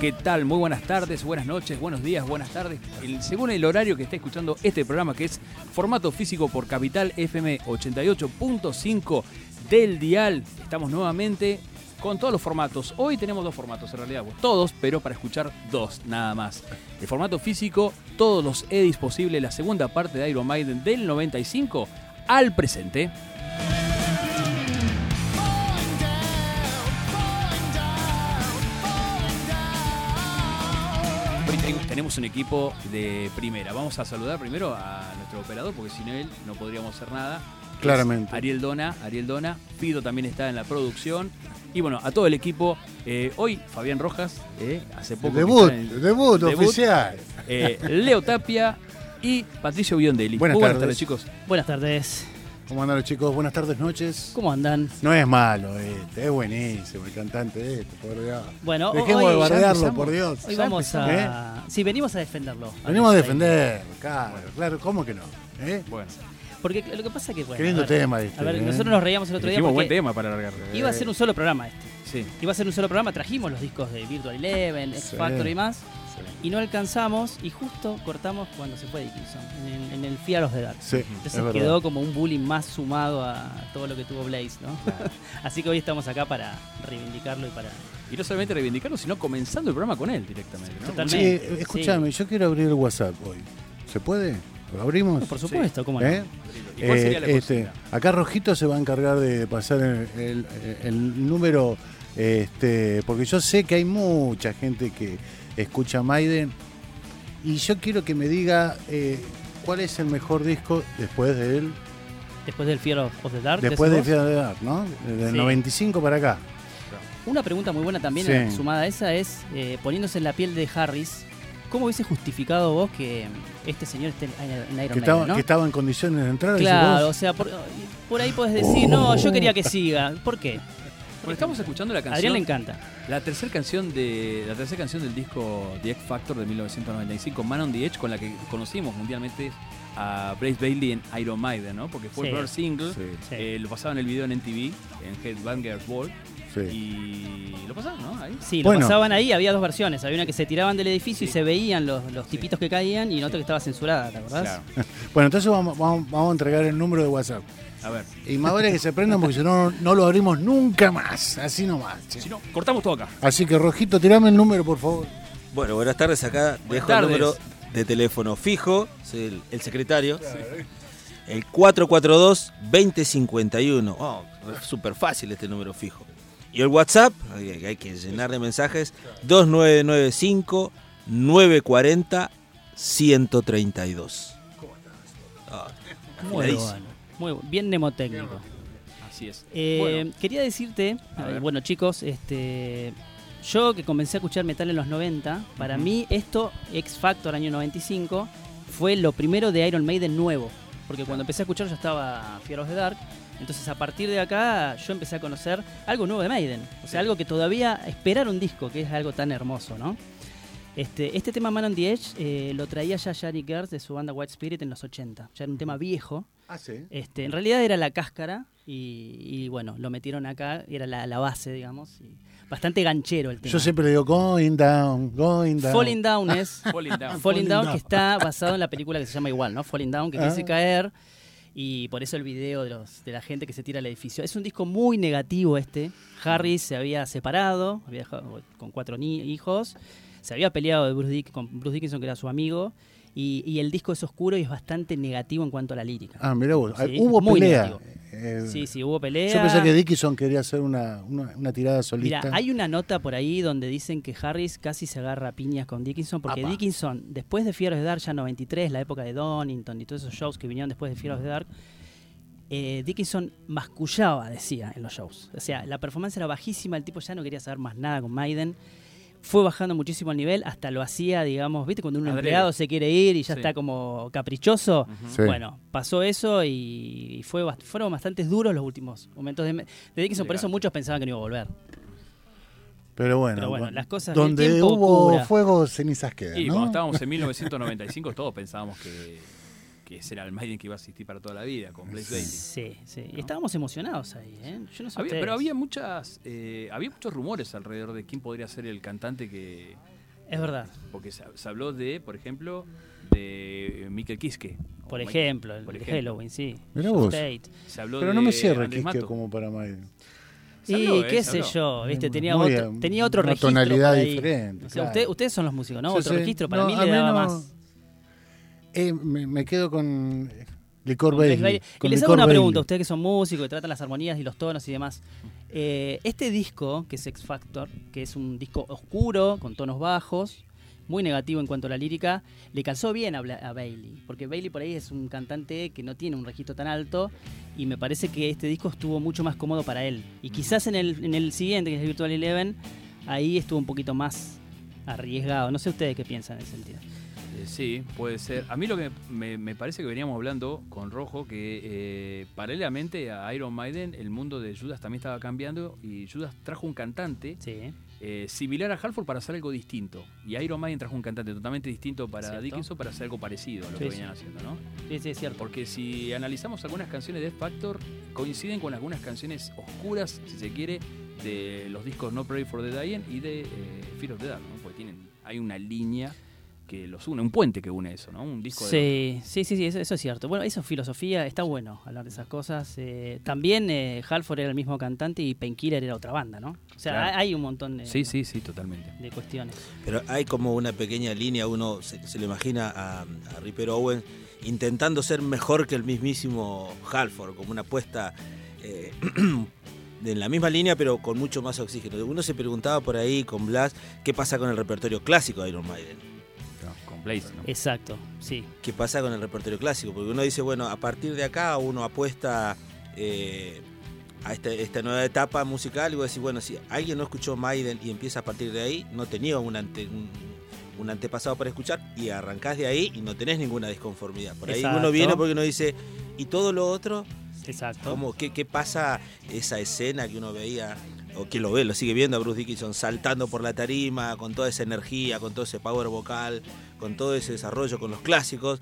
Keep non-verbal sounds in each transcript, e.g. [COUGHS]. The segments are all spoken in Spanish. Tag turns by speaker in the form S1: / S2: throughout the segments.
S1: ¿Qué tal? Muy buenas tardes, buenas noches, buenos días, buenas tardes. Según el horario que está escuchando este programa, que es formato físico por Capital FM 88.5 del Dial, estamos nuevamente con todos los formatos. Hoy tenemos dos formatos, en realidad, todos, pero para escuchar dos, nada más. El formato físico, todos los edits posibles, la segunda parte de Iron Maiden del 95 al presente. Tenemos un equipo de primera. Vamos a saludar primero a nuestro operador, porque sin él no podríamos hacer nada.
S2: Claramente.
S1: Ariel Dona, Ariel Dona. Fido también está en la producción. Y bueno, a todo el equipo. Eh, hoy Fabián Rojas, eh, hace poco.
S2: Debut, debut,
S1: debut.
S2: oficial.
S1: eh, Leo Tapia y Patricio Biondelli.
S2: Buenas tardes.
S1: tardes, chicos.
S3: Buenas tardes.
S2: ¿Cómo andan los chicos? Buenas tardes, noches.
S3: ¿Cómo andan?
S2: No es malo este, es buenísimo el cantante este, por Dios.
S3: Bueno,
S2: Dejemos
S3: hoy,
S2: de bardearlo, por Dios.
S3: hoy vamos.
S2: ¿Eh?
S3: a... Sí, venimos a defenderlo.
S2: Venimos a defender, claro, claro, ¿cómo que no? ¿Eh?
S1: Bueno.
S3: Porque lo que pasa es que, bueno,
S2: Qué lindo
S3: a ver,
S2: tema este.
S3: A ver,
S2: ¿eh?
S3: nosotros nos reíamos el otro día
S1: dijimos buen
S3: porque
S1: tema para alargar.
S3: iba a ser un solo programa este.
S1: Sí.
S3: Iba a ser un solo programa, trajimos los discos de Virtual Eleven, X
S2: Sí.
S3: Factor y más, y no alcanzamos y justo cortamos cuando se fue Dickinson, en el, en el Fear of the Dark.
S2: Sí,
S3: Entonces
S2: verdad.
S3: quedó como un bullying más sumado a todo lo que tuvo Blaze, ¿no? [LAUGHS] Así que hoy estamos acá para reivindicarlo y para...
S1: Y no solamente reivindicarlo, sino comenzando el programa con él directamente. ¿no?
S3: Totalmente.
S2: Sí, escúchame, yo quiero abrir el WhatsApp hoy. ¿Se puede? ¿Lo abrimos?
S3: Por supuesto, ¿cómo no?
S2: ¿Eh?
S1: ¿Y cuál sería la
S2: Eh, este, acá Rojito se va a encargar de pasar el, el- el número, este, porque yo sé que hay mucha gente que escucha Maiden y yo quiero que me diga eh, cuál es el mejor disco después de él,
S3: Después del Fear of the Dark.
S2: después de
S3: decís vos.
S2: Fear of the Dark, ¿no? Del
S3: Sí.
S2: 95 para acá.
S3: Una pregunta muy buena también
S2: Sí.
S3: sumada a esa es, eh, poniéndose en la piel de Harris, ¿cómo hubiese justificado vos que este señor esté en, Iron
S2: Que
S3: Maiden,
S2: estaba,
S3: ¿no?
S2: que estaba en condiciones de entrar.
S3: Claro, o sea, por, por ahí podés decir, no, yo quería que siga. ¿Por qué?
S1: Bueno, estamos escuchando la
S3: A
S1: canción.
S3: Adrián le encanta.
S1: La tercera canción de la tercera canción del disco The X Factor de 1995, Man on the Edge, con la que conocimos mundialmente a Blaze Bailey en Iron Maiden, ¿no? Porque fue
S3: Sí.
S1: el primer single,
S2: Sí,
S3: Sí.
S1: eh, lo pasaban el video en NTV, en Headbangers Ball,
S2: sí.
S1: y lo pasaban, ¿no? Ahí.
S3: Sí, lo
S2: Bueno.
S3: pasaban ahí, había dos versiones. Había una que se tiraban del edificio y se veían los, los tipitos que caían y otra que estaba censurada, ¿te acordás?
S1: Claro. [LAUGHS]
S2: Bueno, entonces vamos, vamos, vamos a entregar el número de WhatsApp.
S1: A ver,
S2: Y más vale que se prendan porque si no, no lo abrimos nunca más. Así nomás. che.
S1: si no, cortamos todo acá.
S2: Así que, Rojito, tirame el número, por favor.
S4: Bueno, buenas tardes. Acá dejo
S1: tardes.
S4: el número de teléfono fijo, soy el, el secretario. El 442-2051. Oh, es súper fácil este número fijo. Y el WhatsApp, hay, hay que llenar de mensajes, 2995-940-132. Ah,
S3: Muy
S4: afiladísimo.
S3: bueno. Muy bien mnemotécnico.
S1: Así es.
S3: Eh,
S1: Bueno,
S3: Quería decirte, bueno chicos, este, yo que comencé a escuchar metal en los 90, para mí esto, X Factor año 95, fue lo primero de Iron Maiden nuevo. Porque cuando empecé a escuchar ya estaba Fear of the Dark. Entonces a partir de acá yo empecé a conocer algo nuevo de Maiden. O sea, algo que todavía esperar un disco, que es algo tan hermoso, ¿no? Este, este tema Man on the Edge eh, lo traía ya Yannick Gers de su banda White Spirit en los 80. Ya era un tema viejo.
S2: Ah, sí.
S3: Este, en realidad era la cáscara y, y, bueno, lo metieron acá, era la, la base, digamos. y bastante ganchero el tema.
S2: Yo siempre le digo, going down, going down.
S3: Falling Down es [LAUGHS]
S1: Falling Down.
S3: Falling Down que está basado en la película que se llama igual, ¿no? Falling Down, que
S2: Ah.
S3: dice caer y por eso el video de, los, de la gente que se tira al edificio. Es un disco muy negativo este. Harris se había separado, había dejado con cuatro ni- hijos, se había peleado de Bruce Dick- con Bruce Dickinson, que era su amigo, y, y el disco es oscuro y es bastante negativo en cuanto a la lírica.
S2: Ah, mirá vos.
S3: Sí,
S2: Hubo
S3: muy
S2: pelea. Eh,
S3: Sí, sí, hubo pelea.
S2: Yo pensé que Dickinson quería hacer una, una, una tirada solista.
S3: Mira, hay una nota por ahí donde dicen que Harris casi se agarra a piñas con Dickinson, porque
S2: Apa.
S3: Dickinson, después de of the Dark, ya 93, la época de Donington y todos esos shows que vinieron después de of the Dark, eh, Dickinson mascullaba, decía, en los shows. O sea, la performance era bajísima, el tipo ya no quería saber más nada con Maiden. Fue bajando muchísimo el nivel, hasta lo hacía, digamos, ¿viste? Cuando un
S1: Adrede.
S3: empleado se quiere ir y ya
S1: Sí.
S3: está como caprichoso.
S2: Sí.
S3: Bueno, pasó eso y, fue bast- fueron bastante duros los últimos momentos de, de Dickinson. Por eso muchos pensaban que no iba a volver.
S2: Pero bueno,
S3: Pero bueno,
S2: con-
S3: las cosas
S2: donde hubo
S3: cura.
S2: fuego, cenizas quedan.
S1: Y
S2: ¿no?
S1: cuando estábamos en [LAUGHS] 1995 todos pensábamos que, que ese era el Maiden que iba a existir para toda la vida, con Blaze Bailey.
S3: Sí, sí. Y
S1: ¿No?
S3: estábamos emocionados ahí, ¿eh? Yo no sé
S1: Había- pero había muchas, eh, había muchos rumores alrededor de quién podría ser el cantante que,
S3: Es verdad.
S1: porque se, se habló de, por ejemplo, de Mikel Kiske.
S3: Por ejemplo, el
S1: por
S3: de
S1: ejemplo.
S3: Halloween, sí.
S2: Mirá vos.
S3: Tate.
S1: Se habló
S2: Pero
S1: de
S2: no me cierra
S1: Mato.
S2: como para Maiden.
S3: Y
S1: ¿eh?
S3: qué sé
S1: habló.
S3: yo, ¿viste? Tenía
S2: Muy
S3: otro, tenía otro
S2: una
S3: registro.
S2: tonalidad diferente,
S3: O sea,
S2: claro.
S3: usted- ustedes son los músicos, ¿no?
S2: Yo
S3: otro
S2: sé.
S3: registro para
S2: No,
S3: mí le daba
S2: no-
S3: más.
S2: Eh, me, me quedo con eh, Licor
S3: con
S2: Bailey.
S3: Y les hago una
S2: Bailey.
S3: pregunta, ustedes que son músicos, que tratan las armonías y los tonos y demás. Eh, este disco, que es X Factor, que es un disco oscuro, con tonos bajos, muy negativo en cuanto a la lírica, le calzó bien a, a Bailey, porque Bailey por ahí es un cantante que no tiene un registro tan alto y me parece que este disco estuvo mucho más cómodo para él. Y quizás en el, en el siguiente, que es Virtual Eleven, ahí estuvo un poquito más arriesgado. No sé ustedes qué piensan en ese sentido.
S1: Eh, sí, puede ser. A mí lo que me, me parece que veníamos hablando con Rojo, que eh, paralelamente a Iron Maiden, el mundo de Judas también estaba cambiando y Judas trajo un cantante
S3: Sí,
S1: eh, similar a Halford para hacer algo distinto. Y Iron Maiden trajo un cantante totalmente distinto para
S3: Cierto.
S1: Dickinson para hacer algo parecido a lo
S3: Sí,
S1: que
S3: sí.
S1: venían haciendo, ¿no?
S3: sí, sí, es cierto.
S1: Porque si analizamos algunas canciones de X Factor, coinciden con algunas canciones oscuras, si se quiere, de los discos No Pray for the Dying y de eh, Fear of the Dark, ¿no? Porque tienen, hay una línea que los une, un puente que une eso, ¿no? Un disco de
S3: Sí, sí, sí, sí, eso, eso es cierto. Bueno, eso es filosofía, está bueno hablar de esas cosas. Eh, también eh, Halford era el mismo cantante y Painkiller era otra banda, ¿no? O sea,
S1: Claro.
S3: hay un montón de,
S1: Sí, sí, sí, totalmente.
S3: de cuestiones.
S4: Pero hay como una pequeña línea, uno se, se le imagina a, a Ripper Owen intentando ser mejor que el mismísimo Halford, como una apuesta eh, [CLEARS THROAT] en la misma línea pero con mucho más oxígeno. Uno se preguntaba por ahí con Blas qué pasa con el repertorio clásico de Iron Maiden.
S1: Con Blaze, ¿no?
S3: Exacto, sí.
S4: qué pasa con el repertorio clásico, porque uno dice, bueno, a partir de acá uno apuesta eh, a esta, esta nueva etapa musical y vos decís, bueno, si alguien no escuchó Maiden y empieza a partir de ahí, no tenía un, ante- un, un antepasado para escuchar y arrancás de ahí y no tenés ninguna disconformidad. Por ahí
S3: Exacto.
S4: uno viene porque uno dice, ¿y todo lo otro?
S3: Exacto.
S4: ¿Cómo, qué, ¿Qué pasa esa escena que uno veía, o que lo ve, lo sigue viendo a Bruce Dickinson saltando por la tarima, con toda esa energía, con todo ese power vocal, con todo ese desarrollo con los clásicos?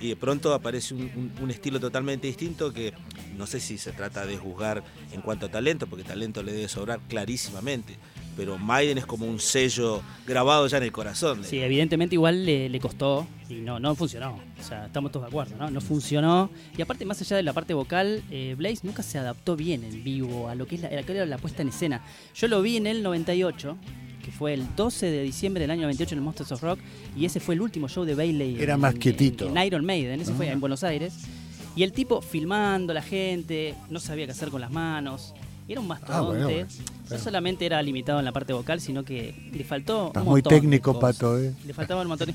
S4: Y de pronto aparece un, un- un estilo totalmente distinto que no sé si se trata de juzgar en cuanto a talento, porque talento le debe sobrar clarísimamente. Pero Maiden es como un sello grabado ya en el corazón.
S3: Sí, evidentemente igual le, le costó y no, no funcionó. O sea, estamos todos de acuerdo, ¿no? No funcionó. Y aparte, más allá de la parte vocal, eh, Blaze nunca se adaptó bien en vivo a lo que es la, a lo que era la puesta en escena. Yo lo vi en el 98, que fue el 12 de diciembre del año 98 en el Monsters of Rock, y ese fue el último show de Bailey.
S2: Era
S3: en-
S2: más quietito.
S3: En, Iron Maiden, ese fue
S2: Ah.
S3: en Buenos Aires. Y el tipo filmando a la gente, no sabía qué hacer con las manos. Era un mastodonte.
S2: bueno, bueno.
S3: No solamente era limitado en la parte vocal, sino que le faltó.
S2: Estás
S3: un
S2: muy
S3: montón
S2: técnico. Pato, ¿eh?
S3: Le faltaba un montón.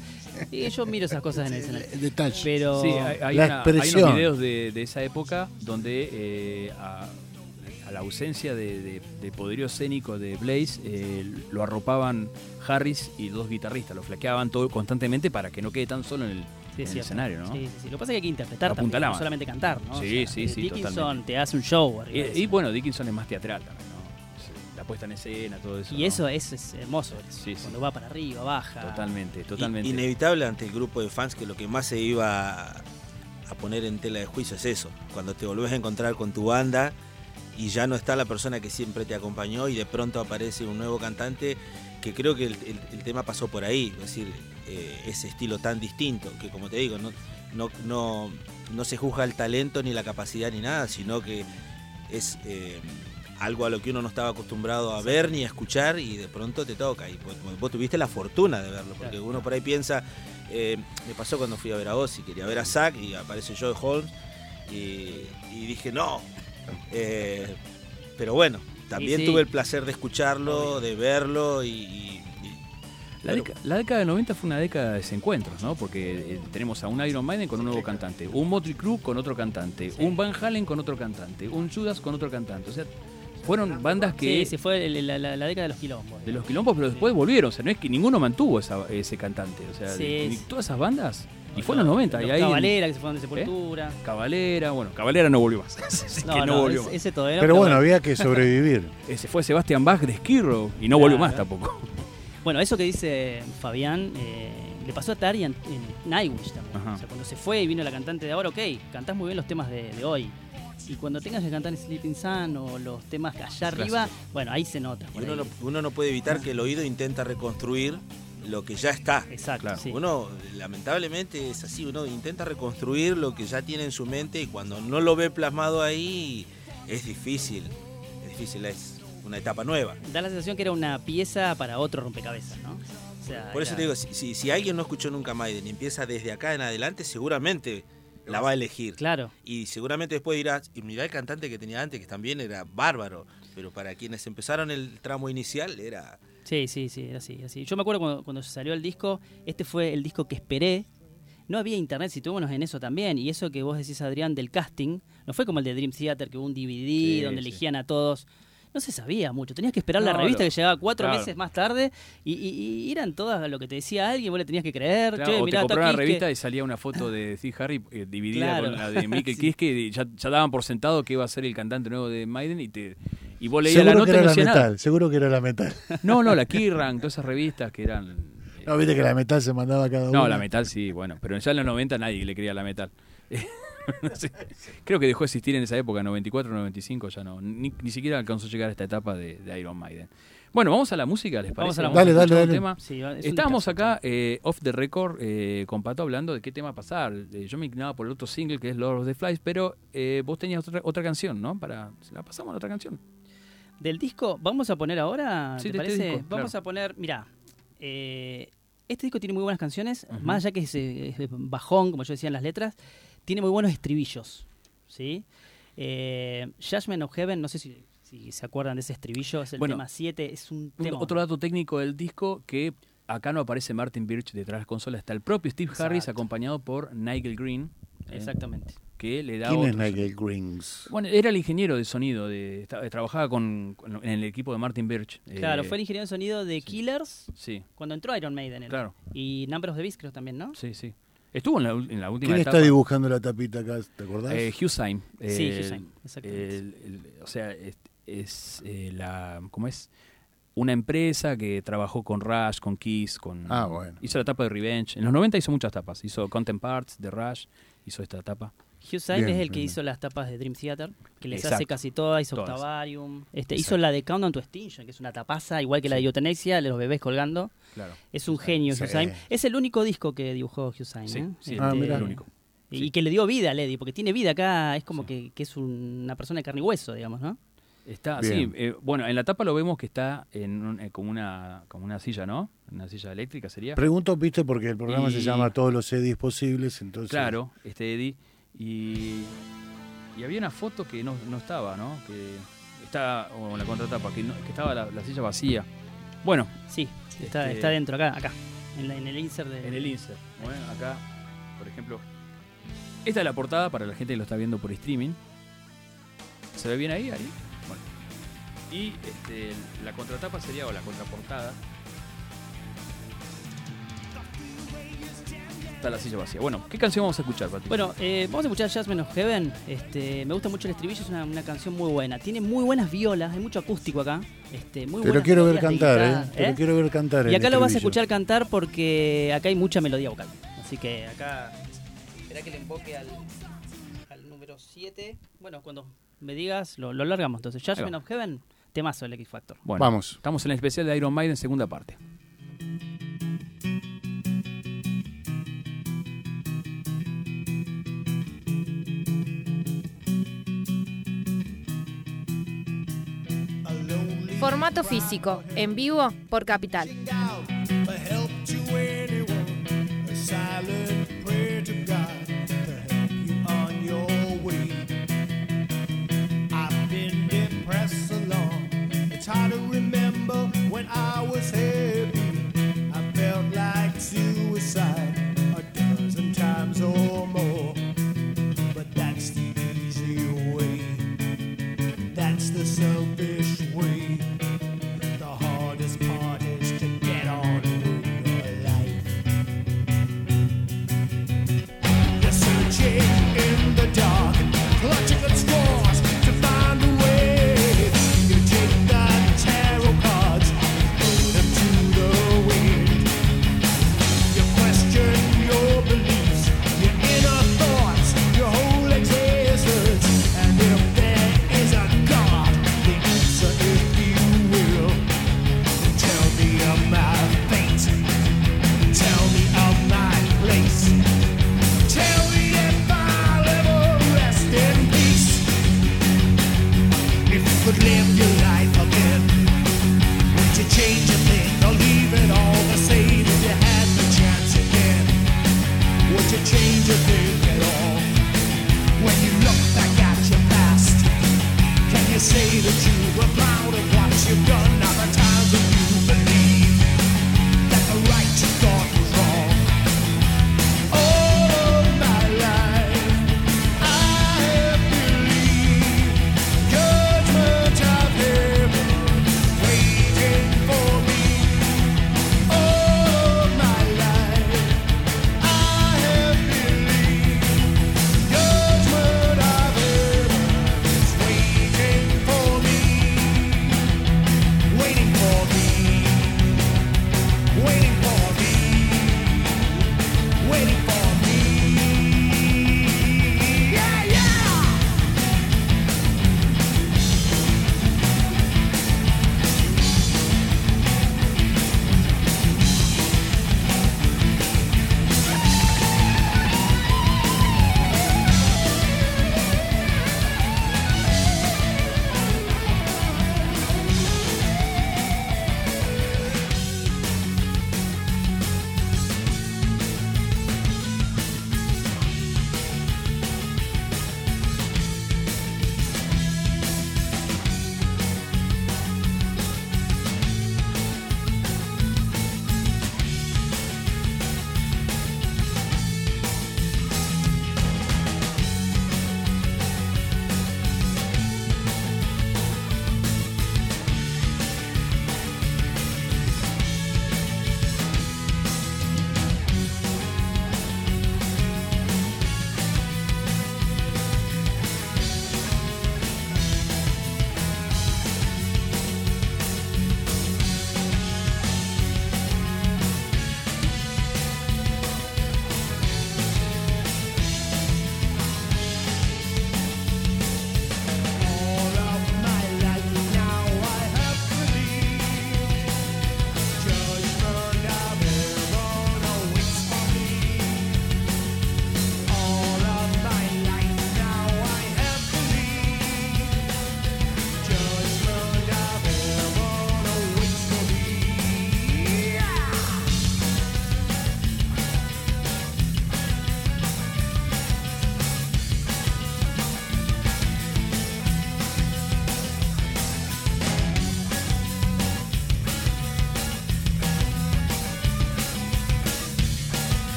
S3: Y yo miro esas cosas en el escenario.
S2: El detalle.
S3: Pero.
S1: Sí, hay, hay
S2: La
S1: una- hay unos videos de, de esa época donde eh, a, a la ausencia de, de- de poderío escénico de Blaze eh, lo arropaban Harris y dos guitarristas, lo flaqueaban todo constantemente para que no quede tan solo en el,
S3: Sí, es
S1: en el
S3: cierto.
S1: escenario, ¿no?
S3: Sí, sí, sí. Lo que pasa es que hay que interpretar también, no solamente cantar, ¿no?
S1: Sí, sí, sí,
S3: Dickinson
S1: totalmente.
S3: te hace un show
S1: Y, bueno, Dickinson es más teatral también, ¿no? Puesta en escena, todo eso.
S3: Y
S1: ¿no?
S3: eso es, es hermoso. eso.
S1: Sí, sí.
S3: Cuando va para arriba, baja.
S1: Totalmente, totalmente.
S4: Inevitable ante el grupo de fans que lo que más se iba a, a poner en tela de juicio es eso. Cuando te volvés a encontrar con tu banda y ya no está la persona que siempre te acompañó y de pronto aparece un nuevo cantante que creo que el, el- el tema pasó por ahí. Es decir, eh, ese estilo tan distinto que como te digo, no, no, no, no se juzga el talento ni la capacidad ni nada, sino que es... eh, algo a lo que uno no estaba acostumbrado a ver ni a escuchar y de pronto te toca. Y vos, vos tuviste la fortuna de verlo, porque
S3: Claro.
S4: uno por ahí piensa, eh, me pasó cuando fui a ver a Ozzy, quería ver a Zack y aparece Joe Holmes y, y dije, no. [LAUGHS] Eh, pero bueno, también
S3: sí.
S4: tuve el placer de escucharlo, de verlo y, y- y
S1: La, deca- la década de 90 fue una década de desencuentros, ¿no? Porque eh, tenemos a un Iron Maiden con un nuevo cantante, un Motley Crue con otro cantante, un Van Halen con otro cantante, un Judas con otro cantante. O sea, fueron bandas que
S3: Sí, sí, fue la, la- la década de los quilombos.
S1: de los quilombos, pero después volvieron. O sea, no es que ninguno mantuvo esa- ese cantante. O sea,
S3: Sí,
S1: de- todas esas bandas. Y fue en los 90.
S3: Los
S1: y ahí
S3: Cabalera, que se fueron de Sepultura.
S1: Cabalera, bueno, Cabalera no volvió más. [LAUGHS] Así que
S3: No,
S1: no,
S3: no,
S1: volvió
S3: ese,
S1: más.
S3: ese todavía no,
S2: Pero bueno, había que sobrevivir. [LAUGHS]
S1: Eh, Se fue Sebastian Bach de Skirrow y no volvió más tampoco.
S3: Bueno, eso que dice Fabián, eh, le pasó a Tari en, en Nightwish también.
S1: Ajá.
S3: O sea, cuando se fue y vino la cantante de ahora, ok, cantás muy bien los temas de, de hoy. Y cuando tengas que cantar Sleeping Sun o los temas allá arriba, bueno, ahí se nota.
S4: Y uno
S3: ahí.
S4: no, uno no puede evitar que el oído intenta reconstruir lo que ya está.
S3: Exacto,
S1: Claro.
S3: sí.
S4: Uno, lamentablemente, es así, uno intenta reconstruir lo que ya tiene en su mente y cuando no lo ve plasmado ahí, es difícil. Es difícil, es una etapa nueva.
S3: Da la sensación que era una pieza para otro rompecabezas, ¿no? O sea,
S4: Por eso
S3: era-
S4: te digo, si, si- si alguien no escuchó nunca Maiden y empieza desde acá en adelante, seguramente la va a elegir.
S3: Claro.
S4: Y seguramente después dirá, y mirá el cantante que tenía antes, que también era bárbaro. Pero para quienes empezaron el tramo inicial, era
S3: Sí, sí, sí, era así, así. Yo me acuerdo cuando, cuando salió el disco, este fue el disco que esperé. No había internet, situémonos en eso también. Y eso que vos decís, Adrián, del casting, no fue como el de Dream Theater, que hubo un DVD
S1: Sí,
S3: donde
S1: sí.
S3: elegían a todos. No se sabía mucho. Tenías que esperar la revista que llegaba cuatro
S1: claro.
S3: meses más tarde y, y- y eran todas lo que te decía alguien, vos le tenías que creer.
S1: Claro,
S3: che,
S1: o te compraba
S3: Kiske.
S1: revista y salía una foto de Steve Harry eh, dividida
S3: Claro.
S1: con la de [LAUGHS] Michael
S3: Sí.
S1: Kiske y ya, ya daban por sentado que iba a ser el cantante nuevo de Maiden y te y vos leías la
S2: Seguro
S1: nota
S2: que
S1: y no
S2: era la
S1: decía nada.
S2: metal, seguro que era la metal.
S1: No, no, la [LAUGHS] Kirran, todas esas revistas que eran eh,
S2: No, viste que la metal se mandaba cada uno.
S1: No, la metal sí, bueno, pero ya en los 90 nadie le creía la metal. [LAUGHS] [LAUGHS] No sé, Creo que dejó de existir en esa época, 94, 95, ya no. Ni, ni siquiera alcanzó a llegar a esta etapa de, de Iron Maiden. Bueno, vamos a la música, ¿les parece?
S3: Vamos a la
S2: Dale,
S1: escuchar
S2: dale, dale.
S1: tema.
S3: Sí, es
S1: Estábamos acá eh, off the record eh, con Pato hablando de qué tema pasar. Eh, yo me inclinaba por el otro single que es Lord of the Flies, pero eh, vos tenías otra, otra canción, ¿no? Para la pasamos a la otra canción.
S3: Del disco, vamos a poner ahora,
S1: Sí,
S3: ¿te
S1: este
S3: parece?
S1: disco,
S3: vamos
S1: claro.
S3: a poner, mira, este disco tiene muy buenas canciones,
S1: Ujú.
S3: más allá que es, eh, es bajón, como yo decía en las letras, tiene muy buenos estribillos, ¿sí? Eh, Judgment of Heaven, no sé si, si se acuerdan de ese estribillo, es el
S1: Bueno,
S3: tema 7, es un
S1: Un-
S3: tema.
S1: otro dato técnico del disco que acá no aparece Martin Birch detrás de las consolas, está el propio Steve Harris acompañado por Nigel Green, eh,
S3: Exactamente.
S1: que le da
S2: ¿Quién es Nigel Greens?
S1: Bueno, era el ingeniero de sonido, de, trabajaba con, con- en el equipo de Martin Birch. eh,
S3: Claro, fue el ingeniero de sonido de
S1: sí.
S3: Killers
S1: Sí,
S3: cuando entró Iron Maiden. él.
S1: claro,
S3: Y Number of the Beast creo también, ¿no?
S1: sí, sí. Estuvo en la, ul- en la última
S2: ¿Quién
S1: etapa.
S2: está dibujando la tapita acá? ¿Te acordás?
S1: Eh, Hussein.
S3: Sí, Hussein, exactamente.
S1: el- el- o sea, es, es, eh, la, ¿cómo es? Una empresa que trabajó con Rush, con Kiss, con...
S2: Ah, bueno.
S1: Hizo la etapa de Revenge. En los 90 hizo muchas tapas. Hizo Content Parts de Rush, hizo esta etapa.
S3: Hussein
S2: Bien,
S3: es el que
S2: bien,
S3: hizo las tapas de Dream Theater, que les
S1: Exacto.
S3: hace casi todas, hizo
S1: Todas.
S3: Octavarium. Este, hizo la de Countdown to Extinction, que es una tapaza, igual que la de
S1: Sí.
S3: Euthanasia, de los bebés colgando.
S1: Claro.
S3: Es un genio
S2: Sí.
S3: Hussein. Es el único disco que dibujó Hussein.
S1: Sí,
S3: ¿eh?
S1: sí,
S2: Ah,
S1: el-
S2: mirá.
S1: el único.
S3: Y
S1: Sí.
S3: que le dio vida a Lady, porque tiene vida acá, es como
S1: Sí.
S3: que, que es un- una persona de carne y hueso, digamos, ¿no?
S1: Está,
S2: Bien.
S1: sí, eh, bueno, en la tapa lo vemos que está en un- eh, como, una, como una silla, ¿no? Una silla eléctrica sería.
S2: Pregunto, viste, porque el programa se llama Todos los CDs posibles, entonces...
S1: Claro, este Eddie. Y, y había una foto que no, no estaba, ¿no? Que está, o en la contratapa, que, no- que estaba la, la silla vacía. Bueno,
S3: Sí, está,
S1: Este-
S3: está dentro, acá, acá, en, la- en el insert de...
S1: en el insert. Bueno, acá, por ejemplo, esta es la portada para la gente que lo está viendo por streaming. ¿Se ve bien ahí, Ari? Bueno. Y este, la contratapa sería, o la contraportada. Está la silla vacía. Bueno, ¿qué canción vamos a escuchar, Pati?
S3: Bueno, eh, vamos a escuchar Jasmine of Heaven. Este, me gusta mucho el estribillo, es una, una canción muy buena. Tiene muy buenas violas, hay mucho acústico acá. Este, muy
S2: Te lo
S3: buenas
S2: quiero ver cantar, ¿eh? Te lo quiero ver cantar.
S3: Y acá lo vas a escuchar cantar porque acá hay mucha melodía vocal. Así que acá. Espera que le invoque al, al número 7. Bueno, cuando me digas, lo, lo largamos entonces. Jasmine of Heaven, temazo el X Factor.
S1: Bueno,
S2: Vamos.
S1: Estamos en el especial de Iron Maiden, segunda parte.
S5: Físico, en vivo por Capital.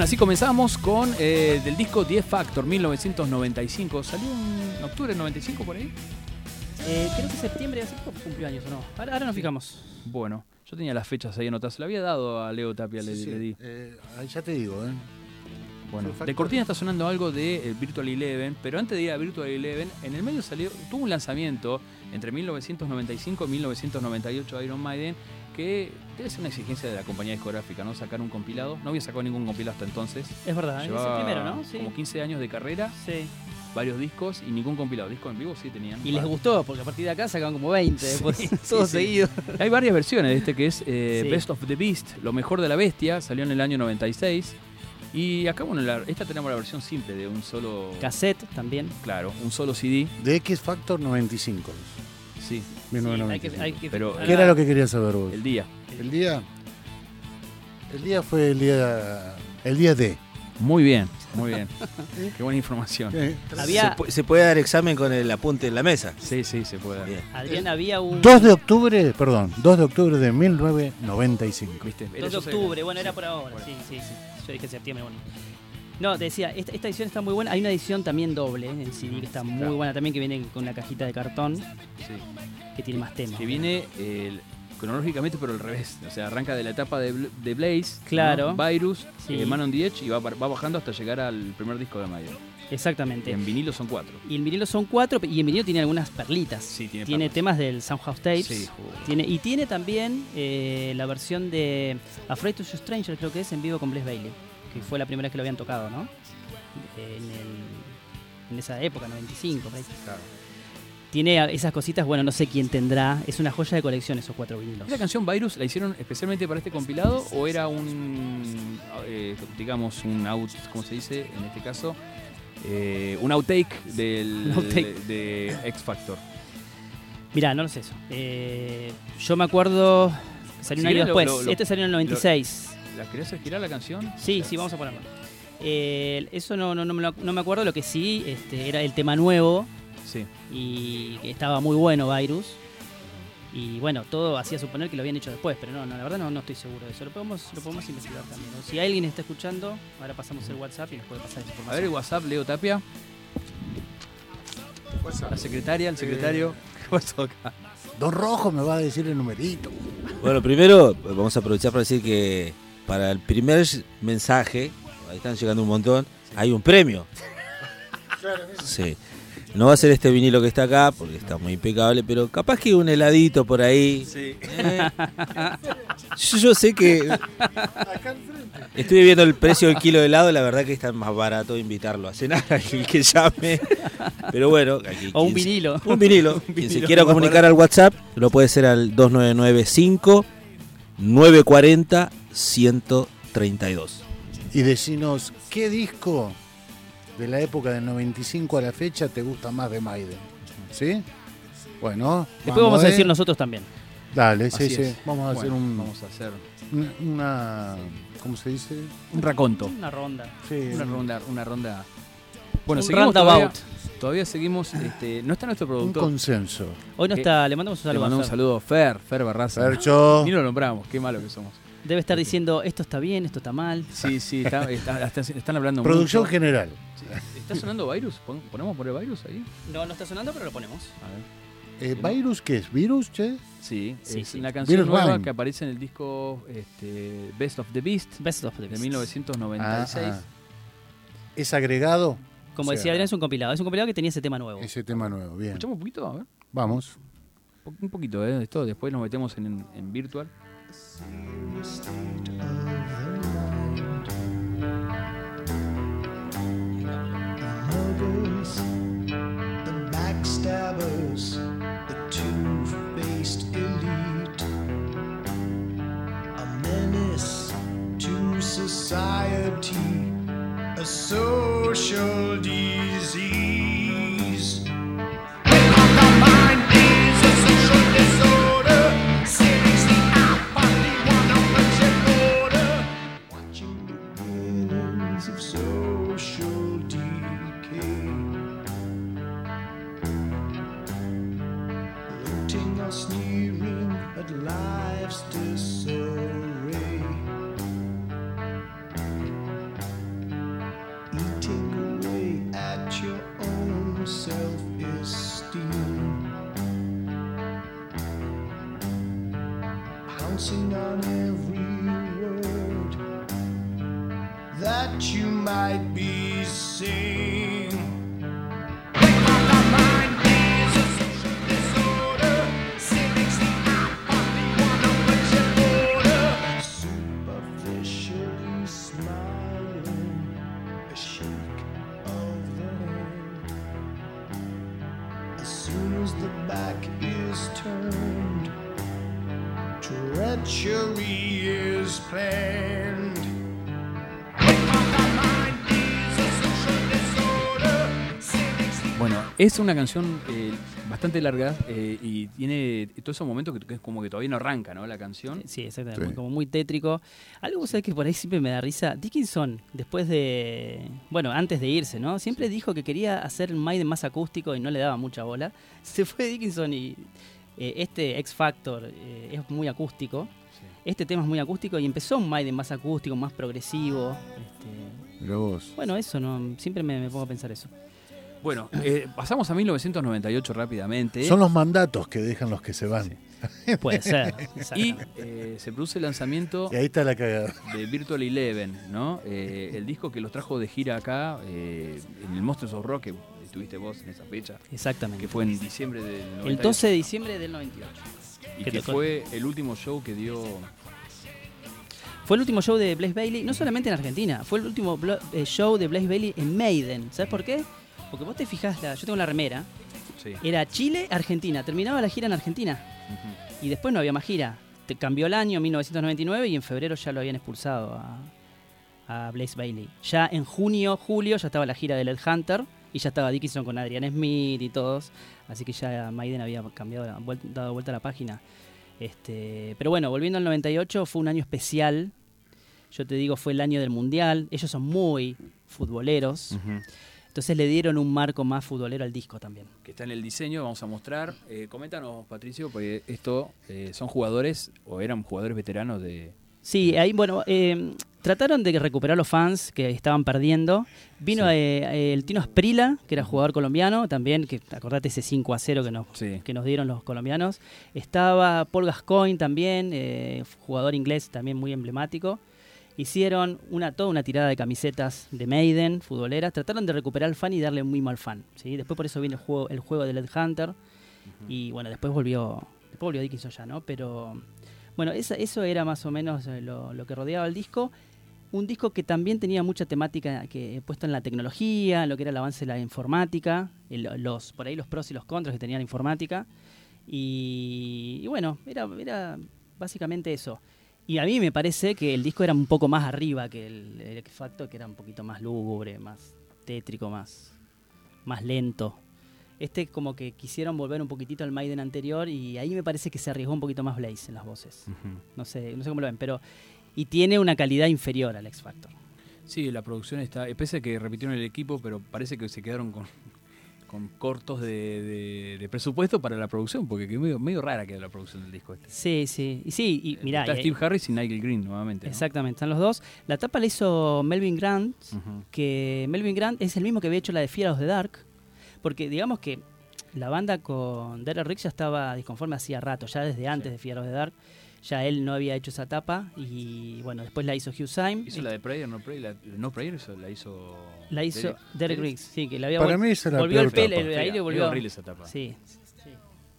S1: Bueno, así comenzamos con eh, del disco 10 Factor 1995. ¿Salió en octubre del 95 por ahí?
S3: Eh, creo que septiembre, hace poco cumplió años o no. Ahora, ahora nos fijamos.
S1: Bueno, yo tenía las fechas ahí anotadas. Se la había dado a Leo Tapia, le,
S2: Sí,
S1: le di.
S2: Eh, ahí ya te digo, ¿eh?
S1: Bueno, de cortina está sonando algo de eh, Virtual Eleven, pero antes de ir a Virtual Eleven, en el medio salió, tuvo un lanzamiento entre 1995 y 1998 Iron Maiden, que debe ser una exigencia de la compañía discográfica, ¿no? Sacar un compilado. No había sacado ningún compilado hasta entonces.
S3: Es verdad, es el primero, ¿no? Sí.
S1: como 15 años de carrera,
S3: Sí.
S1: varios discos y ningún compilado. Discos en vivo sí tenían.
S3: Y les gustó, porque a partir de acá sacaban como 20, después [LAUGHS]
S1: Sí, [LAUGHS]
S3: todo
S1: sí, sí.
S3: seguido.
S1: Hay varias versiones de este que es eh,
S3: Sí.
S1: Best of the Beast, lo mejor de la bestia, salió en el año 96. Y acá, bueno, la- esta tenemos la versión simple de un solo.
S3: Cassette también.
S1: Claro, un solo CD.
S2: De X Factor 95.
S1: Sí,
S3: Sí, hay
S2: 1995.
S3: que- hay que-
S1: Pero-
S2: ¿Qué era lo que querías saber vos?
S1: el día.
S2: El día. El día fue el día. El día D.
S1: Muy bien, muy bien. [LAUGHS] Qué buena información.
S3: Había,
S4: Se, se puede dar examen con el apunte en la mesa.
S1: Sí, sí, se puede.
S4: Bien.
S3: Adrián, había un...
S2: 2 de octubre, perdón, 2 de octubre de 1995.
S1: ¿Viste?
S3: 2 de octubre, bueno, era por ahora. Sí, sí, sí. Yo dije septiembre, bueno. No, te decía, esta, esta edición está muy buena. Hay una edición también doble ¿eh? en CD que está muy
S1: Claro.
S3: buena también, que viene con una cajita de cartón
S1: Sí.
S3: que tiene más temas.
S1: Que viene el- cronológicamente, pero al revés. O sea, arranca de la etapa de, de Blaze,
S3: Claro.
S1: ¿no? Virus,
S3: Sí.
S1: eh, Man on the Edge y va, va bajando hasta llegar al primer disco de Maiden.
S3: Exactamente.
S1: En vinilo son cuatro.
S3: Y el vinilo son cuatro, y en vinilo tiene algunas perlitas.
S1: Sí, tiene
S3: Tiene temas del Soundhouse Tapes.
S1: Sí.
S3: Tiene, y tiene también eh, la versión de Afraid to Stranger, creo que es, en vivo con Bless Bailey, que fue la primera vez que lo habían tocado, ¿no? En, el- en esa época, 95. por ahí. Tiene esas cositas, bueno, no sé quién tendrá. Es una joya de colección esos cuatro vinilos.
S1: ¿Esa canción Virus la hicieron especialmente para este compilado o era un, eh, digamos, un out, ¿cómo se dice en este caso? Eh, un outtake del [LAUGHS]
S3: outtake.
S1: de, de X Factor.
S3: Mirá, no lo sé eso. Eh, yo me acuerdo salió un año después.
S1: lo- lo-
S3: este salió en el 96.
S1: ¿La querés girar la canción?
S3: Sí, sí, vamos a ponerlo. Eh, eso no, no, no, me lo- no me acuerdo. Lo que sí este, era el tema nuevo
S1: Sí.
S3: Y que estaba muy bueno Virus. Y bueno, todo hacía suponer que lo habían hecho después, pero no, no la verdad no, no estoy seguro de eso. Lo podemos, lo podemos investigar también. ¿no? Si alguien está escuchando, ahora pasamos el WhatsApp y nos puede pasar esa
S1: A ver el
S3: información.
S1: WhatsApp, Leo Tapia. La secretaria, el secretario. [LAUGHS] ¿Qué pasó acá?
S2: Don Rojo me va a decir el numerito.
S4: Bueno, primero vamos a aprovechar para decir que para el primer mensaje, ahí están llegando un montón, hay un premio. Sí. No va a ser este vinilo que está acá, porque está muy impecable, pero capaz que un heladito por ahí. Eh, yo, yo sé que. Estoy viendo el precio del kilo de helado, la verdad que está más barato invitarlo a cenar el que llame. Pero bueno, aquí
S3: O [LAUGHS] un
S4: quien se-
S3: vinilo.
S4: un vinilo.
S1: Un
S4: Quien
S1: vinilo.
S4: se quiera comunicar al WhatsApp lo puede hacer al 2995 940 132.
S2: Y decinos, ¿qué disco de la época del 95 a la fecha te gusta más de Maiden? ¿Sí? Bueno,
S3: Después vamos a
S2: ¿eh?
S3: decir nosotros también.
S2: Dale, sí,
S1: Así
S2: sí.
S1: es.
S2: Vamos a hacer un,
S1: Vamos a hacer
S2: una, una- ¿Cómo se dice?
S1: un raconto.
S3: Una ronda.
S2: Sí,
S1: Una ronda, una ronda. Bueno,
S3: Un
S1: seguimos
S3: roundabout.
S1: todavía, todavía seguimos. Este, no está nuestro
S2: un
S1: productor.
S2: consenso.
S3: Hoy no
S1: Eh,
S3: está, le mandamos un
S1: Le
S3: saludo. a
S1: mandamos un saludo a Fer, Fer Barraza.
S2: Percho.
S1: Ni lo nombramos, qué malo que somos.
S3: Debe estar diciendo, esto está bien, esto está mal.
S1: Sí, sí, está- está- está- están hablando
S2: Producción
S1: mucho.
S2: general.
S1: Sí. ¿Está sonando Virus? ¿Pon- ¿Ponemos por el Virus ahí?
S3: No, no está sonando, pero lo ponemos.
S1: A ver.
S2: Eh, ¿Virus qué es? ¿Virus, che?
S1: Sí,
S3: Sí,
S1: es
S3: sí.
S1: una canción
S2: Virus
S1: nueva que aparece en el disco este, Best of the Beast
S3: Best of the
S1: de
S3: Beast.
S1: 1996.
S2: Ah, ah. ¿Es agregado?
S3: Como
S2: O
S3: decía Adrián, es un compilado. Es un compilado que tenía ese tema nuevo.
S2: Ese tema nuevo, bien.
S1: ¿Escuchamos un poquito? A ver.
S2: Vamos.
S1: Un poquito, ¿eh? de Esto, después nos metemos en, en virtual.
S6: Society, a social disease.
S1: Es una canción eh, bastante larga eh, y tiene todos esos momentos que, que es como que todavía no arranca, ¿no? La canción.
S3: Sí, exactamente,
S2: Sí.
S3: como muy tétrico. Algo, ¿sabes que por ahí siempre me da risa? Dickinson, después de. Bueno, antes de irse, ¿no? Siempre dijo que quería hacer un Maiden más acústico y no le daba mucha bola. [LAUGHS] Se fue Dickinson y. eh, este X Factor eh, es muy acústico. Este tema es muy acústico y empezó un Maiden más acústico, más progresivo. este,
S2: vos.
S3: bueno, eso, ¿no? Siempre me, me pongo a pensar eso.
S1: Bueno, eh, pasamos a 1998 rápidamente.
S2: Son los mandatos que dejan los que se van.
S3: Puede ser. [LAUGHS]
S1: y eh, se produce el lanzamiento
S2: Y ahí está la cagada.
S1: de Virtual Eleven, ¿no? Eh, el disco que los trajo de gira acá, eh, en el Monsters of Rock, que estuviste vos en esa fecha,
S3: Exactamente.
S1: que fue en diciembre del 98.
S3: El 12 de diciembre del 98.
S1: Y
S3: que
S1: fue el último show que dio...
S3: Fue el último show de Blaze Bailey, no solamente en Argentina, fue el último eh, show de Blaze Bailey en Maiden. ¿Sabes por qué? Porque vos te fijás, la, yo tengo la remera,
S1: Sí.
S3: era Chile, Argentina, terminaba la gira en Argentina y después no había más gira. Te cambió el año 1999 y en febrero ya lo habían expulsado a, a Blaze Bailey. Ya en junio, julio ya estaba la gira de Led Hunter y ya estaba Dickinson con Adrian Smith y todos, así que ya Maiden había cambiado, dado vuelta a la página. Este, pero bueno, volviendo al 98, fue un año especial. Yo te digo, fue el año del Mundial. Ellos son muy futboleros.
S1: Ujú.
S3: Entonces le dieron un marco más futbolero al disco también.
S1: Que está en el diseño, vamos a mostrar. Eh, coméntanos, Patricio, porque esto eh, son jugadores o eran jugadores veteranos de...
S3: Sí, ahí, bueno, eh, trataron de recuperar los fans que estaban perdiendo. Vino
S1: Sí.
S3: el Tino Asprila, que era jugador colombiano también, que acordate ese 5 a 0 que nos,
S1: Sí.
S3: que nos dieron los colombianos. Estaba Paul Gascoigne también, jugador inglés también muy emblemático. Hicieron una, toda una tirada de camisetas de Maiden, futboleras. Trataron de recuperar al fan y darle un mimo al fan. ¿sí? Después por eso vino el juego, el juego de Led Hunter. Y bueno, después volvió, después volvió Dickinson ya, ¿no? Pero bueno, esa- eso era más o menos eh, lo, lo que rodeaba el disco. Un disco que también tenía mucha temática que puesto en la tecnología, en lo que era el avance de la informática, el- los, por ahí los pros y los contras que tenía la informática. Y, y bueno, era, era básicamente eso. Y a mí me parece que el disco era un poco más arriba que el, el X Factor, que era un poquito más lúgubre, más tétrico, más, más lento. Este como que quisieron volver un poquitito al Maiden anterior y ahí me parece que se arriesgó un poquito más Blaze en las voces. No sé, no sé cómo lo ven, pero y tiene una calidad inferior al X Factor.
S1: Sí, la producción está... Pese a que repitieron el equipo, pero parece que se quedaron con, con cortos de, de- de presupuesto para la producción, porque que medio, medio rara queda la producción del disco este.
S3: Sí, sí, y sí, y mirá,
S1: Está
S3: y-
S1: Steve Harris y Nigel Green nuevamente. ¿no?
S3: exactamente, están los dos. La tapa la hizo Melvin Grant, que Melvin Grant es el mismo que había hecho la de Fear of the Dark, porque digamos que la banda con Derek Rick ya estaba disconforme hacía rato, ya desde antes de Fear of the Dark, ya él no había hecho esa tapa y bueno, después la hizo Hugh Syme.
S1: Hizo la de Prayer, No Prayer, la, No Prayer eso la hizo...
S3: La hizo
S1: Derek-
S3: Riggs, sí, que le había
S2: Para mí esa es la
S3: volvió el
S2: peor
S3: pelo,
S2: tapa.
S3: el- ahí
S1: Fea,
S3: le
S1: es
S3: volvió
S1: horrible esa tapa.
S3: Sí, sí.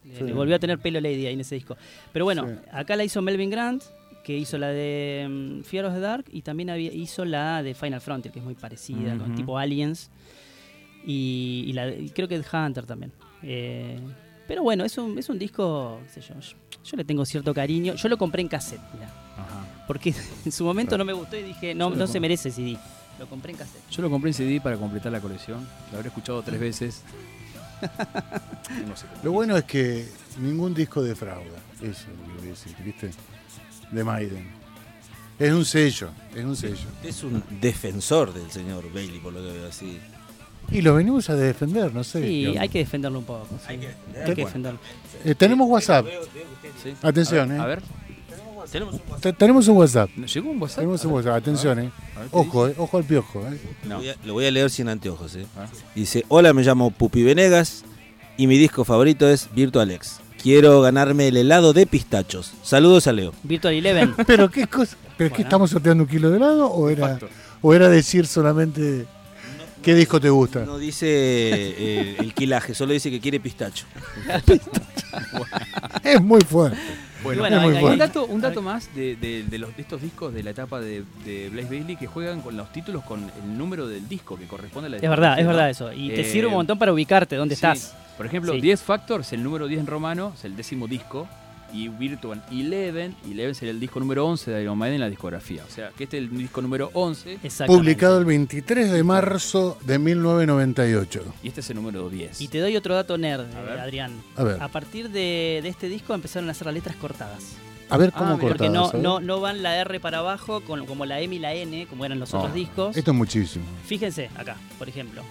S3: Le,
S2: Sí.
S3: le volvió a tener pelo Lady ahí en ese disco. Pero bueno,
S2: Sí.
S3: acá la hizo Melvin Grant, que hizo la de mm, Fear of the Dark y también había, hizo la de Final Frontier, que es muy parecida, con tipo Aliens. Y, y la de- y creo que The Hunter también. Eh, pero bueno, es un, es un disco, qué sé yo, yo, yo le tengo cierto cariño. Yo lo compré en cassette, mirá,
S1: Ajá.
S3: porque [LAUGHS] en su momento no me gustó y dije, no, no se merece CD. Lo compré en cassette.
S1: Yo lo compré en CD para completar la colección. Lo habré escuchado tres veces. [LAUGHS] No sé cómo.
S2: Lo bueno es que ningún disco defrauda. Eso es lo que voy a decir, ¿viste? De Maiden. Es un sello, es un sello.
S4: Es un defensor del señor Bailey, por lo que veo así.
S2: Y lo venimos a defender, no sé.
S3: Sí,
S2: digamos.
S3: hay que defenderlo un poco. sí. Hay que,
S2: Bueno.
S3: defenderlo.
S2: Eh, tenemos WhatsApp.
S1: Sí.
S2: Atención,
S1: a ver,
S2: eh.
S1: A ver,
S4: Tenemos un
S2: Te- tenemos un WhatsApp.
S1: ¿llegó un WhatsApp?
S2: Tenemos un WhatsApp. Atención, eh. Ojo, eh. Ojo al piojo, eh.
S4: Lo voy, a, lo voy a leer sin anteojos. ¿eh?
S1: Ah.
S4: Dice, hola, me llamo Pupi Venegas y mi disco favorito es Virtual X. Quiero ganarme el helado de pistachos. Saludos a Leo.
S3: Virtual Eleven. [LAUGHS]
S2: Pero qué cosa. ¿Pero es que
S3: Bueno.
S2: estamos sorteando un kilo de helado o era, o era decir solamente qué disco te gusta?
S4: No dice eh, el quilaje, solo dice que quiere pistacho. [LAUGHS]
S2: Es muy fuerte.
S1: Bueno, un dato, un dato más de, de- de los, de estos discos de la etapa de, de Blaze Bailey que juegan con los títulos con el número del disco que corresponde a la
S3: Es verdad, es verdad eso. Y te
S1: Eh,
S3: sirve un montón para ubicarte dónde
S1: Sí.
S3: estás.
S1: Por ejemplo,
S3: Sí.
S1: 10 Factor es el número 10 en romano, es el décimo disco. Y Virtual 11, 11 sería el disco número 11 de Iron Maiden en la discografía. O sea, que este es el disco número 11
S3: Exactamente.
S2: Publicado el 23 de marzo de 1998.
S1: y este es el número 10.
S3: Y te doy otro dato nerd,
S1: A
S3: eh. Adrián.
S2: A ver,
S3: A partir de, de este disco empezaron a hacer las letras cortadas.
S2: a ver
S1: Ah,
S2: cómo
S3: Porque
S2: cortadas.
S3: no,
S2: ¿eh?
S3: no, no van la R para abajo con, como la M y la N, como eran los
S2: No,
S3: otros discos.
S2: Esto es muchísimo.
S3: Fíjense acá, por ejemplo.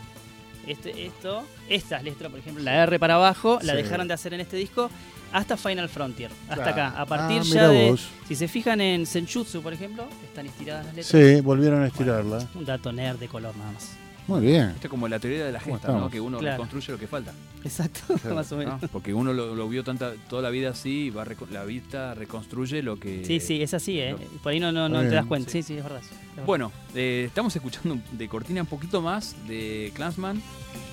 S3: Este, esto, estas letras, por ejemplo, la R para abajo, la dejaron de hacer en este disco hasta Final Frontier. Hasta
S2: Claro.
S3: acá. A partir
S2: Ah,
S3: ya
S2: mirá
S3: de.
S2: vos.
S3: Si se fijan en Senjutsu, por ejemplo, están estiradas las letras.
S2: Sí, volvieron a estirarla.
S3: Un dato nerd de color nada más.
S2: Muy bien.
S1: Esto es como la teoría de la
S2: ¿Cómo
S1: gesta, ¿no? Que uno
S3: Claro.
S1: reconstruye lo que falta.
S3: Exacto, [LAUGHS] más o menos.
S1: ¿no? Porque uno lo, lo vio tanta, toda la vida así y va la vista reconstruye lo que...
S3: Sí, sí, es así, ¿eh?
S1: lo-
S3: Por ahí no, no, no te das cuenta.
S1: sí.
S3: Sí, sí, es verdad. es verdad.
S1: Bueno, eh, estamos escuchando de cortina un poquito más de Clansman.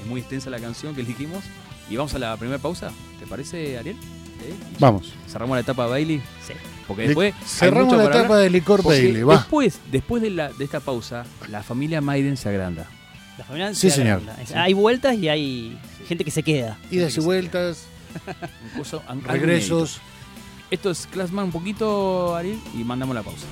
S1: Es muy extensa la canción que elegimos. Y vamos a la primera pausa. ¿Te parece, Ariel? ¿Eh?
S2: Vamos.
S1: Cerramos la etapa Bailey.
S3: Sí.
S1: Porque después.
S2: Cerramos la etapa
S1: hablar,
S2: de Licor Bailey. Va.
S1: Después, después de, la, de esta pausa, la familia Maiden se agranda.
S3: La familia
S2: Sí,
S3: se
S2: señor.
S3: agranda. Hay vueltas y hay gente que se queda.
S2: Idas y vueltas,
S1: algo
S2: regresos.
S1: Esto es Classman un poquito, Ariel, y mandamos la pausa.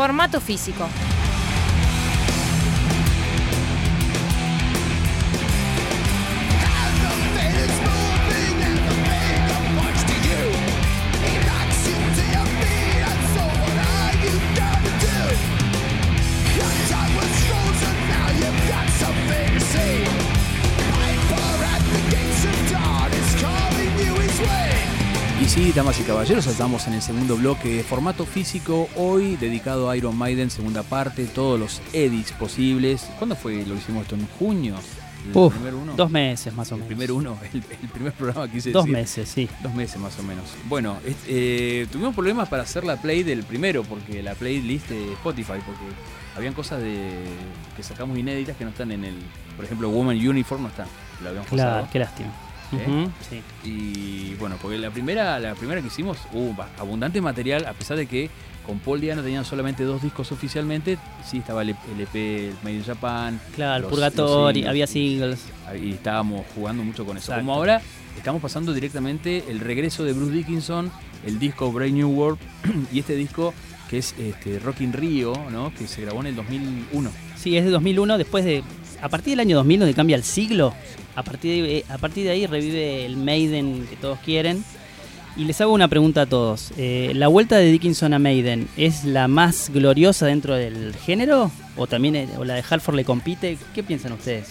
S5: Formato físico.
S1: Caballeros, estamos en el segundo bloque de formato físico, hoy dedicado a Iron Maiden, segunda parte, todos los edits posibles. ¿Cuándo fue? Lo hicimos esto en junio. ¿El
S3: Uf,
S1: primer uno?
S3: dos meses más o
S1: El
S3: menos.
S1: primer uno, [LAUGHS] el, el primer programa quise
S3: Dos
S1: decir.
S3: meses, sí.
S1: Dos meses más o menos. Bueno, eh, tuvimos problemas para hacer la play del primero, porque la playlist de Spotify, porque habían cosas de que sacamos inéditas que no están en el. Por ejemplo, Woman Uniform no está. Lo habíamos
S3: Claro,
S1: pasado.
S3: qué lástima.
S1: ¿Eh?
S3: Sí.
S1: Y bueno, porque la primera, la primera que hicimos hubo abundante material, a pesar de que con Paul Diano tenían solamente dos discos oficialmente. Sí, estaba el, EP el Made in Japan.
S3: Claro, el
S1: los- singles,
S3: había singles.
S1: Y estábamos jugando mucho con eso.
S3: Exacto.
S1: Como ahora estamos pasando directamente el regreso de Bruce Dickinson, el disco Brave New World [CLEARS THROAT] y este disco que es este, Rock in Rio, ¿no? que se grabó en el 2001.
S3: Sí, es de 2001, después de... A partir del año 2000, donde cambia el siglo, a partir de, a partir de ahí revive el Maiden que todos quieren. Y les hago una pregunta a todos. Eh, ¿La vuelta de Dickinson a Maiden es la más gloriosa dentro del género? ¿O también eh, o la de Halford le compite? ¿Qué piensan ustedes?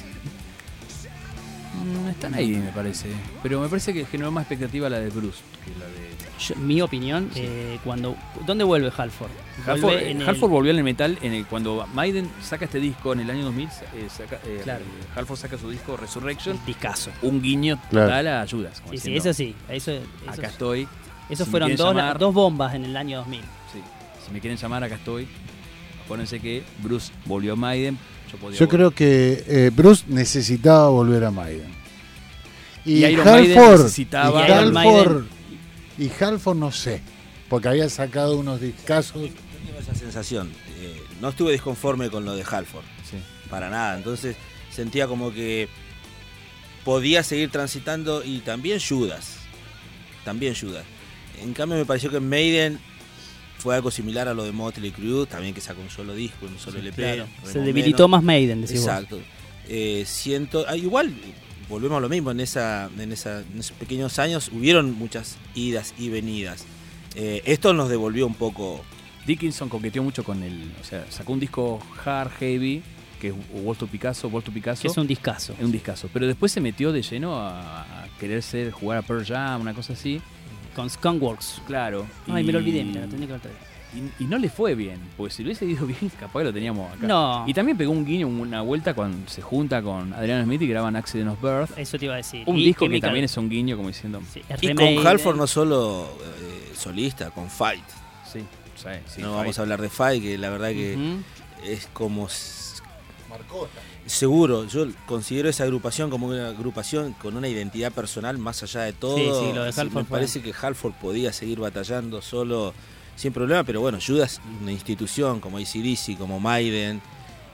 S1: Mm, están ahí, me parece. Pero me parece que generó más expectativa la de Bruce que la de...
S3: Yo- mi opinión, eh, cuando ¿dónde vuelve Halford?
S1: Halford,
S3: Vuelve
S1: eh,
S3: en el-
S1: Halford volvió en el metal en el, cuando Maiden saca este disco en el año 2000. eh, saca, eh,
S3: Claro.
S1: Halford saca su disco Resurrection.
S3: el discazo.
S1: Un guiño
S2: Claro.
S1: total a Judas.
S3: Sí, sí, eso sí. Eso, eso-
S1: Acá estoy.
S3: esos
S1: si
S3: fueron dos,
S1: llamar-
S3: dos bombas en el año 2000.
S1: Sí. Si me quieren llamar, acá estoy. Acuérdense que Bruce volvió a Maiden. Yo, podía
S2: Yo creo que eh, Bruce necesitaba volver a Maiden.
S1: Y
S2: Y,
S1: Iron Maiden
S2: Halford,
S1: necesitaba-
S2: y,
S3: Iron
S2: Halford, y Halford no sé, porque había sacado unos discazos.
S4: Yo tengo esa sensación. eh, no estuve disconforme con lo de Halford,
S1: Sí.
S4: para nada. Entonces sentía como que podía seguir transitando y también Judas. También Judas. En cambio me pareció que Maiden fue algo similar a lo de Motley Crue, también que sacó un solo disco, un solo LP.
S3: Claro.
S4: remó
S3: Se debilitó
S4: menos.
S3: más Maiden, decís vos.
S4: Exacto. Eh, siento, ah, igual volvemos a lo mismo, en, esa, en, esa, en esos pequeños años hubieron muchas idas y venidas. Eh, esto nos devolvió un poco
S1: Dickinson coqueteó mucho con el. O sea, sacó un disco hard, heavy, que es Wall to Picasso, Wall to Picasso.
S3: Que es un discazo.
S1: es un discazo. Pero después se metió de lleno a, a querer ser, jugar a Pearl Jam, una cosa así.
S3: Con Skunkworks.
S1: Claro.
S3: Ay,
S1: y-
S3: me lo olvidé, mira, lo tenía que traer.
S1: Y, y no le fue bien, porque si le hubiese ido [LAUGHS] bien, capaz que lo teníamos acá.
S3: No.
S1: Y también pegó un guiño, una vuelta cuando se junta con Adriano Smith y graban Accident of Birth.
S3: Eso te iba a decir.
S1: Un
S3: Y
S1: disco que también es un guiño, como diciendo.
S3: Sí,
S4: Y con Halford no solo eh, solista, con Fight.
S1: Sí, sí, sí,
S4: no
S1: Fight.
S4: vamos a hablar de Fight, que la verdad que es como... s- Seguro, yo considero esa agrupación como una agrupación con una identidad personal más allá de todo.
S3: Sí, sí, lo de Halford
S4: Me
S3: fue-
S4: parece que Halford podía seguir batallando solo sin problema, pero bueno, Judas, una institución como ACDC, como Maiden,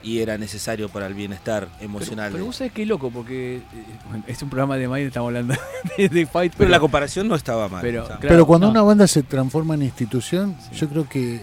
S4: y era necesario para el bienestar emocional.
S1: Pero, pero
S4: de-
S1: vos sabés qué loco, porque eh, bueno, es un programa de Maiden, estamos hablando [LAUGHS] de, de Fight.
S4: pero la comparación no estaba mal.
S1: pero,
S4: o sea,
S1: claro,
S2: Pero cuando
S1: no.
S2: una banda se transforma en institución, yo creo que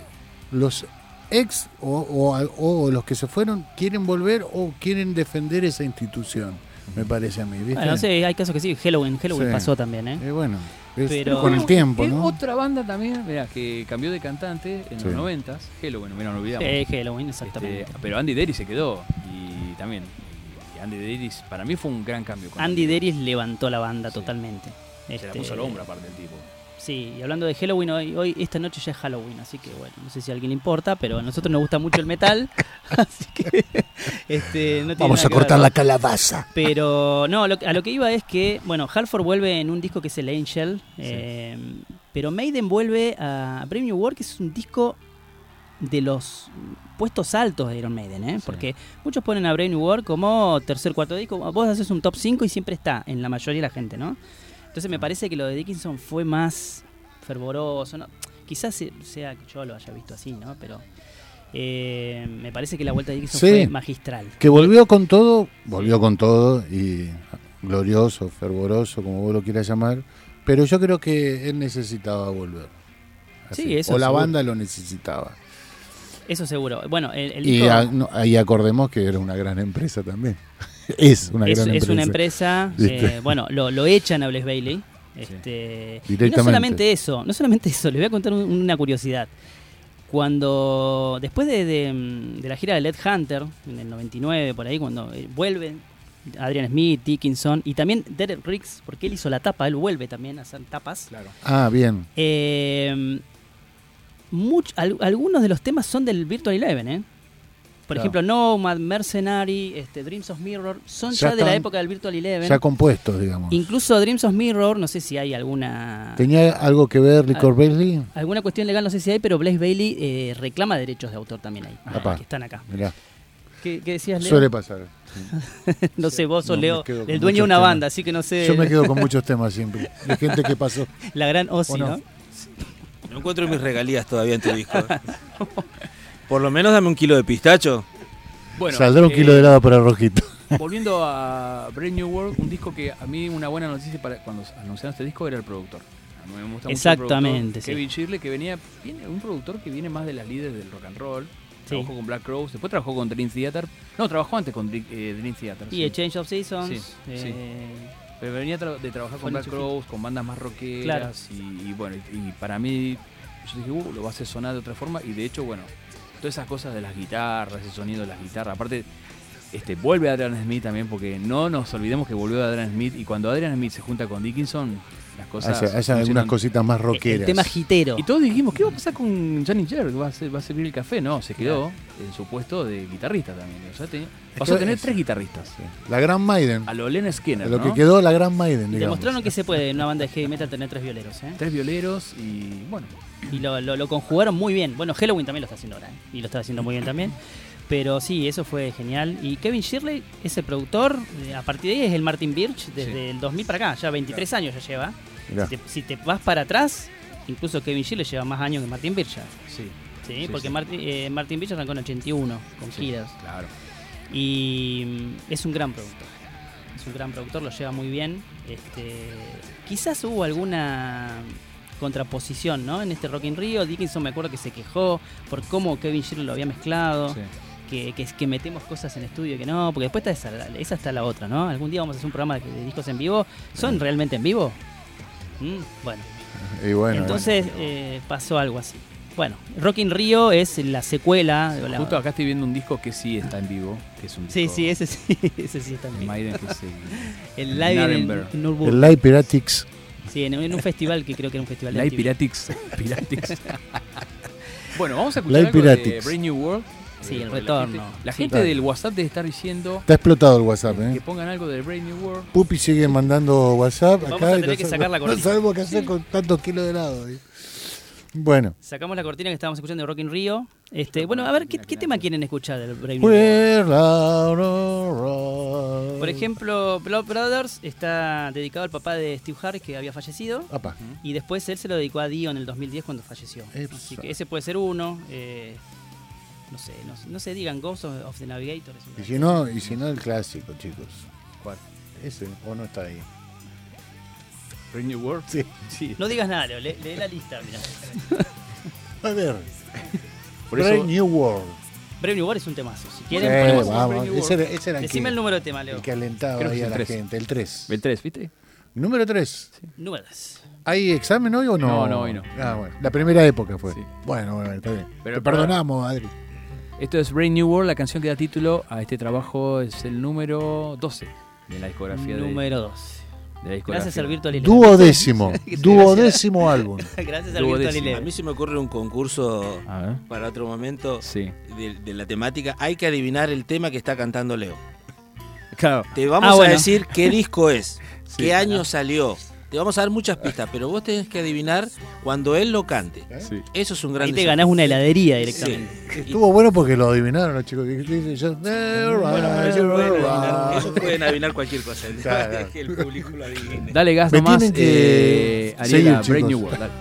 S2: los ex o, o- o los que se fueron quieren volver o quieren defender esa institución, me parece a mí. ¿viste?
S3: Bueno, no sé, hay casos que sí. Halloween, Halloween
S2: Sí.
S3: pasó también, ¿eh?
S2: Eh, bueno, es
S3: Pero-
S2: con el tiempo,
S1: Es
S2: ¿no?
S1: otra banda también, mirá, que cambió de cantante en
S2: Sí.
S1: los noventas. Hello, bueno, mira, no olvidamos.
S3: Sí, Halloween, exactamente.
S1: Este, pero Andy Derry se quedó. Y también. y Andy Derry para mí fue un gran cambio. con
S3: Andy. Deris levantó la banda
S1: Sí.
S3: totalmente.
S1: Se la
S3: Este,
S1: puso al hombro aparte el tipo.
S3: Sí, y hablando de Halloween, hoy, hoy esta noche ya es Halloween, así que bueno, no sé si a alguien le importa, pero a nosotros nos gusta mucho el metal, [LAUGHS] así que este, no tiene
S2: Vamos a cortar
S3: ver.
S2: la calabaza.
S3: Pero no, lo a lo que iba es que, bueno, Halford vuelve en un disco que es el Angel, eh, pero Maiden vuelve a Brave New World, que es un disco de los puestos altos de Iron Maiden, ¿eh?
S1: Sí.
S3: porque muchos ponen a Brave New World como tercer, cuarto disco, vos haces un top 5 y siempre está en la mayoría de la gente, ¿no? Entonces me parece que lo de Dickinson fue más fervoroso, ¿no? Quizás se- sea que yo lo haya visto así, ¿no? Pero eh, me parece que la vuelta de Dickinson
S2: Sí.
S3: fue magistral.
S2: Que volvió con todo, volvió con todo y glorioso, fervoroso, como vos lo quieras llamar, pero yo creo que él necesitaba volver.
S3: Sí, eso
S2: O la
S3: seguro.
S2: banda lo necesitaba.
S3: Eso seguro. Bueno, el,
S2: Y a- no, ahí acordemos que era una gran empresa también. Es una
S3: es,
S2: gran
S3: es
S2: empresa.
S3: una empresa.
S2: ¿Viste?
S3: eh, bueno, lo, lo echan a Blaze Bailey. Este, y no solamente eso, no solamente eso, les voy a contar un- una curiosidad. Cuando, después de, de- de la gira de Led Hunter, en el 99, por ahí, cuando eh, vuelven Adrian Smith, Dickinson y también Derek Riggs, porque él hizo la tapa, él vuelve también a hacer tapas.
S1: Claro.
S2: Ah, bien.
S3: Eh, much- al- algunos de los temas son del Virtual Eleven, ¿eh? Por
S2: Claro.
S3: ejemplo, Nomad, Mercenary, este, Dreams of Mirror, son
S2: Ya
S3: ya, de la época del Virtual Eleven.
S2: Ya compuestos, digamos.
S3: Incluso Dreams of Mirror, no sé si hay alguna
S2: ¿Tenía algo que ver Rico
S3: Ah.
S2: Bailey?
S3: alguna cuestión legal, no sé si hay, pero Blaze Bailey eh, reclama derechos de autor también ahí,
S2: Apá.
S3: que están acá.
S2: Mirá,
S3: ¿Qué, qué decías, Leo?
S2: suele pasar. [LAUGHS]
S3: no sé, vos sos
S2: No,
S3: Leo, el dueño de una
S2: temas.
S3: banda, así que no sé,
S2: Yo me quedo con muchos temas siempre. De gente que pasó. [LAUGHS]
S3: la gran Ozzy.
S2: ¿no?
S3: No
S4: encuentro mis regalías todavía en tu disco. [LAUGHS] Por lo menos dame un kilo de pistacho.
S1: Bueno,
S2: Saldrá un
S1: eh,
S2: kilo de helado para Rojito.
S1: Volviendo a Brave New World, un disco que a mí una buena noticia para cuando anunciaron este disco era el productor. A mí me gusta mucho el
S3: Exactamente, sí.
S1: Kevin Shirley, que venía, viene un productor que viene más de las líderes del rock and roll.
S3: Sí.
S1: Trabajó con Black Crowes, después trabajó con Dream Theater. No, trabajó antes con eh, Dream Theater.
S3: Y
S1: sí.
S3: A Change of Seasons.
S1: Sí, sí.
S3: eh,
S1: Pero venía tra- de trabajar con Black. Crowes, con bandas más rockeras.
S3: Claro.
S1: Y, y bueno, y, y para mí, yo dije, uh, lo va a hacer sonar de otra forma. Y de hecho, bueno, todas esas cosas de las guitarras, ese sonido de las guitarras. Aparte, este, vuelve Adrian Smith también, porque no nos olvidemos que volvió Adrian Smith. Y cuando Adrian Smith se junta con Dickinson, las cosas. Funcionan.
S2: algunas cositas más
S3: el
S2: rockeras.
S3: tema gitero.
S1: Y todos dijimos, ¿qué va a pasar con Johnny Jerk? ¿Va a, ser- ¿Va a servir el café? No, se quedó en su puesto de guitarrista también. O sea, tenía- pasó a tener
S2: es-
S1: tres guitarristas.
S2: La gran Maiden.
S1: A lo Len Skinner,
S2: lo
S1: ¿no?
S2: que quedó la gran Maiden, digamos.
S3: Demostraron que se puede en una banda de heavy metal tener tres violeros, ¿eh?
S1: Tres violeros y bueno,
S3: Y lo, lo- lo conjugaron muy bien. Bueno, Halloween también lo está haciendo ahora, ¿eh? Y lo está haciendo muy bien también. Pero sí, eso fue genial. Y Kevin Shirley es el productor. eh, A partir de ahí es el Martin Birch desde el 2000 para acá. Ya 23 años ya lleva. Si te, si te vas para atrás, incluso Kevin Shirley lleva más años que Martin Birch. ya.
S1: sí.
S3: ¿sí?
S1: Sí,
S3: Porque
S1: sí.
S3: Martin, eh, Martin Birch arrancó en 81 con giras.
S1: Claro.
S3: Y mm, es un gran productor. Es un gran productor, lo lleva muy bien. Este, quizás hubo alguna contraposición ¿no? en este Rock in Rio. Dickinson me acuerdo que se quejó por cómo Kevin Shirley lo había mezclado.
S1: Sí.
S3: que, que, que metemos cosas en estudio que no, porque después está esa, esa está la otra, ¿no? Algún día vamos a hacer un programa de, discos en vivo. ¿Son realmente en vivo? Mm, bueno,
S2: Y bueno,
S3: entonces eh, pasó algo así. Bueno, Rock in Rio es la secuela. de la-
S1: Justo acá estoy viendo un disco que sí está en vivo, que es un
S3: Sí,
S1: disco
S3: sí, ese sí, [LAUGHS] ese sí está en vivo.
S1: Maiden, que es el
S3: El en.
S2: Live Piratics.
S3: Sí, en, en un festival que creo que era un festival de
S1: Live
S3: MTV.
S1: Piratix. [LAUGHS] Piratix. [LAUGHS] bueno, vamos a escuchar
S2: Live
S1: algo de
S2: Piratix.
S1: Brand New World.
S3: Sí,
S1: Eh,
S3: el retorno.
S1: La gente, la
S3: Sí.
S1: gente
S2: Dale.
S1: del WhatsApp debe estar diciendo
S2: Está explotado el WhatsApp,
S1: que
S2: ¿eh?
S1: pongan algo de Brand New World.
S2: Pupi sigue mandando WhatsApp
S3: Vamos
S2: acá
S3: a
S2: y
S3: tener
S2: no
S3: que sacar la
S2: No
S3: cortina.
S2: sabemos qué hacer con tantos kilos de helado. ¿eh? Bueno.
S3: Sacamos la cortina que estábamos escuchando de Rock in Rio. Este, bueno, a ver, ¿qué, qué tema quieren escuchar del Brave New World? Por ejemplo, Blood Brothers está dedicado al papá de Steve Harris que había fallecido.
S2: Apa.
S3: Y después él se lo dedicó a Dio en el 2010 cuando falleció. Así que ese puede ser uno. eh, no sé, no, no se digan Ghost of, the Navigator.
S2: Y si no, y si no el clásico, chicos.
S1: ¿Cuál?
S2: Ese, o no está ahí.
S1: Brand New World.
S2: Sí.
S1: Sí.
S3: No digas nada, Leo, lee, lee la lista. Mirá. [LAUGHS]
S2: A ver.
S1: Por
S2: Brave
S1: eso,
S2: New World.
S3: Brave New World es un temazo. Si quieren,
S2: Eh,
S3: ponemos-
S1: Brave
S2: vamos,
S1: New
S2: ese era,
S1: World.
S2: ese era el,
S3: Decime
S2: que,
S3: el número de tema, Leo.
S2: el que alentaba
S1: Creo que
S2: ahí
S1: es
S2: a
S1: el
S2: la
S1: tres.
S2: gente, el 3.
S1: el 3, ¿viste?
S2: Número 3.
S3: Números.
S2: ¿Hay examen hoy o no?
S1: No, no, hoy no.
S2: Ah, bueno. La primera época fue.
S1: Sí.
S2: Bueno, bueno, está bien.
S1: Pero
S2: Te perdonamos, Adri.
S1: Esto es Brand New World, la canción que da título a este trabajo es el número 12 de la discografía de,
S3: Número 2.
S1: De la discografía. [LAUGHS] [LAUGHS]
S3: Gracias al Virtual Ileo.
S2: Duodécimo. Duodécimo álbum.
S3: Gracias al
S1: Duodécimo.
S3: Virtual
S4: A
S3: Ileo.
S4: mí se me ocurre un concurso
S1: A
S4: para otro momento
S1: Sí.
S4: de, de la temática. Hay que adivinar el tema que está cantando Leo.
S1: Claro.
S4: Te vamos
S3: Ah,
S4: a
S3: bueno.
S4: decir qué disco es, [LAUGHS]
S1: Sí.
S4: qué año salió. Te vamos a dar muchas pistas, pero vos tenés que adivinar cuando él lo cante.
S1: Sí.
S4: Eso es un gran
S3: Ahí te
S4: desafío.
S3: ganás una heladería
S4: Sí.
S3: directamente.
S2: Estuvo bueno porque lo adivinaron los chicos. que dicen, yo,
S4: Bueno, ellos pueden, adivinar, ellos pueden adivinar cualquier cosa. [LAUGHS]
S2: Claro.
S4: es [LAUGHS] que el público lo adivine.
S1: Dale gas
S2: Me
S1: nomás,
S2: que
S1: eh, Ariela,
S2: chicos.
S1: New World. dale.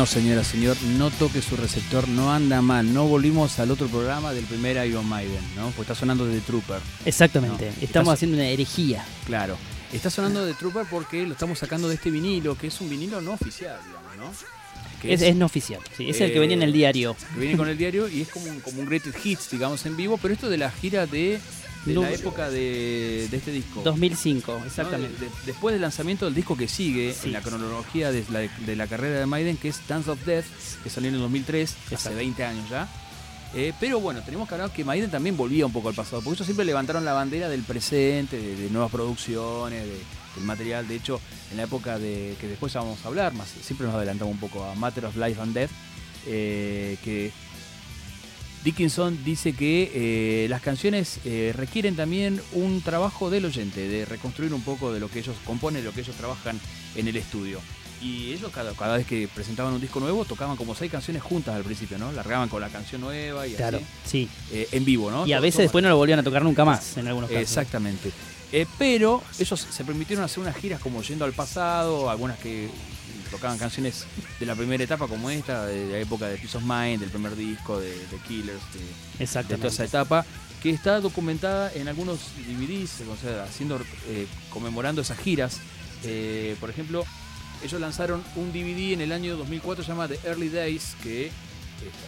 S6: No,
S1: señora, señor, no toque su receptor, no anda mal. No volvimos al otro programa del primer Iron Maiden, ¿no? Porque está sonando de Trooper.
S3: Exactamente.
S1: No,
S3: Estamos haciendo una herejía.
S1: Claro. Está sonando de Trooper porque lo estamos sacando de este vinilo, que es un vinilo no oficial, digamos, ¿no? Que
S3: Es, es no oficial. Sí, es el que venía en el
S1: Eh,
S3: diario.
S1: que viene con el diario y es como un, como un greatest hits, digamos, en vivo, pero esto de la gira de, de la época de, de este disco.
S3: 2005,
S1: ¿no?
S3: exactamente.
S1: De- de- después del lanzamiento del disco que sigue
S3: Sí.
S1: en la cronología de la, de la carrera de Maiden, que es Dance of Death, que salió en el 2003, hace
S3: Exacto.
S1: 20 años ya. Eh, pero bueno, tenemos que hablar que Maiden también volvía un poco al pasado, porque ellos siempre levantaron la bandera del presente, de, nuevas producciones, de- del material. De hecho, en la época de que después ya vamos a hablar, más siempre nos adelantamos un poco a Matter of Life and Death, eh, que Dickinson dice que eh, las canciones eh, requieren también un trabajo del oyente, de reconstruir un poco de lo que ellos componen, de lo que ellos trabajan en el estudio. Y ellos cada, cada vez que presentaban un disco nuevo tocaban como seis canciones juntas al principio, ¿no? Largaban con la canción nueva y
S3: Claro,
S1: así,
S3: sí.
S1: eh, en vivo, ¿no?
S3: Y a veces después no lo volvían a tocar nunca más, en algunos casos.
S1: Exactamente. Pero ellos se permitieron hacer unas giras como yendo al pasado, algunas que tocaban canciones de la primera etapa como esta, de la época de Peace of Mind, del primer disco de, de Killers, de, de toda esa etapa, que está documentada en algunos DVDs, o sea, haciendo, eh, conmemorando esas giras. Eh, por ejemplo, ellos lanzaron un DVD en el año 2004 llamado The Early Days, que eh,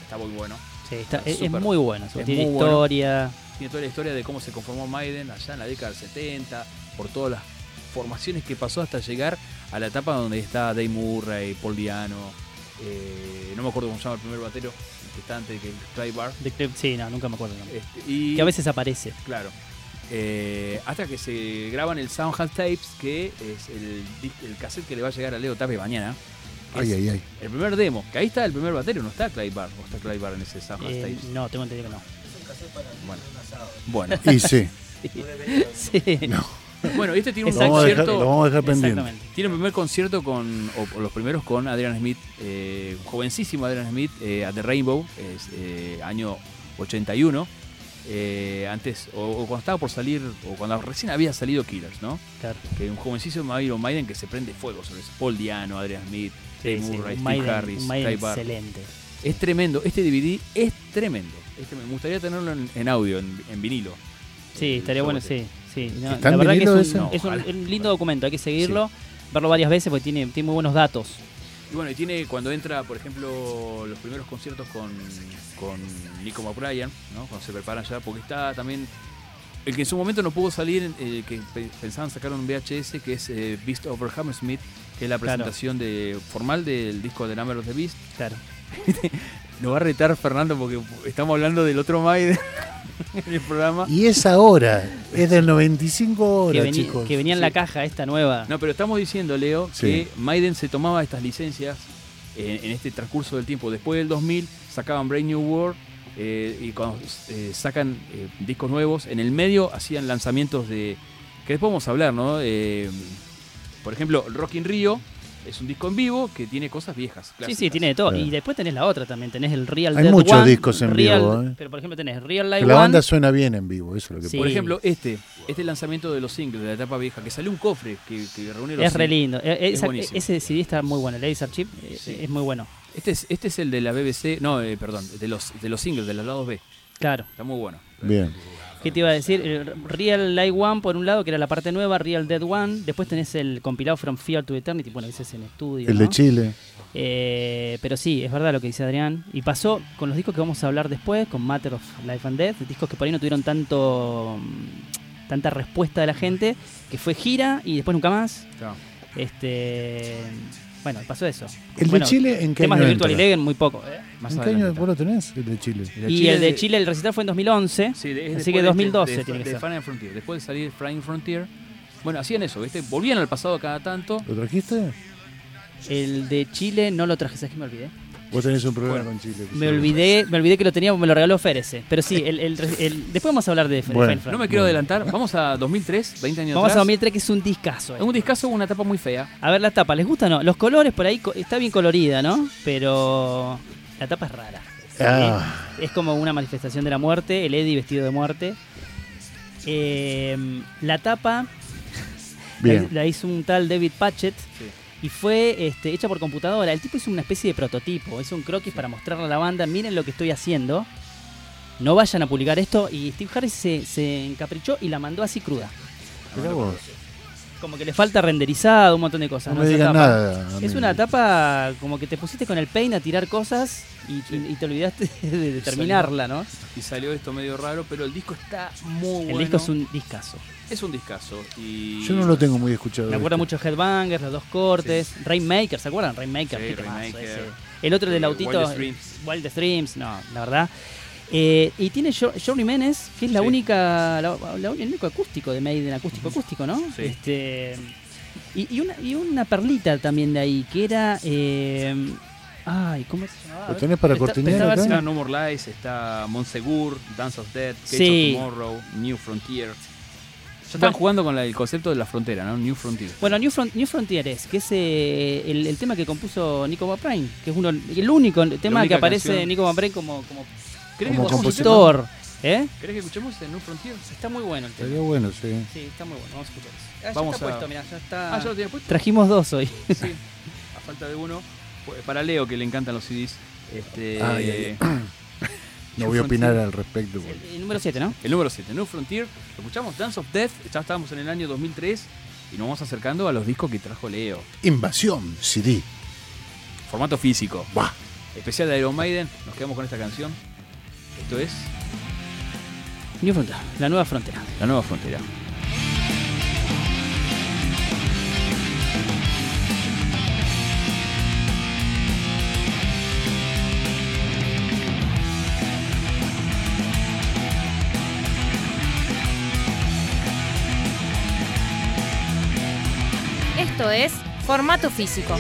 S1: está muy bueno.
S3: Sí, está- es, muy bueno.
S1: Es
S3: Tiene
S1: muy bueno.
S3: historia.
S1: Tiene toda la historia de cómo se conformó Maiden allá en la década del 70, por todas las formaciones que pasó hasta llegar a la etapa donde está Dave Murray, Paul Diano, eh, no me acuerdo cómo se llama el primer batero, que está antes que Clay Bar.
S3: de Clef- sí, no, nunca me acuerdo. nombre.
S1: Este, y,
S3: Que a veces aparece.
S1: Claro. Eh, hasta que se graban el Soundhouse Tapes, que es el, el cassette que le va a llegar a Leo Tape mañana.
S2: Ay,
S1: es
S2: ay, ay.
S1: El primer demo, que ahí está el primer batero, no está Clay Bar, o está Clay Bar en ese Soundhouse
S3: Eh,
S1: Tapes.
S3: no, tengo entendido que no.
S1: Bueno, bueno.
S2: Y sí, [LAUGHS]
S3: Sí.
S1: Bueno, este tiene
S2: lo
S1: un
S2: vamos, a dejar,
S1: concierto.
S2: lo vamos a dejar pendiente.
S3: Exactamente.
S1: Tiene el primer concierto con, o, o los primeros con Adrian Smith, eh, un jovencísimo Adrian Smith, eh, at The Rainbow, es, eh, año 81. eh, antes, o, o cuando estaba por salir, o cuando recién había salido Killers, ¿no?
S3: Claro.
S1: Que un jovencísimo Iron Maiden que se prende fuego sobre eso. Paul Diano, Adrian Smith,
S3: Sí, sí,
S1: Murray,
S3: un
S1: Steve
S3: Maiden-
S1: Harris,
S3: Maiden excelente.
S1: Es tremendo, este DVD es tremendo. Este me gustaría tenerlo en, en audio, en, en vinilo.
S3: Sí,
S1: Eh,
S3: estaría bueno,
S1: creo
S3: sí. Sí. No,
S2: ¿Está en
S3: la verdad que es,
S2: ese?
S3: un, es un- lindo documento, hay que seguirlo, verlo varias veces porque tiene, tiene muy buenos datos.
S1: Y bueno, y tiene cuando entra, por ejemplo, los primeros conciertos con, con Nico McBrien, ¿no? Cuando se preparan ya, porque está también el que en su momento no pudo salir, eh, que pe- pensaban sacar un VHS, que es eh, Beast Over Hammersmith, que es la
S3: Claro.
S1: presentación de, formal del disco de Number of the Beast.
S3: Claro. [LAUGHS]
S1: Nos va a retar Fernando porque estamos hablando del otro Maiden en [LAUGHS] [LAUGHS] el programa.
S2: Y es ahora, es del 95
S3: Que,
S2: horas,
S3: venía,
S2: chicos.
S3: que venía en la caja esta nueva.
S1: No, pero estamos diciendo, Leo,
S2: Sí.
S1: que Maiden se tomaba estas licencias en, en este transcurso del tiempo. Después del 2000 sacaban Brave New World eh, y cuando eh, sacan eh, discos nuevos, en el medio hacían lanzamientos de... que después vamos a hablar, ¿no? Eh, por ejemplo, Rock in Rio es un disco en vivo que tiene cosas viejas.
S3: Sí,
S1: clásicas.
S3: sí, tiene de todo.
S2: Claro.
S3: Y después tenés la otra también, tenés el Real
S2: Hay
S3: Dead
S2: muchos
S3: One,
S2: discos en
S3: Real-
S2: vivo, ¿eh?
S3: Pero por ejemplo tenés Real Life
S2: la
S3: One.
S2: banda suena bien en vivo, eso es lo que
S3: Sí.
S1: Por ejemplo, este, este lanzamiento de los singles de la etapa vieja, que salió un cofre que, que reúne los
S3: Es re lindo.
S1: Es
S3: esa-
S1: buenísimo.
S3: ese CD está muy bueno, el Laser Chip
S1: Sí.
S3: es muy bueno.
S1: Este es, este es el de la BBC, no, eh, perdón, de los, de los singles, de los lados B.
S3: Claro.
S1: Está muy bueno.
S2: Bien.
S3: ¿Qué te iba a decir? El Real Life One por un lado, que era la parte nueva, Real Dead One. Después tenés el compilado From Fear to Eternity, bueno, ese es en estudio.
S2: El
S3: ¿no?
S2: de Chile.
S3: Eh, pero sí, es verdad lo que dice Adrián. Y pasó con los discos que vamos a hablar después, con Matter of Life and Death, discos que por ahí no tuvieron tanto mm, tanta respuesta de la gente, que fue gira y después nunca más. Este bueno, pasó eso.
S2: ¿El
S3: Bueno,
S2: de Chile en qué
S3: Temas
S2: año
S3: de Virtual? Eleven muy poco. ¿eh?
S1: Más
S2: ¿En qué año vos lo tenés? El de Chile.
S1: El de
S3: Y
S1: Chile
S3: el de Chile, el recital fue en 2011.
S1: Sí, de- es
S3: Así que
S1: de
S3: 2012
S1: este- de,
S3: tiene que
S1: de
S3: ser.
S1: Final Frontier. Después de salir Flying Frontier. Bueno, hacían eso, ¿viste? Volvían al pasado cada tanto.
S2: ¿Lo trajiste?
S3: El de Chile no lo traje, ¿sabes que me olvidé?
S2: Vos tenés un problema
S1: Bueno,
S2: con Chile.
S3: Me
S2: sí.
S3: olvidé, me olvidé que lo tenía, me lo regaló Fer ese. Pero sí, el, el- el- después vamos a hablar de,
S2: Bueno.
S1: No me quiero adelantar. Vamos a 2003, 20 años
S3: Vamos a
S1: atrás.
S3: 2003, que es un discazo. eh.
S1: Es un discazo, una etapa muy fea.
S3: A ver la tapa, ¿les gusta o no? Los colores por ahí está bien colorida, ¿no? Pero la tapa es rara. ¿sí?
S2: Ah.
S3: Es como una manifestación de la muerte, el Eddie vestido de muerte. Eh, la tapa la,
S2: Bien.
S3: la hizo un tal David Patchett. Y fue este, hecha por computadora. El tipo hizo una especie de prototipo, es un croquis para mostrarle a la banda, miren lo que estoy haciendo. No vayan a publicar esto y Steve Harris se, se encaprichó y la mandó así cruda. Como que le falta renderizado, un montón de cosas.
S2: no
S3: ¿no?
S2: me
S3: Esa
S2: digas nada.
S3: Es una etapa como que te pusiste con el paint a tirar cosas y, y- y te olvidaste [LAUGHS] de, de terminarla, ¿no?
S1: Y salió esto medio raro, pero el disco está muy
S3: El
S1: bueno.
S3: disco es un discazo.
S1: Es un discazo. Y...
S2: Yo no lo tengo muy escuchado.
S3: Me acuerdo
S2: este.
S3: mucho Headbangers, los dos cortes, Rainmaker, ¿se acuerdan? Rainmaker,
S1: Sí,
S3: qué
S1: Rainmaker.
S3: ese. El otro del autito,
S1: Wildest
S3: eh,
S1: Dreams.
S3: Wildest Dreams, no, la verdad. Eh, y tiene Jo- Johnny Menes, que es la
S1: Sí.
S3: única, la- la- el único acústico de Maiden, acústico acústico, ¿no?
S1: Sí.
S3: Este, y, y una, y una perlita también de ahí, que era... eh, ay, ¿cómo se llamaba?
S2: ¿Lo tenés para cortinear
S3: está-
S1: No More Lies, está Monsegur, Dance of Death, Cage
S3: Sí.
S1: of Tomorrow, New Frontier. Ya están jugando con la- el concepto de la frontera, ¿no? New Frontier.
S3: Bueno, New, Front- New Frontiers, que es eh, el, el tema que compuso Nico Maprain, que es uno, el único tema que aparece
S1: canción.
S3: Nico Maprain como, como
S1: ¿Querés
S2: Como
S3: compositor. ¿Eh?
S1: ¿Querés que escuchemos ese New Frontier?
S3: Está muy bueno el tema.
S2: Estaría bueno, sí.
S3: Sí, está muy bueno. Vamos a escuchar eso. Ah, ya
S1: Vamos
S3: está
S1: a-
S3: puesto, mirá, ya está.
S1: Ah, ¿ya lo tenía puesto?
S3: Trajimos dos hoy.
S1: Sí. A falta de uno. Pues, Para Leo, que le encantan los CDs. Este,
S2: Ay, ay, [COUGHS] No voy a opinar
S1: Frontier.
S2: al respecto. porque-
S3: El, el número 7, ¿no?
S1: El número 7, New Frontier. Lo escuchamos Dance of Death. Ya estábamos en el año 2003. Y nos vamos acercando a los discos que trajo Leo.
S2: Invasión CD.
S1: Formato físico.
S2: Buah.
S1: Especial de Iron Maiden. Nos quedamos con esta canción. Esto es
S3: New Frontier, la nueva frontera.
S1: La Nueva Frontera.
S5: Esto es formato físico.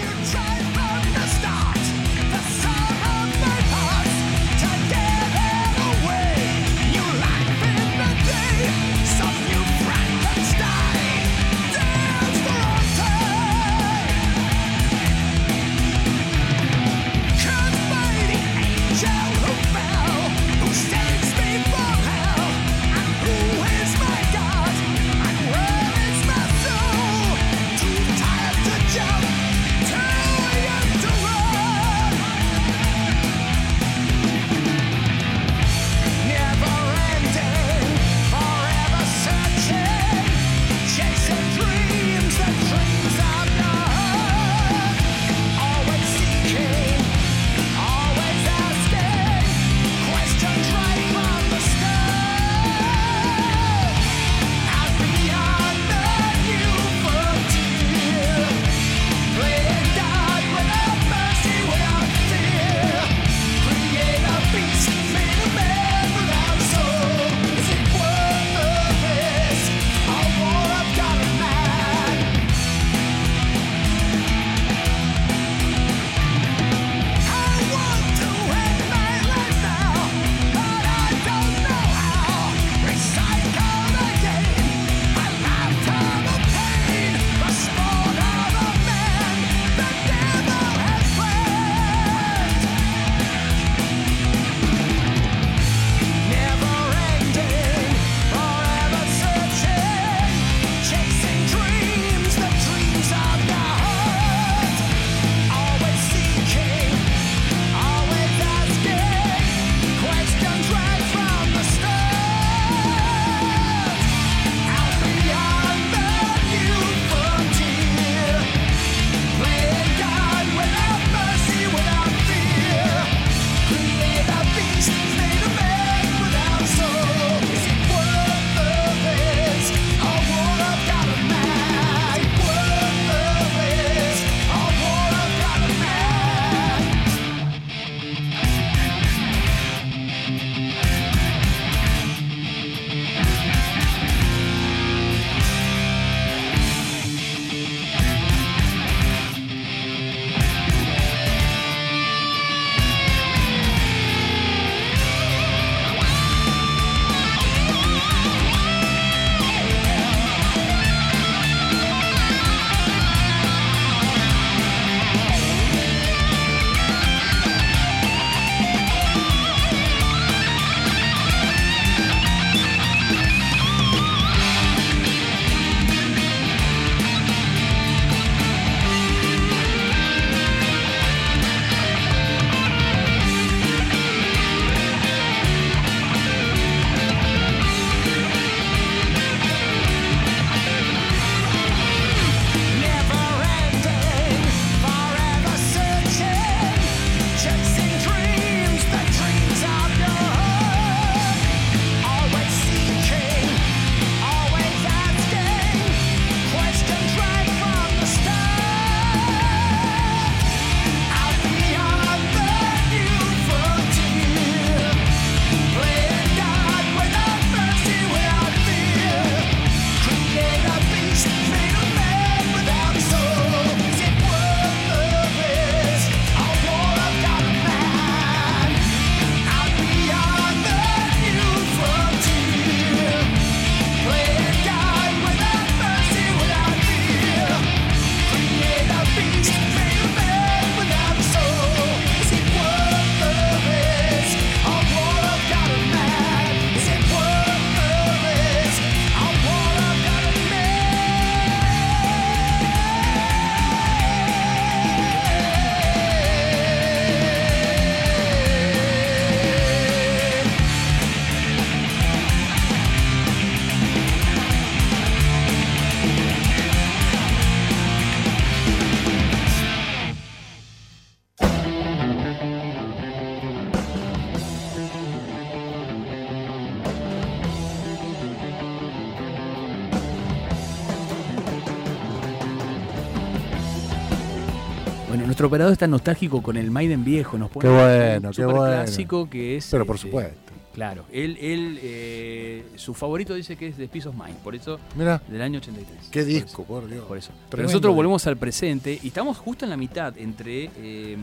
S1: Nuestro operador está nostálgico con el Maiden viejo, nos pone
S2: Qué bueno,
S1: un
S2: qué bueno.
S1: clásico que es.
S2: Pero por
S1: este,
S2: supuesto.
S1: Claro, él, él eh, su favorito dice que es The Peace of Mind, por eso
S2: Mira,
S1: del año 83.
S2: qué
S1: Por
S2: disco,
S1: eso,
S2: por Dios.
S1: Por eso. Pero nosotros volvemos al presente y estamos justo en la mitad entre eh,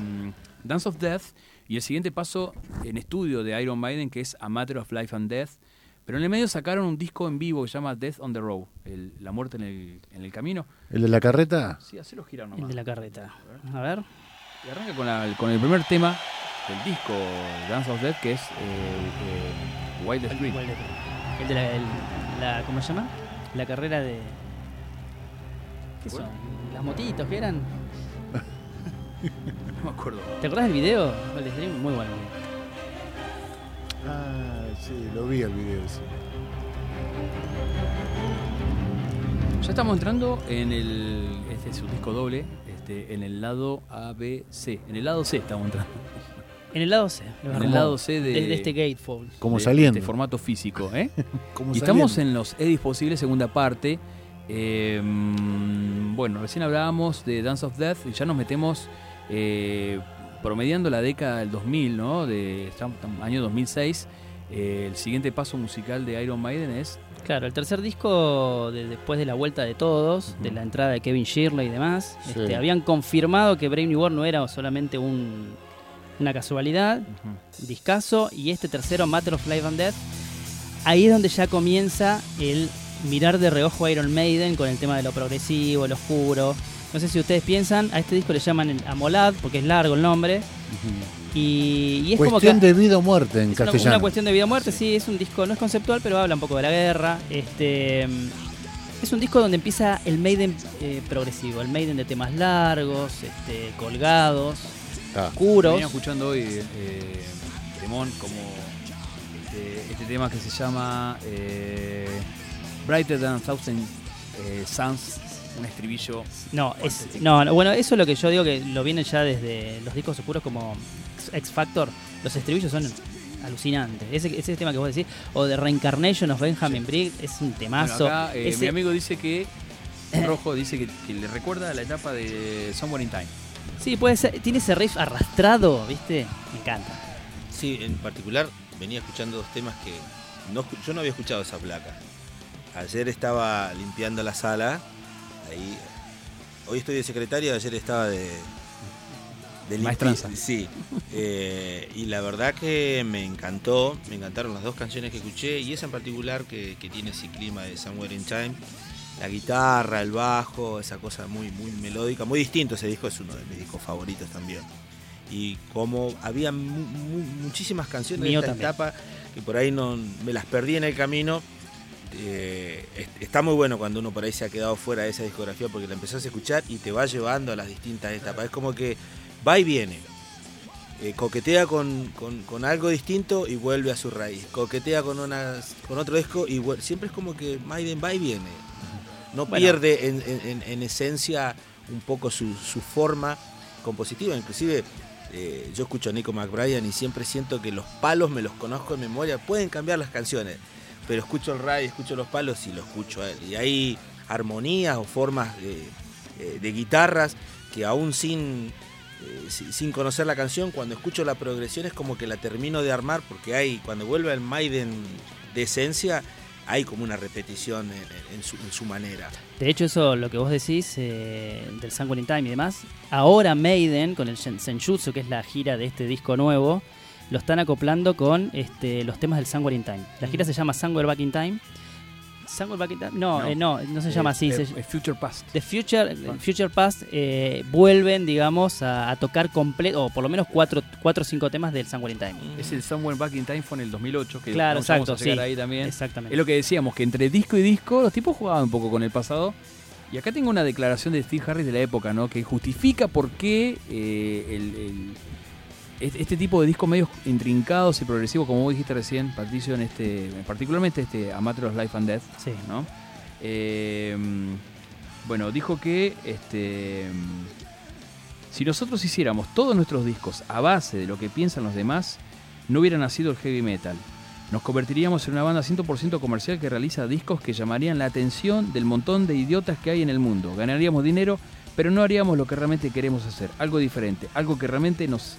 S1: Dance of Death y el siguiente paso en estudio de Iron Maiden que es A Matter of Life and Death. Pero en el medio sacaron un disco en vivo que se llama Death on the Road, el- la muerte en el, en el camino.
S2: ¿El de la carreta?
S1: Sí, hacelo girar
S3: El
S1: nomás.
S3: de la carreta. A ver.
S1: Y arranca con, la- con el primer tema del disco Dance of Death que es eh, eh, Wild Street.
S3: ¿Cuál de- El de la, el- la- ¿Cómo se llama? La carrera de. ¿Qué son? ¿Las motitos que eran? [LAUGHS]
S1: No me acuerdo.
S3: ¿Te acordás del video? El de stream, Muy bueno.
S2: Ah, sí, lo vi el video, sí.
S1: Ya estamos entrando en el. Este es un disco doble. Este, en el lado A, B, C. En el lado C estamos entrando.
S3: En el lado C.
S1: En el lado C de,
S3: este Gatefold.
S2: Como
S1: de
S2: saliendo.
S1: Este formato físico. ¿eh? [LAUGHS]
S2: Como
S1: y estamos en los Edis Posibles, segunda parte. Eh, mm, bueno, recién hablábamos de Dance of Death y ya nos metemos eh, promediando la década del 2000, ¿no? De año 2006. Eh, el siguiente paso musical de Iron Maiden es
S3: Claro, el tercer disco, de- después de la vuelta de todos, de la entrada de Kevin Shirley y demás,
S2: Sí.
S3: este, habían confirmado que Brave New World no era solamente un- una casualidad, discaso, y este tercero, Matter of Life and Death, ahí es donde ya comienza el mirar de reojo a Iron Maiden con el tema de lo progresivo, lo oscuro. No sé si ustedes piensan, a este disco le llaman el Amolad, porque es largo el nombre, y, y es como que...
S2: Cuestión de vida o muerte en
S3: Es una,
S2: castellano.
S3: una cuestión de vida o muerte, sí, es un disco, no es conceptual, pero habla un poco de la guerra. Este es un disco donde empieza el Maiden eh, progresivo, el Maiden de temas largos, este, colgados,
S2: Ah,
S3: oscuros.
S1: Venía escuchando hoy eh, Temón como este, este tema que se llama eh, Brighter Than a Thousand eh, Suns, un estribillo.
S3: No, es, no, no, bueno, eso es lo que yo digo que lo vienen ya desde los discos oscuros como X Factor. Los estribillos son alucinantes. Ese, ese tema que vos decís, o de Reincarnation of Benjamin Brick, es un
S1: Bueno,
S3: temazo.
S1: acá eh,
S3: Ese-
S1: mi amigo dice que [COUGHS] Rojo dice que, que le recuerda a la etapa de Somewhere in Time.
S3: Sí, puede ser. Tiene ese riff arrastrado, ¿viste? Me encanta.
S4: Sí, en particular venía escuchando dos temas que no, yo no había escuchado esa placa. Ayer estaba limpiando la sala, ahí. Hoy estoy de secretario, ayer estaba de. de
S1: Maestranza.
S4: Sí. eh, y la verdad que me encantó, me encantaron las dos canciones que escuché y esa en particular que, que tiene ese clima de Somewhere in Time. La guitarra, el bajo, esa cosa muy, muy melódica, muy distinto. Ese disco es uno de mis discos favoritos también. Y como había mu- mu- muchísimas canciones
S3: Mío
S4: de esta
S3: también.
S4: etapa que por ahí no me las perdí en el camino. Eh, es- está muy bueno cuando uno por ahí se ha quedado fuera de esa discografía porque la empezás a escuchar y te va llevando a las distintas etapas. Es como que va y viene. Eh, coquetea con, con- con algo distinto y vuelve a su raíz. Coquetea con, una, con otro disco y siempre es como que Maiden va y viene. No
S3: Bueno.
S4: pierde en, en- en- en esencia un poco su, su forma compositiva. Inclusive eh, yo escucho a Nico McBride y siempre siento que los palos me los conozco en memoria. Pueden cambiar las canciones, pero escucho el radio, escucho los palos y lo escucho a él. Y hay armonías o formas de, eh, guitarras que aún sin, eh, si- sin conocer la canción, cuando escucho la progresión es como que la termino de armar porque hay, cuando vuelve al Maiden de esencia, hay como una repetición en, su, manera.
S3: De hecho, eso, lo que vos decís eh, del Sanguine Time y demás, ahora Maiden, con el Sen- Senjutsu, que es la gira de este disco nuevo, lo están acoplando con este, los temas del Sanguine Time. La gira se llama Somewhere Back in Time. ¿Somewhere Back in Time? No,
S1: No.
S3: eh, no, no se llama así.
S1: eh,
S3: se-
S1: eh, Future Past.
S3: The Future, Future Past eh, vuelven, digamos, a, a tocar completo, o por lo menos cuatro, cuatro o cinco temas del Sanguine Time.
S1: Es el Somewhere Back in Time fue en el 2008, que
S3: Claro, exacto,
S1: a llegar
S3: sí.
S1: ahí también.
S3: Exactamente.
S1: Es lo que decíamos, que entre disco y disco los tipos jugaban un poco con el pasado. Y acá tengo una declaración de Steve Harris de la época, ¿no? Que justifica por qué eh, el- el- este tipo de discos medios intrincados y progresivos, como vos dijiste recién, Patricio, en este, particularmente este A Matter of Life and Death,
S3: Sí.
S1: ¿no? Eh, bueno, dijo que este, si nosotros hiciéramos todos nuestros discos a base de lo que piensan los demás, no hubiera nacido el heavy metal. Nos convertiríamos en una banda 100% comercial que realiza discos que llamarían la atención del montón de idiotas que hay en el mundo. Ganaríamos dinero, pero no haríamos lo que realmente queremos hacer, algo diferente, algo que realmente nos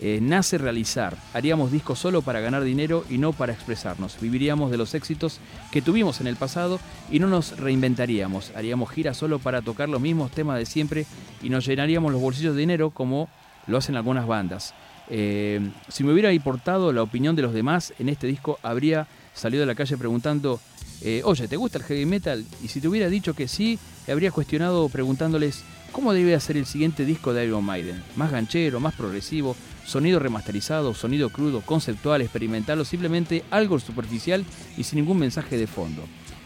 S1: eh, nace realizar. Haríamos discos solo para ganar dinero y no para expresarnos. Viviríamos de los éxitos que tuvimos en el pasado y no nos reinventaríamos. Haríamos giras solo para tocar los mismos temas de siempre y nos llenaríamos los bolsillos de dinero como lo hacen algunas bandas. Eh, si me hubiera importado la opinión de los demás, en este disco habría salido a la calle preguntando, eh, oye, ¿te gusta el heavy metal? Y si te hubiera dicho que sí, habría cuestionado preguntándoles, ¿cómo debe ser el siguiente disco de Iron Maiden? ¿Más ganchero, más progresivo, sonido remasterizado, sonido crudo, conceptual, experimental o simplemente algo superficial y sin ningún mensaje de fondo?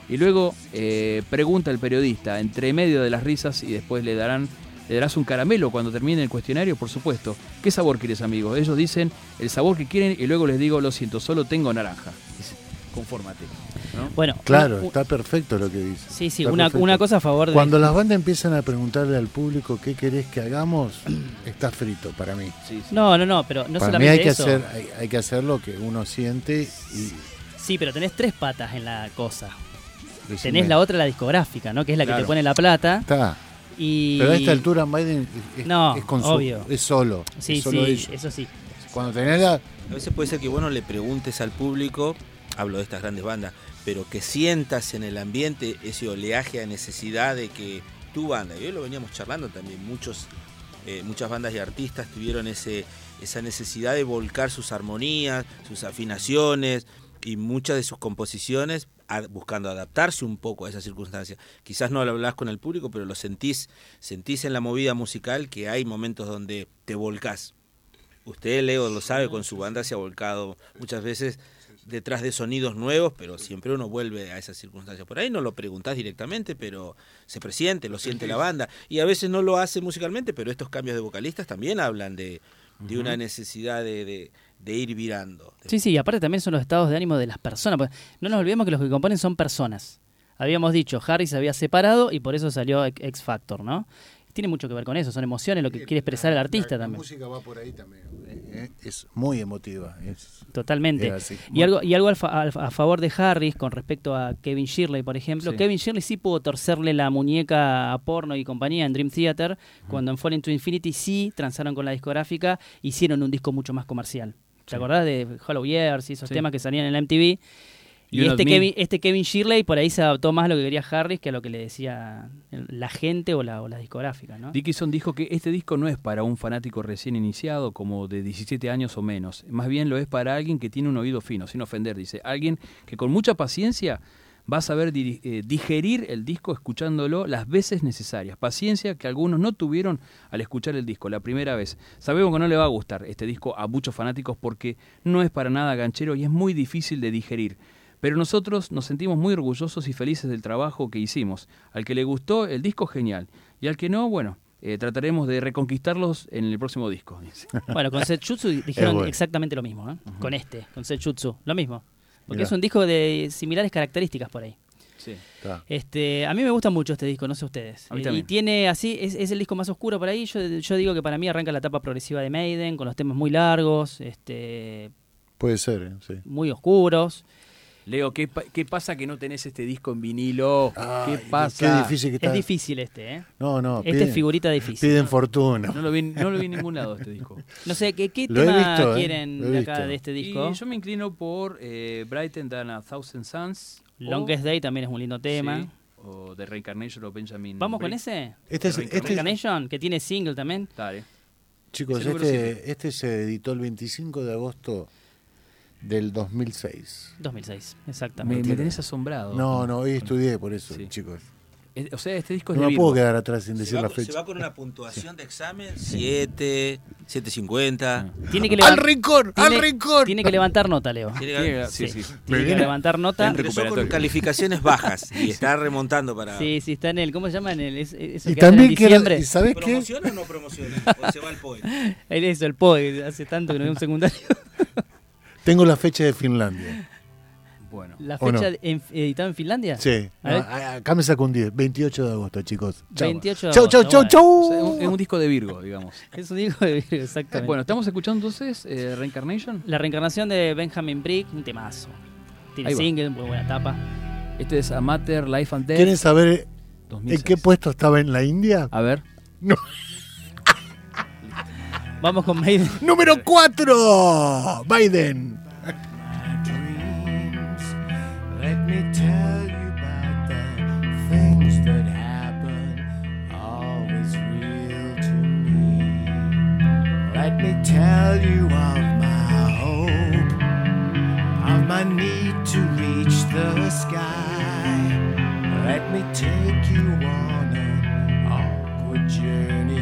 S1: Y luego eh, pregunta el periodista, entre medio de las risas y después le darán le darás un caramelo cuando termine el cuestionario, por supuesto. ¿Qué sabor quieres, amigo? Ellos dicen el sabor que quieren y luego les digo, lo siento, solo tengo naranja. Confórmate. ¿No?
S3: Bueno,
S2: Claro,
S3: una-
S2: está perfecto lo que dice.
S3: Sí, sí, una, cosa a favor de.
S2: Cuando las bandas empiezan a preguntarle al público qué querés que hagamos, [CLEARS THROAT] está frito para mí.
S1: Sí, sí.
S3: No, no, no, pero no
S2: para mí
S3: solamente
S2: hay que,
S3: eso.
S2: hacer, hay, hay que hacer lo que uno siente y
S3: Sí, pero tenés tres patas en la cosa.
S2: decime,
S3: Tenés la otra, la discográfica, ¿no? Que es la que te pone la plata.
S2: Está.
S3: Y...
S2: Pero a esta altura Maiden es,
S3: No,
S2: es con su-
S3: obvio.
S2: es solo.
S3: Sí,
S2: es solo
S3: sí,
S2: ellos.
S3: eso sí.
S2: Cuando tenés la,
S4: A veces puede ser que vos no le preguntes al público, hablo de estas grandes bandas, pero que sientas en el ambiente ese oleaje a necesidad de que tu banda, y hoy lo veníamos charlando también, muchos, eh, muchas bandas y artistas tuvieron ese, esa necesidad de volcar sus armonías, sus afinaciones y muchas de sus composiciones buscando adaptarse un poco a esa circunstancia. Quizás no lo hablas con el público, pero lo sentís, sentís en la movida musical que hay momentos donde te volcás. Usted, Leo, lo sabe, con su banda se ha volcado muchas veces detrás de sonidos nuevos, pero siempre uno vuelve a esas circunstancias. Por ahí no lo preguntás directamente, pero se presiente, lo siente la banda. Y a veces no lo hace musicalmente, pero estos cambios de vocalistas también hablan de, de una necesidad de, de- de ir virando.
S3: Sí, sí, y aparte también son los estados de ánimo de las personas. porque No nos olvidemos que los que componen son personas. Habíamos dicho, Harry se había separado y por eso salió X Factor, ¿no? Tiene mucho que ver con eso, son emociones, lo que quiere expresar el artista
S2: la
S3: también.
S2: música va por ahí también. eh, eh, Es muy emotiva. es-
S3: Totalmente.
S2: es así.
S3: Y algo, y algo al fa- al- a, favor de Harris con respecto a Kevin Shirley, por ejemplo.
S1: Sí.
S3: Kevin Shirley sí pudo torcerle la muñeca a porno y compañía en Dream Theater, cuando en Falling to Infinity sí transaron con la discográfica, hicieron un disco mucho más comercial. ¿Te
S1: Sí.
S3: acordás de Hollow Years y esos
S1: Sí.
S3: temas que salían en la MTV? Y este. Kevin, este Kevin Shirley por ahí se adaptó más a lo que quería Harris que a lo que le decía la gente o la, o la discográfica, ¿no?
S1: Dickinson dijo que este disco no es para un fanático recién iniciado, como de 17 años o menos. Más bien lo es para alguien que tiene un oído fino, sin ofender, dice. Alguien que con mucha paciencia va a saber eh, digerir el disco escuchándolo las veces necesarias. Paciencia que algunos no tuvieron al escuchar el disco la primera vez. Sabemos que no le va a gustar este disco a muchos fanáticos porque no es para nada ganchero y es muy difícil de digerir. Pero nosotros nos sentimos muy orgullosos y felices del trabajo que hicimos. Al que le gustó el disco, genial. Y al que no, bueno, eh, trataremos de reconquistarlos en el próximo disco. dice. [LAUGHS]
S3: Bueno, con Setshutsu dijeron
S2: bueno.
S3: exactamente lo mismo, ¿eh? Con este, con Setshutsu, lo mismo. Porque
S2: Mirá.
S3: es un disco de similares características por ahí.
S1: Sí.
S2: está.
S3: Este, a mí me gusta mucho este disco, no sé ustedes.
S1: A mí
S3: Eh, y tiene así, es, es el disco más oscuro por ahí. Yo, yo digo que para mí arranca la etapa progresiva de Maiden, con los temas muy largos, este,
S2: Puede ser, eh, sí.
S3: muy oscuros.
S1: Leo, ¿qué, pa- qué pasa que no tenés este disco en vinilo?
S2: Ay,
S1: ¿Qué pasa?
S2: Qué difícil que está.
S3: Es difícil este, ¿eh?
S2: No, no.
S3: Este
S2: piden,
S3: es figurita difícil.
S2: Piden fortuna.
S1: No lo, vi, no lo vi en ningún lado este disco. [LAUGHS]
S3: No sé, ¿qué, qué tema
S2: visto, ¿eh?
S3: quieren de acá
S2: visto.
S3: de este disco?
S1: Y yo me inclino por eh, Brighten Than a Thousand Suns. o-
S3: Longest Day también es un lindo tema.
S1: Sí, o The Reincarnation of Benjamin.
S3: ¿Vamos con ese?
S2: Este es, este,
S3: Reincarnation, que tiene single también.
S1: Dale.
S2: chicos, este, este se editó el 25 de agosto del 2006.
S3: 2006,
S1: Me,
S3: exactamente.
S1: me tenés asombrado.
S2: No, no, hoy estudié por eso,
S1: Sí.
S2: chicos.
S1: O sea, este disco es
S2: No
S1: de
S2: me puedo quedar atrás sin
S4: Se
S2: decir
S4: va,
S2: la
S4: con- se
S2: fecha.
S4: va con una puntuación de examen 7, 750.
S3: Tiene que,
S2: ¡Al rincón! ¡Al
S3: tiene-
S2: rincón!
S3: tiene que levantar nota, Leo.
S4: Tiene que-
S1: sí, sí.
S3: Tiene que levantar nota.
S4: Empezó con calificaciones bajas y [LAUGHS] está remontando para.
S3: Sí, sí, está en el. ¿Cómo se llama? En el, es, eso
S2: Y
S3: que hacen en
S2: también quiero,
S3: diciembre.
S2: ¿y ¿sabes qué?
S4: ¿Promociona o no promociona? O se va al POE. [LAUGHS]
S3: Él eso, el POE, hace tanto que no veo un secundario. [LAUGHS]
S2: Tengo la fecha de Finlandia.
S1: Bueno.
S3: La
S2: ¿O no?
S3: fecha de- en- Finlandia.
S2: Sí.
S3: A
S2: No, acá me saco un 10. 28 de agosto, chicos. Chau.
S3: 28 de
S2: Chau, chau,
S3: agosto,
S2: chau,
S3: bueno.
S1: Es, un,
S2: chau.
S1: es un disco de Virgo, digamos. [LAUGHS]
S3: Es un disco de Virgo, exactamente.
S1: Bueno, estamos escuchando entonces eh, Reincarnation.
S3: La reencarnación de Benjamin Brick, un temazo. Tiene
S1: Ahí va.
S3: single, muy buena tapa.
S1: Este es Amateur Life and Death.
S2: ¿Quieren saber
S1: 2006.
S2: en qué puesto estaba en la India?
S1: A ver.
S3: Vamos con Maiden.
S2: Número 4. Biden.
S5: Tell you about that things that happened always real to me Let me tell you of my hope, of my need to reach the sky. Let me take you on an awkward journey.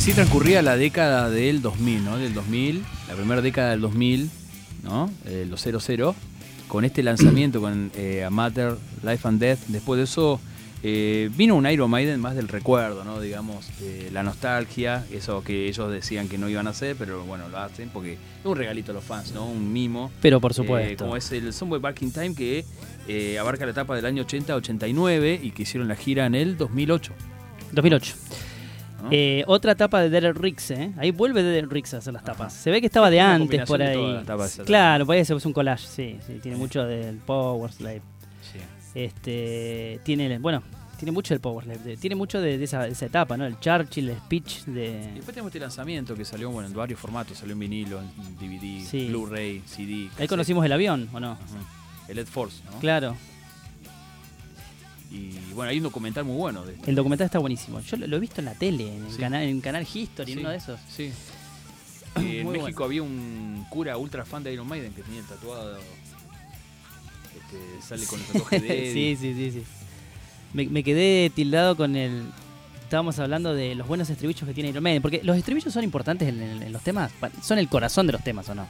S1: Así transcurría la década del 2000, ¿no? Del 2000, la primera década del 2000, ¿no? Eh, los 00, con este lanzamiento, con eh, A Matter, Life and Death. Después de eso eh, vino un Iron Maiden más del recuerdo, ¿no? Digamos, eh, la nostalgia, eso que ellos decían que no iban a hacer, pero bueno, lo hacen porque es un regalito a los fans, ¿no? Un mimo.
S3: Pero por
S1: Eh,
S3: supuesto.
S1: como es el Somewhere Back in Time que abarca la etapa del año 80-89 y que hicieron la gira en el 2008.
S3: 2008. Eh, otra etapa de Derek Riggs, ¿eh? Ahí vuelve Derek Riggs a hacer las tapas. Se ve que estaba de antes por ahí.
S1: tapas
S3: claro, por ahí se puso un collage, sí, sí. Tiene mucho del Power Slave.
S1: Sí.
S3: Este, tiene, bueno, tiene mucho del Power Slave. de- Tiene mucho de, de esa, de esa etapa, ¿no? El Churchill, el speech
S1: Y
S3: de...
S1: después tenemos este lanzamiento que salió bueno, en varios formatos, salió en vinilo, en DVD,
S3: Sí.
S1: Blu-ray, CD.
S3: Ahí
S1: cassette.
S3: conocimos el avión, ¿o no?
S1: Ajá. El Ed Force, ¿no?
S3: Claro,
S1: Y bueno, hay un documental muy bueno de esto.
S3: el documental está buenísimo. Yo lo, lo he visto en la tele, en el,
S1: Sí.
S3: canal, en canal History, en
S1: Sí,
S3: uno de esos.
S1: Sí. Eh, [CLEARS THROAT] en México había un cura ultra fan de Iron Maiden que tenía el tatuado. Este, sale con el tatuaje de [LAUGHS]
S3: sí,
S1: Eddie.
S3: sí, sí, sí. Me, me quedé tildado con el. Estábamos hablando de los buenos estribillos que tiene Iron Maiden, porque los estribillos son importantes en, en- en los temas, son el corazón de los temas, ¿o no?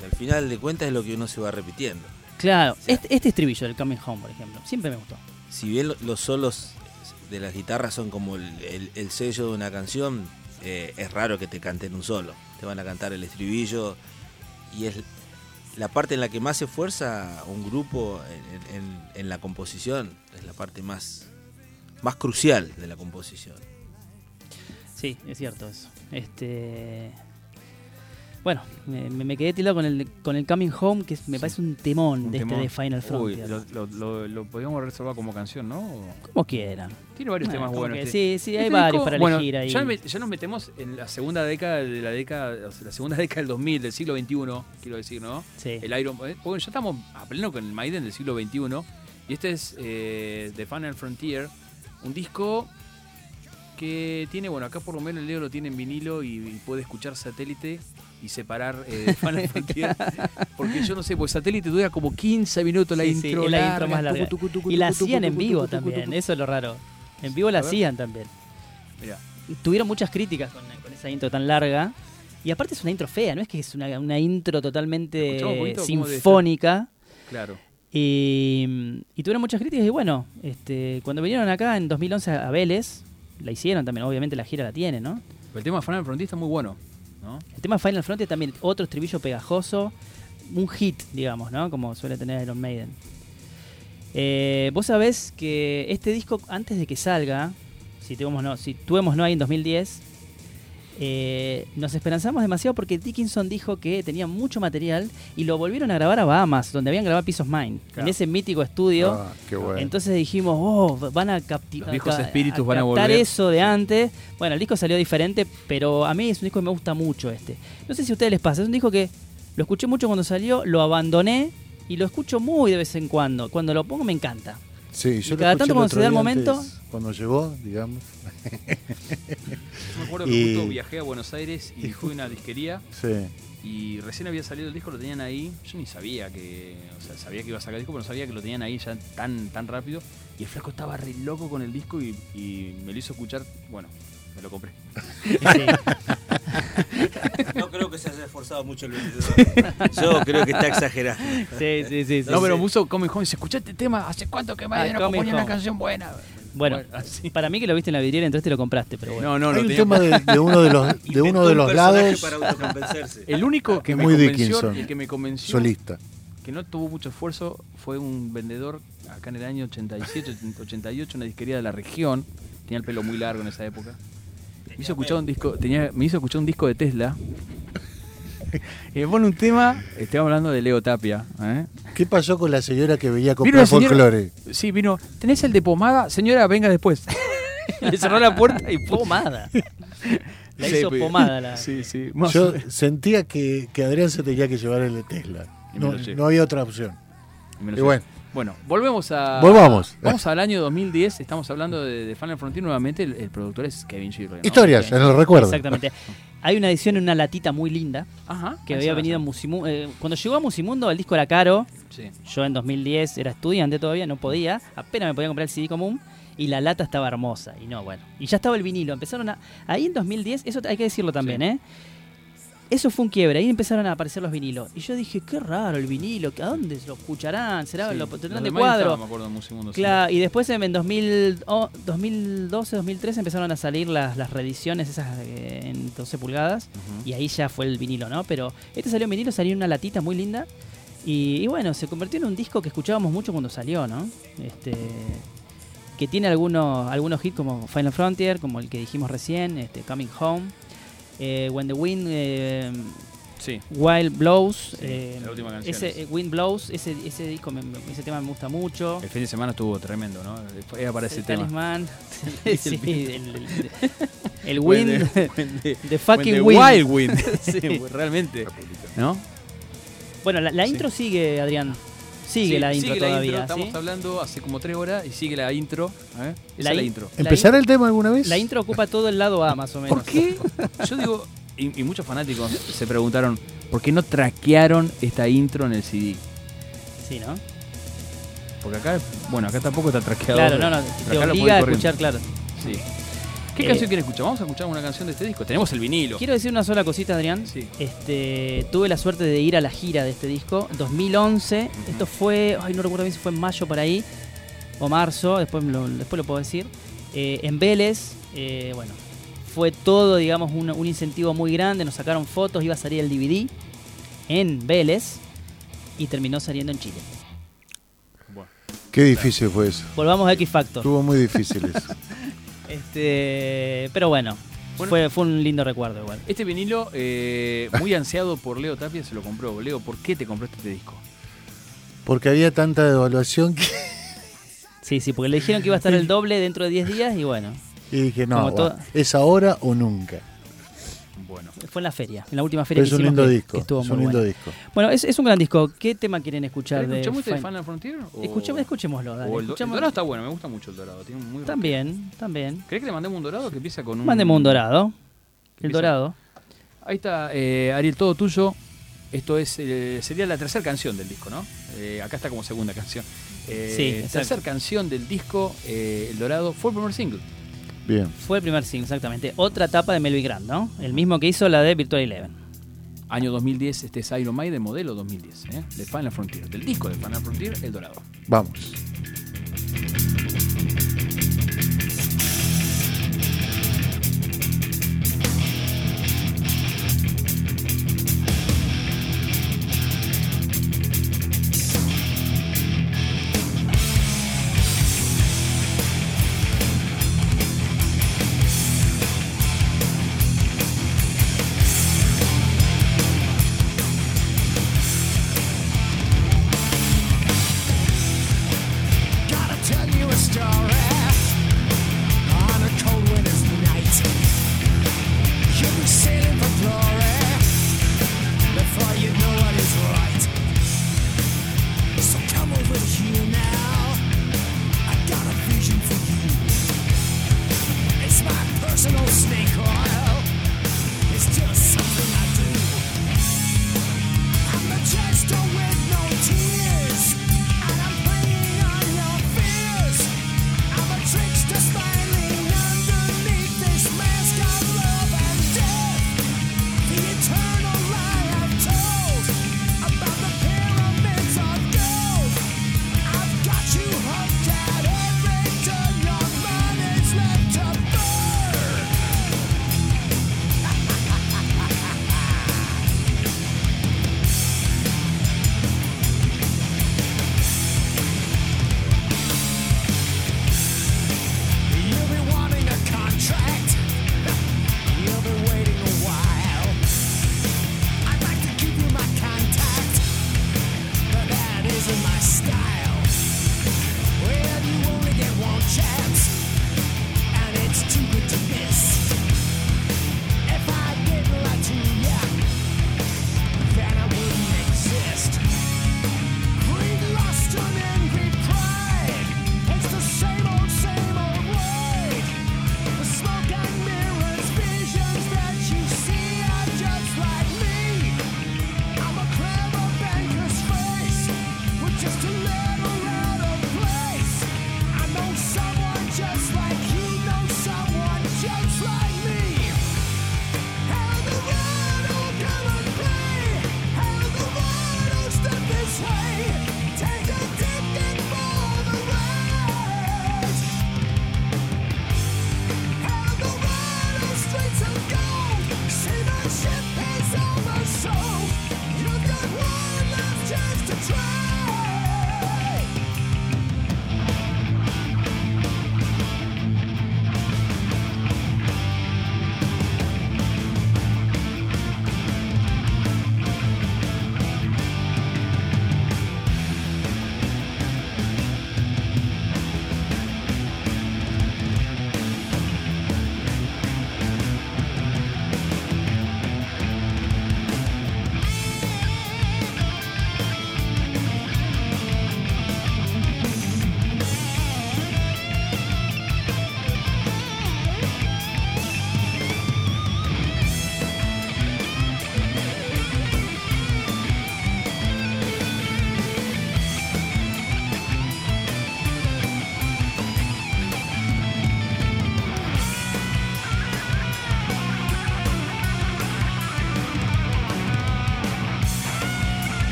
S4: Y al final de cuentas es lo que uno se va repitiendo.
S3: Claro, este, este estribillo del Coming Home, por ejemplo, siempre me gustó.
S4: Si bien lo- los solos de las guitarras son como el, el- el sello de una canción, eh, es raro que te canten un solo. Te van a cantar el estribillo y es la parte en la que más se esfuerza un grupo en, en- en la composición, es la parte más, más crucial de la composición.
S3: Sí, es cierto eso. Este. Bueno, me, quedé tildado con el, con el Coming Home, que me
S1: Sí.
S3: parece un temón
S1: Un
S3: de
S1: temón.
S3: este de Final
S1: Uy,
S3: Frontier.
S1: lo, lo, lo- lo podríamos reservar como canción, ¿no?
S3: Como quieran.
S1: Tiene varios
S3: Bueno,
S1: temas buenos.
S3: que
S1: este.
S3: sí, sí, hay
S1: Este
S3: varios
S1: disco,
S3: para
S1: bueno,
S3: elegir ahí.
S1: Ya, me- ya nos metemos en la segunda década de la década, o sea, la segunda década del 2000, del siglo XXI, quiero decir, ¿no?
S3: Sí.
S1: El Iron eh, Bueno, ya estamos a pleno con el Maiden del siglo XXI. Y este es eh, The Final Frontier, un disco que tiene, bueno, acá por lo menos el Leo lo tiene en vinilo y, y puede escuchar satélite y separar eh, Final [LAUGHS] Frontier. Porque yo no sé, pues satélite dura como 15 minutos la
S3: Sí, sí,
S1: intro.
S3: es la
S1: larga,
S3: intro más larga.
S1: tucu, tucu, tucu,
S3: Y la hacían en vivo también, eso es lo raro. En vivo la hacían también.
S1: Mirá.
S3: Tuvieron muchas críticas con, con esa intro tan larga. Y aparte es una intro fea, no es que es una, una intro totalmente sinfónica.
S1: Claro.
S3: Y, y tuvieron muchas críticas y bueno, este, cuando vinieron acá en 2011 a Vélez, la hicieron también, obviamente la gira la tiene, ¿no?
S1: El tema Final Frontier está muy bueno.
S3: El tema Final Frontier también, otro estribillo pegajoso, un hit, digamos, ¿no? Como suele tener Iron Maiden. Eh, Vos sabés que este disco, antes de que salga, si tuvimos no, si no ahí en 2010, eh, nos esperanzamos demasiado porque Dickinson dijo que tenía mucho material y lo volvieron a grabar a Bahamas, donde habían grabado of Mind, en ese mítico estudio.
S2: Ah, qué bueno.
S3: Entonces dijimos, oh, van a captivar.
S1: Espíritus van a
S3: captar
S1: volver.
S3: eso de antes. Bueno, el disco salió diferente, pero a mí es un disco que me gusta mucho este. No sé si a ustedes les pasa, es un disco que lo escuché mucho cuando salió, lo abandoné y lo escucho muy de vez en cuando. Cuando lo pongo me encanta.
S2: Sí, yo
S3: y
S2: lo
S3: cada
S2: escuché
S3: tanto cuando se da el momento-
S2: antes, cuando llegó, digamos. [LAUGHS]
S1: Yo me acuerdo que
S2: Y-
S1: justo viajé a Buenos Aires y fui a una disquería
S2: Sí.
S1: y recién había salido el disco, lo tenían ahí. Yo ni sabía que, o sea, sabía que iba a sacar el disco, pero no sabía que lo tenían ahí ya tan, tan rápido. Y el flaco estaba re loco con el disco y, y me lo hizo escuchar. Bueno, me lo compré.
S3: Sí. [LAUGHS]
S4: No creo que se haya esforzado mucho el vendedor. Yo creo que está exagerado.
S3: sí, sí, sí, sí.
S1: No, pero
S4: sé.
S1: puso Coming Home y dice, escuchaste este tema, ¿hace cuánto que me
S3: Ah,
S1: componía una canción buena?
S3: Bueno,
S1: así.
S3: para mí que lo viste en la vidriera, entonces te lo compraste, pero bueno.
S1: No, no,
S2: Hay
S1: no.
S2: un
S1: tenía-
S2: tema de, de uno de los, [LAUGHS] de uno de los lados
S4: para.
S1: El único que
S2: Es
S1: me
S2: muy
S1: convenció, el que me convenció
S2: solista.
S1: que no tuvo mucho esfuerzo fue un vendedor acá en el año 87, 88, una disquería de la región. Tenía el pelo muy largo en esa época. Me hizo escuchar un disco, tenía, me hizo escuchar un disco de Tesla. [LAUGHS] y me pone un tema, estamos hablando de Leo Tapia. ¿eh?
S2: ¿Qué pasó con la señora que veía
S1: Vino
S2: comprar folclore?
S1: Sí, vino, ¿tenés el de pomada? Señora, venga después. [LAUGHS] Le cerró la puerta y.
S3: Pomada. [LAUGHS] La hizo pomada la.
S1: Sí, sí. más
S2: Yo sentía que, que Adrián se tenía que llevar el de Tesla. No, había otra opción.
S1: Y
S2: bueno,
S1: Bueno, volvemos a.
S2: Volvamos.
S1: Vamos al año 2010. Estamos hablando de, de Final Frontier nuevamente. El, el productor es Kevin Shirley. ¿no?
S2: historias, en el recuerdo.
S3: Exactamente. Hay una edición en una latita muy linda
S1: Ajá.
S3: que había venido en
S1: sé.
S3: Musimundo. cuando llegó a Musimundo el disco era caro.
S1: Sí.
S3: Yo en 2010 era estudiante todavía, no podía. Apenas me podía comprar el CD común. y la lata estaba hermosa. Y no, bueno. Y ya estaba el vinilo. Empezaron a. Ahí en 2010, eso hay que decirlo también,
S1: Sí.
S3: ¿eh? Eso fue un quiebre, ahí empezaron a aparecer los vinilos. Y yo dije, qué raro el vinilo, ¿a dónde lo escucharán? ¿Será?
S1: Sí,
S3: ¿Lo tendrán
S1: de
S3: cuadro?
S1: estaban, me acuerdo, en.
S3: Claro, y después en 2000, oh, 2012, 2013 empezaron a salir las, las reediciones esas eh, en 12 pulgadas y ahí ya fue el vinilo, ¿no? Pero este salió en vinilo, salió en una latita muy linda y, y bueno, se convirtió en un disco que escuchábamos mucho cuando salió, ¿no? Este, que tiene algunos, algunos hits como Final Frontier, como el que dijimos recién, este, Coming Home, eh, When the Wind... eh,
S1: Sí.
S3: Wild Blows,
S1: Sí,
S3: eh,
S1: la última canción
S3: ese
S1: es.
S3: eh, Wind Blows, ese, ese disco, me- me- ese tema me gusta mucho.
S1: El fin de semana estuvo tremendo, ¿no? Era para ese
S3: el
S1: tema. [LAUGHS]
S3: sí, el, el- el wind.
S1: the- the-
S3: The fucking wind.
S1: Wild Wind. [LAUGHS]
S3: Sí.
S1: Realmente. ¿No?
S3: Bueno, la, la
S1: Sí.
S3: intro sigue, Adrián. Sigue
S1: Sí,
S3: la intro
S1: sigue la
S3: todavía.
S1: intro,
S3: ¿sí?
S1: Estamos hablando hace como tres horas y sigue la intro. ¿eh? Esa
S3: La
S1: es la
S3: in-
S1: intro.
S3: La
S2: ¿Empezará el tema alguna vez?
S3: La intro ocupa todo el lado A, más o menos.
S1: ¿Por qué? Yo digo, y, y muchos fanáticos se preguntaron, ¿por qué no traquearon esta intro en el CD?
S3: Sí, ¿no?
S1: Porque acá, bueno, acá tampoco está traqueado.
S3: Claro, no, no. Te obliga a escuchar, claro.
S1: Sí. ¿Qué
S3: Eh,
S1: canción quieres escuchar? Vamos a escuchar una canción de este disco. Tenemos el vinilo.
S3: Quiero decir una sola cosita, Adrián.
S1: Sí.
S3: Este, tuve la suerte de ir a la gira de este disco, 2011. Esto fue, ay, no recuerdo bien si fue en mayo por ahí o marzo, después lo, después lo puedo decir. Eh, en Vélez, eh, bueno, fue todo, digamos, un, un incentivo muy grande. Nos sacaron fotos, iba a salir el DVD en Vélez y terminó saliendo en Chile.
S2: Qué difícil fue eso.
S3: Volvamos a X Factor.
S2: Estuvo muy difícil eso. [LAUGHS]
S3: Este, pero bueno,
S1: Bueno.
S3: Fue, fue un lindo recuerdo igual.
S1: Este vinilo, eh, muy ansiado por Leo Tapia, se lo compró. Leo, ¿por qué te compraste este disco?
S2: Porque había tanta devaluación que
S3: Sí, sí, porque le dijeron que iba a estar el doble dentro de 10 días y bueno, [LAUGHS]
S2: y dije, no,
S3: todo-
S2: es ahora o nunca.
S1: Bueno.
S3: fue en la feria, en la última feria
S2: Pero es
S3: que
S2: un lindo
S3: que-
S2: disco.
S3: que estuvo
S2: es
S3: muy
S2: un lindo
S3: bueno.
S2: disco.
S3: Bueno, es, es un gran disco. ¿Qué tema quieren escuchar de
S1: ¿Escuchamos este de
S3: Fin-
S1: Final Frontier? o-
S3: Escuchemos- escuchémoslo, dale.
S1: o el, do- el
S3: escuchamos-
S1: dorado está bueno, me gusta mucho el dorado. Tiene un muy
S3: También, también.
S1: ¿Crees que le mandemos un dorado que empieza con un.
S3: Mandemos un dorado. El dorado.
S1: Ahí está, eh, Ariel, todo tuyo. Esto es eh, sería la tercera canción del disco, ¿no? Eh, acá está como segunda canción. Eh,
S3: Sí,
S1: tercera canción del disco, eh, El Dorado, fue el primer single.
S2: Bien.
S3: Fue el primer single, exactamente. Otra etapa de Melvin Grant, ¿no? El mismo que hizo la de Virtual Eleven.
S1: Año 2010, este es Iron Maiden, modelo 2010, ¿eh? de Final Frontier. Del disco de Final Frontier, El Dorado.
S2: Vamos.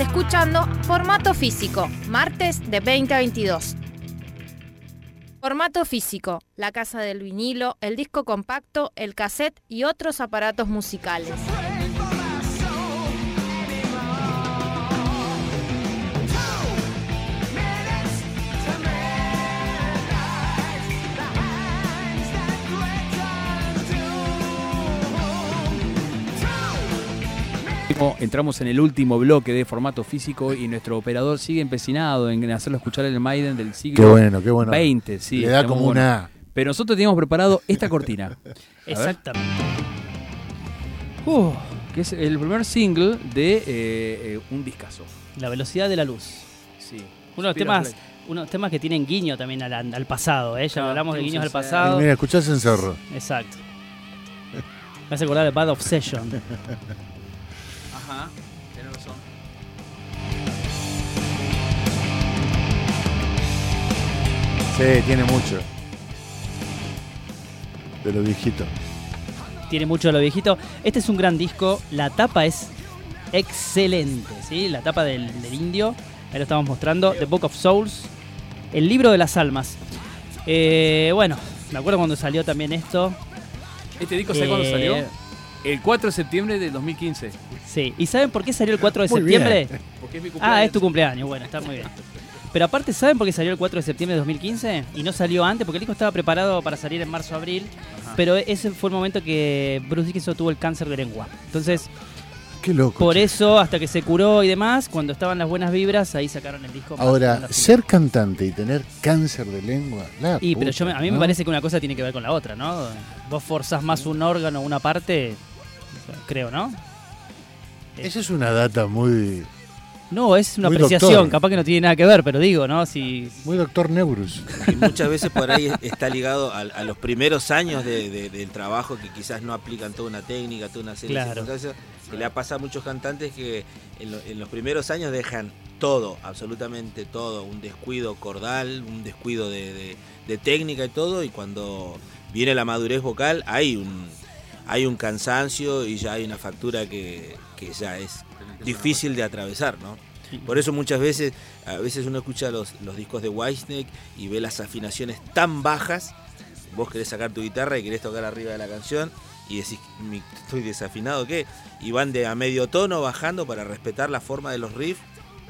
S5: Escuchando Formato Físico, martes de 20 a 22. Formato Físico, la casa del vinilo, el disco compacto, el cassette y otros aparatos musicales.
S1: Entramos en el último bloque de formato físico y nuestro operador sigue empecinado en hacerlo escuchar el Maiden del siglo
S2: Qué bueno, qué bueno.
S1: 20. Sí,
S2: Le da como
S1: bueno.
S2: una.
S1: Pero nosotros teníamos preparado esta cortina, [LAUGHS]
S3: Exactamente.
S1: Uh, que es el primer single de eh, eh, un discazo.
S3: La velocidad de la luz.
S1: Sí.
S3: Uno de los temas,
S1: Play.
S3: unos temas que tienen guiño también al, al pasado, ¿eh? Ya
S1: Claro,
S3: hablamos de guiños al pasado.
S2: Mira, escuchás en Cerro.
S3: Exacto. Me hace acordar de Bad Obsession. [LAUGHS]
S2: Sí, tiene mucho. De lo viejito.
S3: Tiene mucho de lo viejito. Este es un gran disco. La tapa es excelente, ¿sí? La tapa del, del indio. Ahí lo estamos mostrando. The Book of Souls. El libro de las almas. Eh, bueno, me acuerdo cuando salió también esto.
S1: ¿Este disco sabe cuándo
S3: Eh,
S1: salió? El 4 de septiembre de 2015.
S3: Sí. ¿Y saben por qué salió el 4 de
S2: Muy
S3: septiembre?
S1: Porque es mi cumpleaños.
S3: Ah, es tu cumpleaños. Bueno, está muy bien. Pero aparte, ¿saben por qué salió el 4 de septiembre de 2015? Y no salió antes, porque el disco estaba preparado para salir en marzo-abril. Pero ese fue el momento que Bruce Dickinson tuvo el cáncer de lengua. Entonces,
S2: Qué loco.
S3: por
S2: che.
S3: eso, hasta que se curó y demás, cuando estaban las buenas vibras, ahí sacaron el disco.
S2: Ahora, ser cantante y tener cáncer de lengua. la
S3: Y pero yo me- a mí me parece que una cosa tiene que ver con la otra, ¿no? Vos forzás más un órgano, una parte, creo, ¿no?
S2: Esa es una data muy.
S3: No, es una
S2: Muy
S3: apreciación,
S2: doctor.
S3: capaz que no tiene nada que ver, pero digo, ¿no? Si
S2: Muy doctor Neurus.
S4: Y muchas veces por ahí está ligado a, a los primeros años de- de- del trabajo que quizás no aplican toda una técnica, toda una serie
S3: Claro.
S4: de circunstancias. Que le ha pasado a muchos cantantes que en, lo- en los primeros años dejan todo, absolutamente todo, un descuido cordal, un descuido de, de- de técnica y todo, y cuando viene la madurez vocal hay un, hay un cansancio y ya hay una factura que, que ya es difícil de atravesar, ¿no? Por eso muchas veces, a veces uno escucha los, los discos de Whitesnake y ve las afinaciones tan bajas, vos querés sacar tu guitarra y querés tocar arriba de la canción y decís, "Mi- ¿estoy desafinado o qué? Y van de a medio tono bajando para respetar la forma de los riffs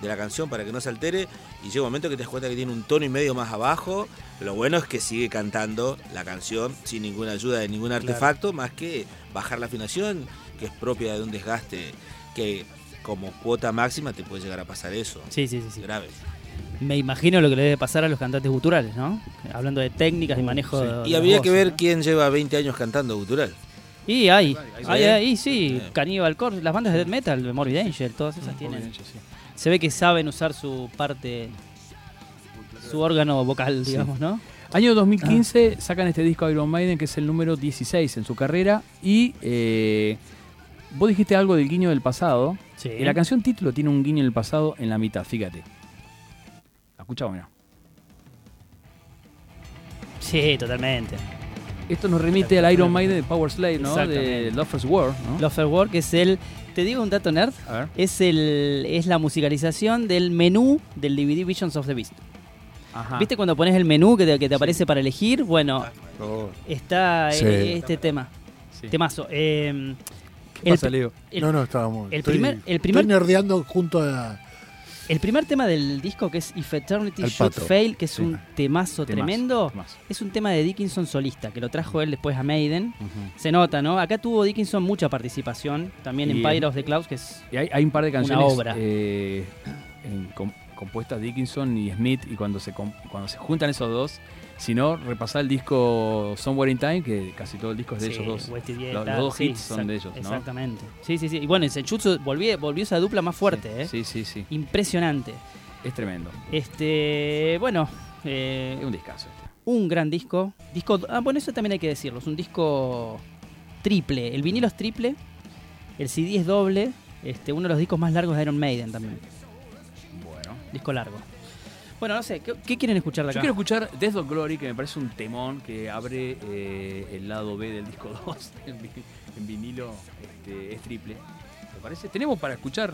S4: de la canción para que no se altere y llega un momento que te das cuenta que tiene un tono y medio más abajo. Lo bueno es que sigue cantando la canción sin ninguna ayuda de ningún artefacto, más que bajar la afinación, que es propia de un desgaste que como cuota máxima te puede llegar a pasar eso.
S3: Sí, sí, sí, sí.
S4: Grave.
S3: Me imagino lo que le debe pasar a los cantantes guturales, ¿no? Hablando de técnicas y manejo de
S4: Y
S3: las
S4: habría que ver
S3: ¿no?
S4: quién lleva 20 años cantando gutural.
S3: Y hay,
S1: Hay
S3: hay, sí,
S4: Sí.
S3: Cannibal Corpse, las bandas de death metal, de Morbid Angel, todas esas tienen. Se ve que saben usar su parte, su órgano vocal, digamos, ¿no?
S1: Año 2015 sacan este disco Iron Maiden, que es el número 16 en su carrera. Y eh, vos dijiste algo del guiño del pasado.
S3: Sí.
S1: Y la canción título tiene un guiño del pasado en la mitad, fíjate. La escuchamos, mira.
S3: Sí, totalmente.
S1: Esto nos remite al Iron Maiden de Power Slave, ¿no? De. Lover's War, ¿no?
S3: Lofer Work es el, te digo un dato nerd,
S1: A ver.
S3: es el es la musicalización del menú del DVD Visions of the Beast.
S1: Ajá.
S3: ¿Viste cuando pones el menú que te, que te aparece para elegir? Bueno,
S2: Oh.
S3: está
S2: Sí.
S3: este tema.
S1: Sí.
S3: Temazo. Eh,
S1: ¿Qué
S3: el,
S1: pasa, Leo?
S3: el-
S2: no, no, estábamos.
S3: el
S2: estoy-
S3: primer- el primer-
S2: Estoy nerdeando junto a.
S3: el primer tema del disco, que es If Eternity Should
S2: pato.
S3: Fail, que es
S2: Sí.
S3: un temazo
S1: Temazo,
S3: tremendo,
S1: temazo.
S3: es un tema de Dickinson solista, que lo trajo él después a Maiden. Se nota, ¿no? Acá tuvo Dickinson mucha participación, también en
S1: Y-
S3: Pyre of the Clouds, que es
S1: Y hay, hay un par de
S3: Una
S1: canciones
S3: obra.
S1: eh, en- com- compuestas Dickinson y Smith y cuando se cuando se juntan esos dos, si no, repasar el disco Somewhere in Time, que casi todo el disco es de
S3: Sí,
S1: ellos dos. Los- dos
S3: sí,
S1: hits son de ellos, ¿no?
S3: Exactamente. Sí, sí, sí. Y bueno, en Senjutsu volvió, volvió esa dupla más fuerte, ¿eh?
S1: Sí, sí, sí.
S3: Impresionante.
S1: Es tremendo.
S3: Este, bueno, eh,
S1: Es un discazo este.
S3: un gran disco. Disco, ah, bueno, eso también hay que decirlo. Es un disco triple. El vinilo es triple. El CD es doble. Este, uno de los discos más largos de Iron Maiden también.
S1: Bueno.
S3: Disco largo. Bueno, no sé, ¿qué, qué quieren escuchar de acá?
S1: Yo quiero escuchar Death of Glory, que me parece un temón que abre eh, el lado B del disco [LAUGHS] 2 en, vi- en vinilo. Este, es triple. ¿Te parece? Tenemos para escuchar,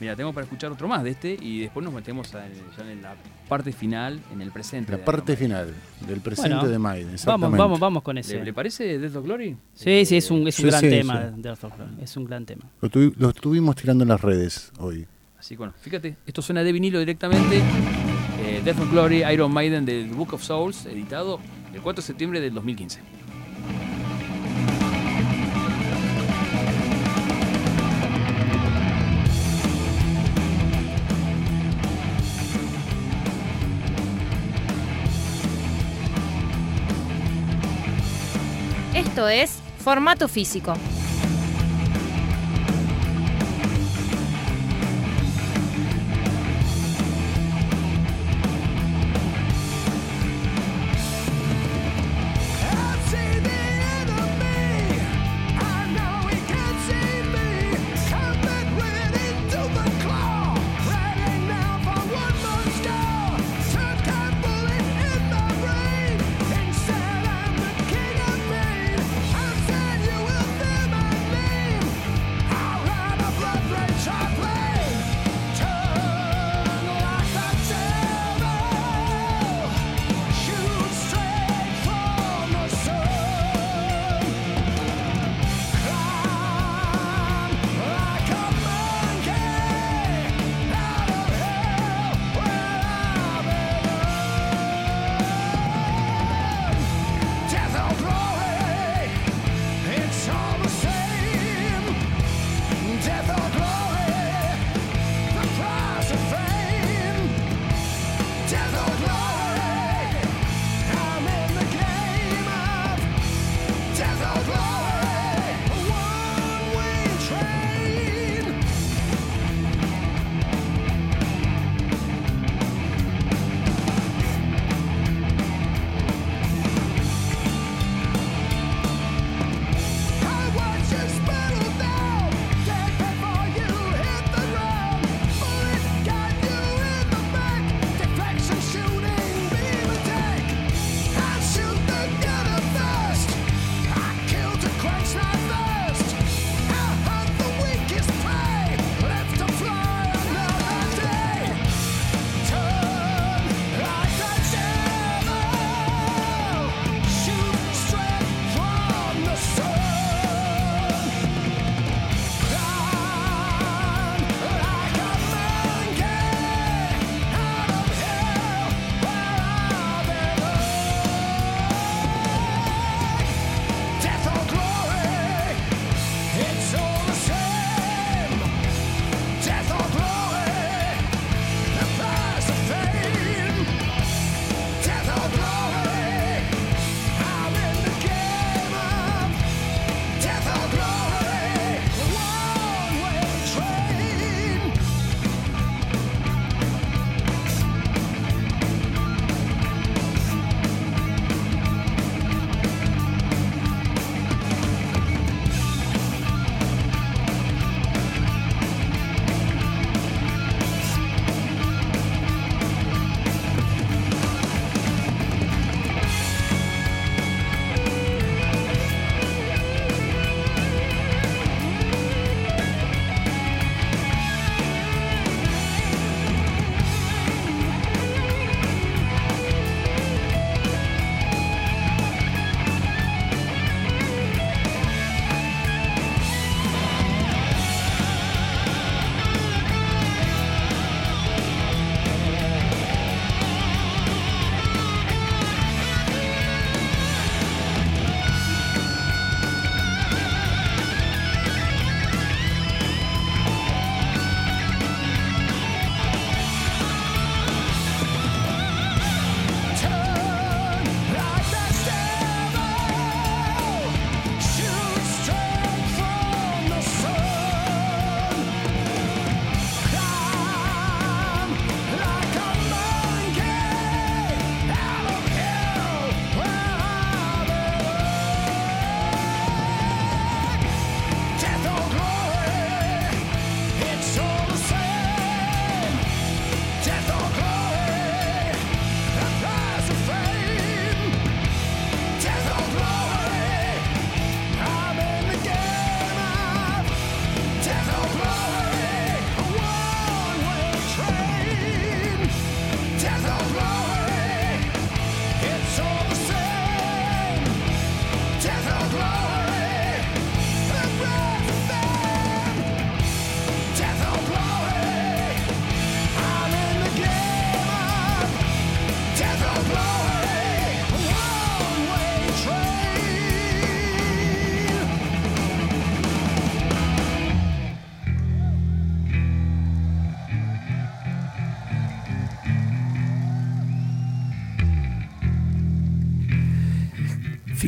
S1: mira, tenemos para escuchar otro más de este y después nos metemos a- ya en la parte final, en el presente.
S2: La parte
S1: Maiden.
S2: final del presente
S3: Bueno,
S2: de Maiden.
S3: Vamos,
S2: Exactamente.
S3: vamos, vamos con ese.
S1: ¿Le, le parece Death of Glory?
S3: Sí, sí, es un, es un
S2: Sí,
S3: gran
S2: sí,
S3: tema
S2: sí.
S3: de Earth of Glory, Es un gran tema.
S2: Lo, tuvi- lo estuvimos tirando en las redes hoy.
S1: Así que bueno, fíjate, esto suena de vinilo directamente. Eh, Death of Glory, Iron Maiden del Book of Souls, editado el 4 de septiembre del 2015.
S5: Esto es formato físico.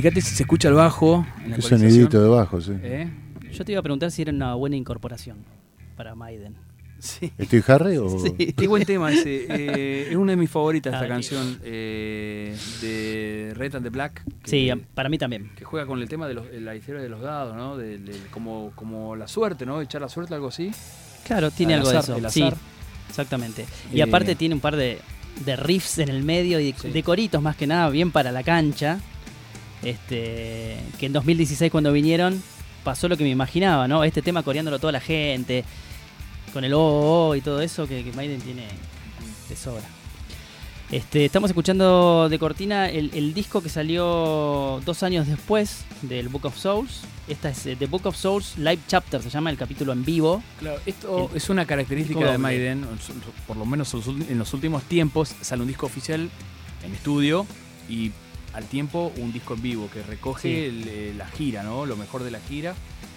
S1: Fíjate si se escucha el bajo en la
S2: Un sonidito debajo, sí.
S1: ¿Eh?
S3: Yo te iba a preguntar si era una buena incorporación para Maiden. [LAUGHS]
S1: Sí.
S2: ¿Estoy Harry o...?
S3: Sí.
S1: Qué buen tema ese. [LAUGHS] eh, es una de mis favoritas esta
S3: Ah,
S1: canción eh, de Red and the Black. Que,
S3: Sí, para mí también.
S1: que juega con el tema de los, la historia de los dados, ¿no? De, de- como, como la suerte, ¿no? Echar la suerte, algo así.
S3: Claro, tiene
S1: Al
S3: algo
S1: azar,
S3: de
S1: el
S3: eso. Sí,
S1: azar.
S3: exactamente. Y
S1: Eh,
S3: aparte tiene un par de, de riffs en el medio y de,
S1: Sí.
S3: de coritos más que nada, bien para la cancha. Este, que en 2016 cuando vinieron pasó lo que me imaginaba, ¿no? Este tema coreándolo toda la gente, con el oh, oh, oh y todo eso que, que Maiden tiene de sobra. Este, estamos escuchando de cortina el, el disco que salió dos años después del Book of Souls. Esta es eh, The Book of Souls Live Chapter, se llama el capítulo en vivo.
S1: Claro, esto es una característica de. Maiden, por lo menos en los últimos tiempos sale un disco oficial en estudio y al tiempo un disco en vivo que recoge
S3: Sí.
S1: el, eh, la gira, ¿no? Lo mejor de la gira.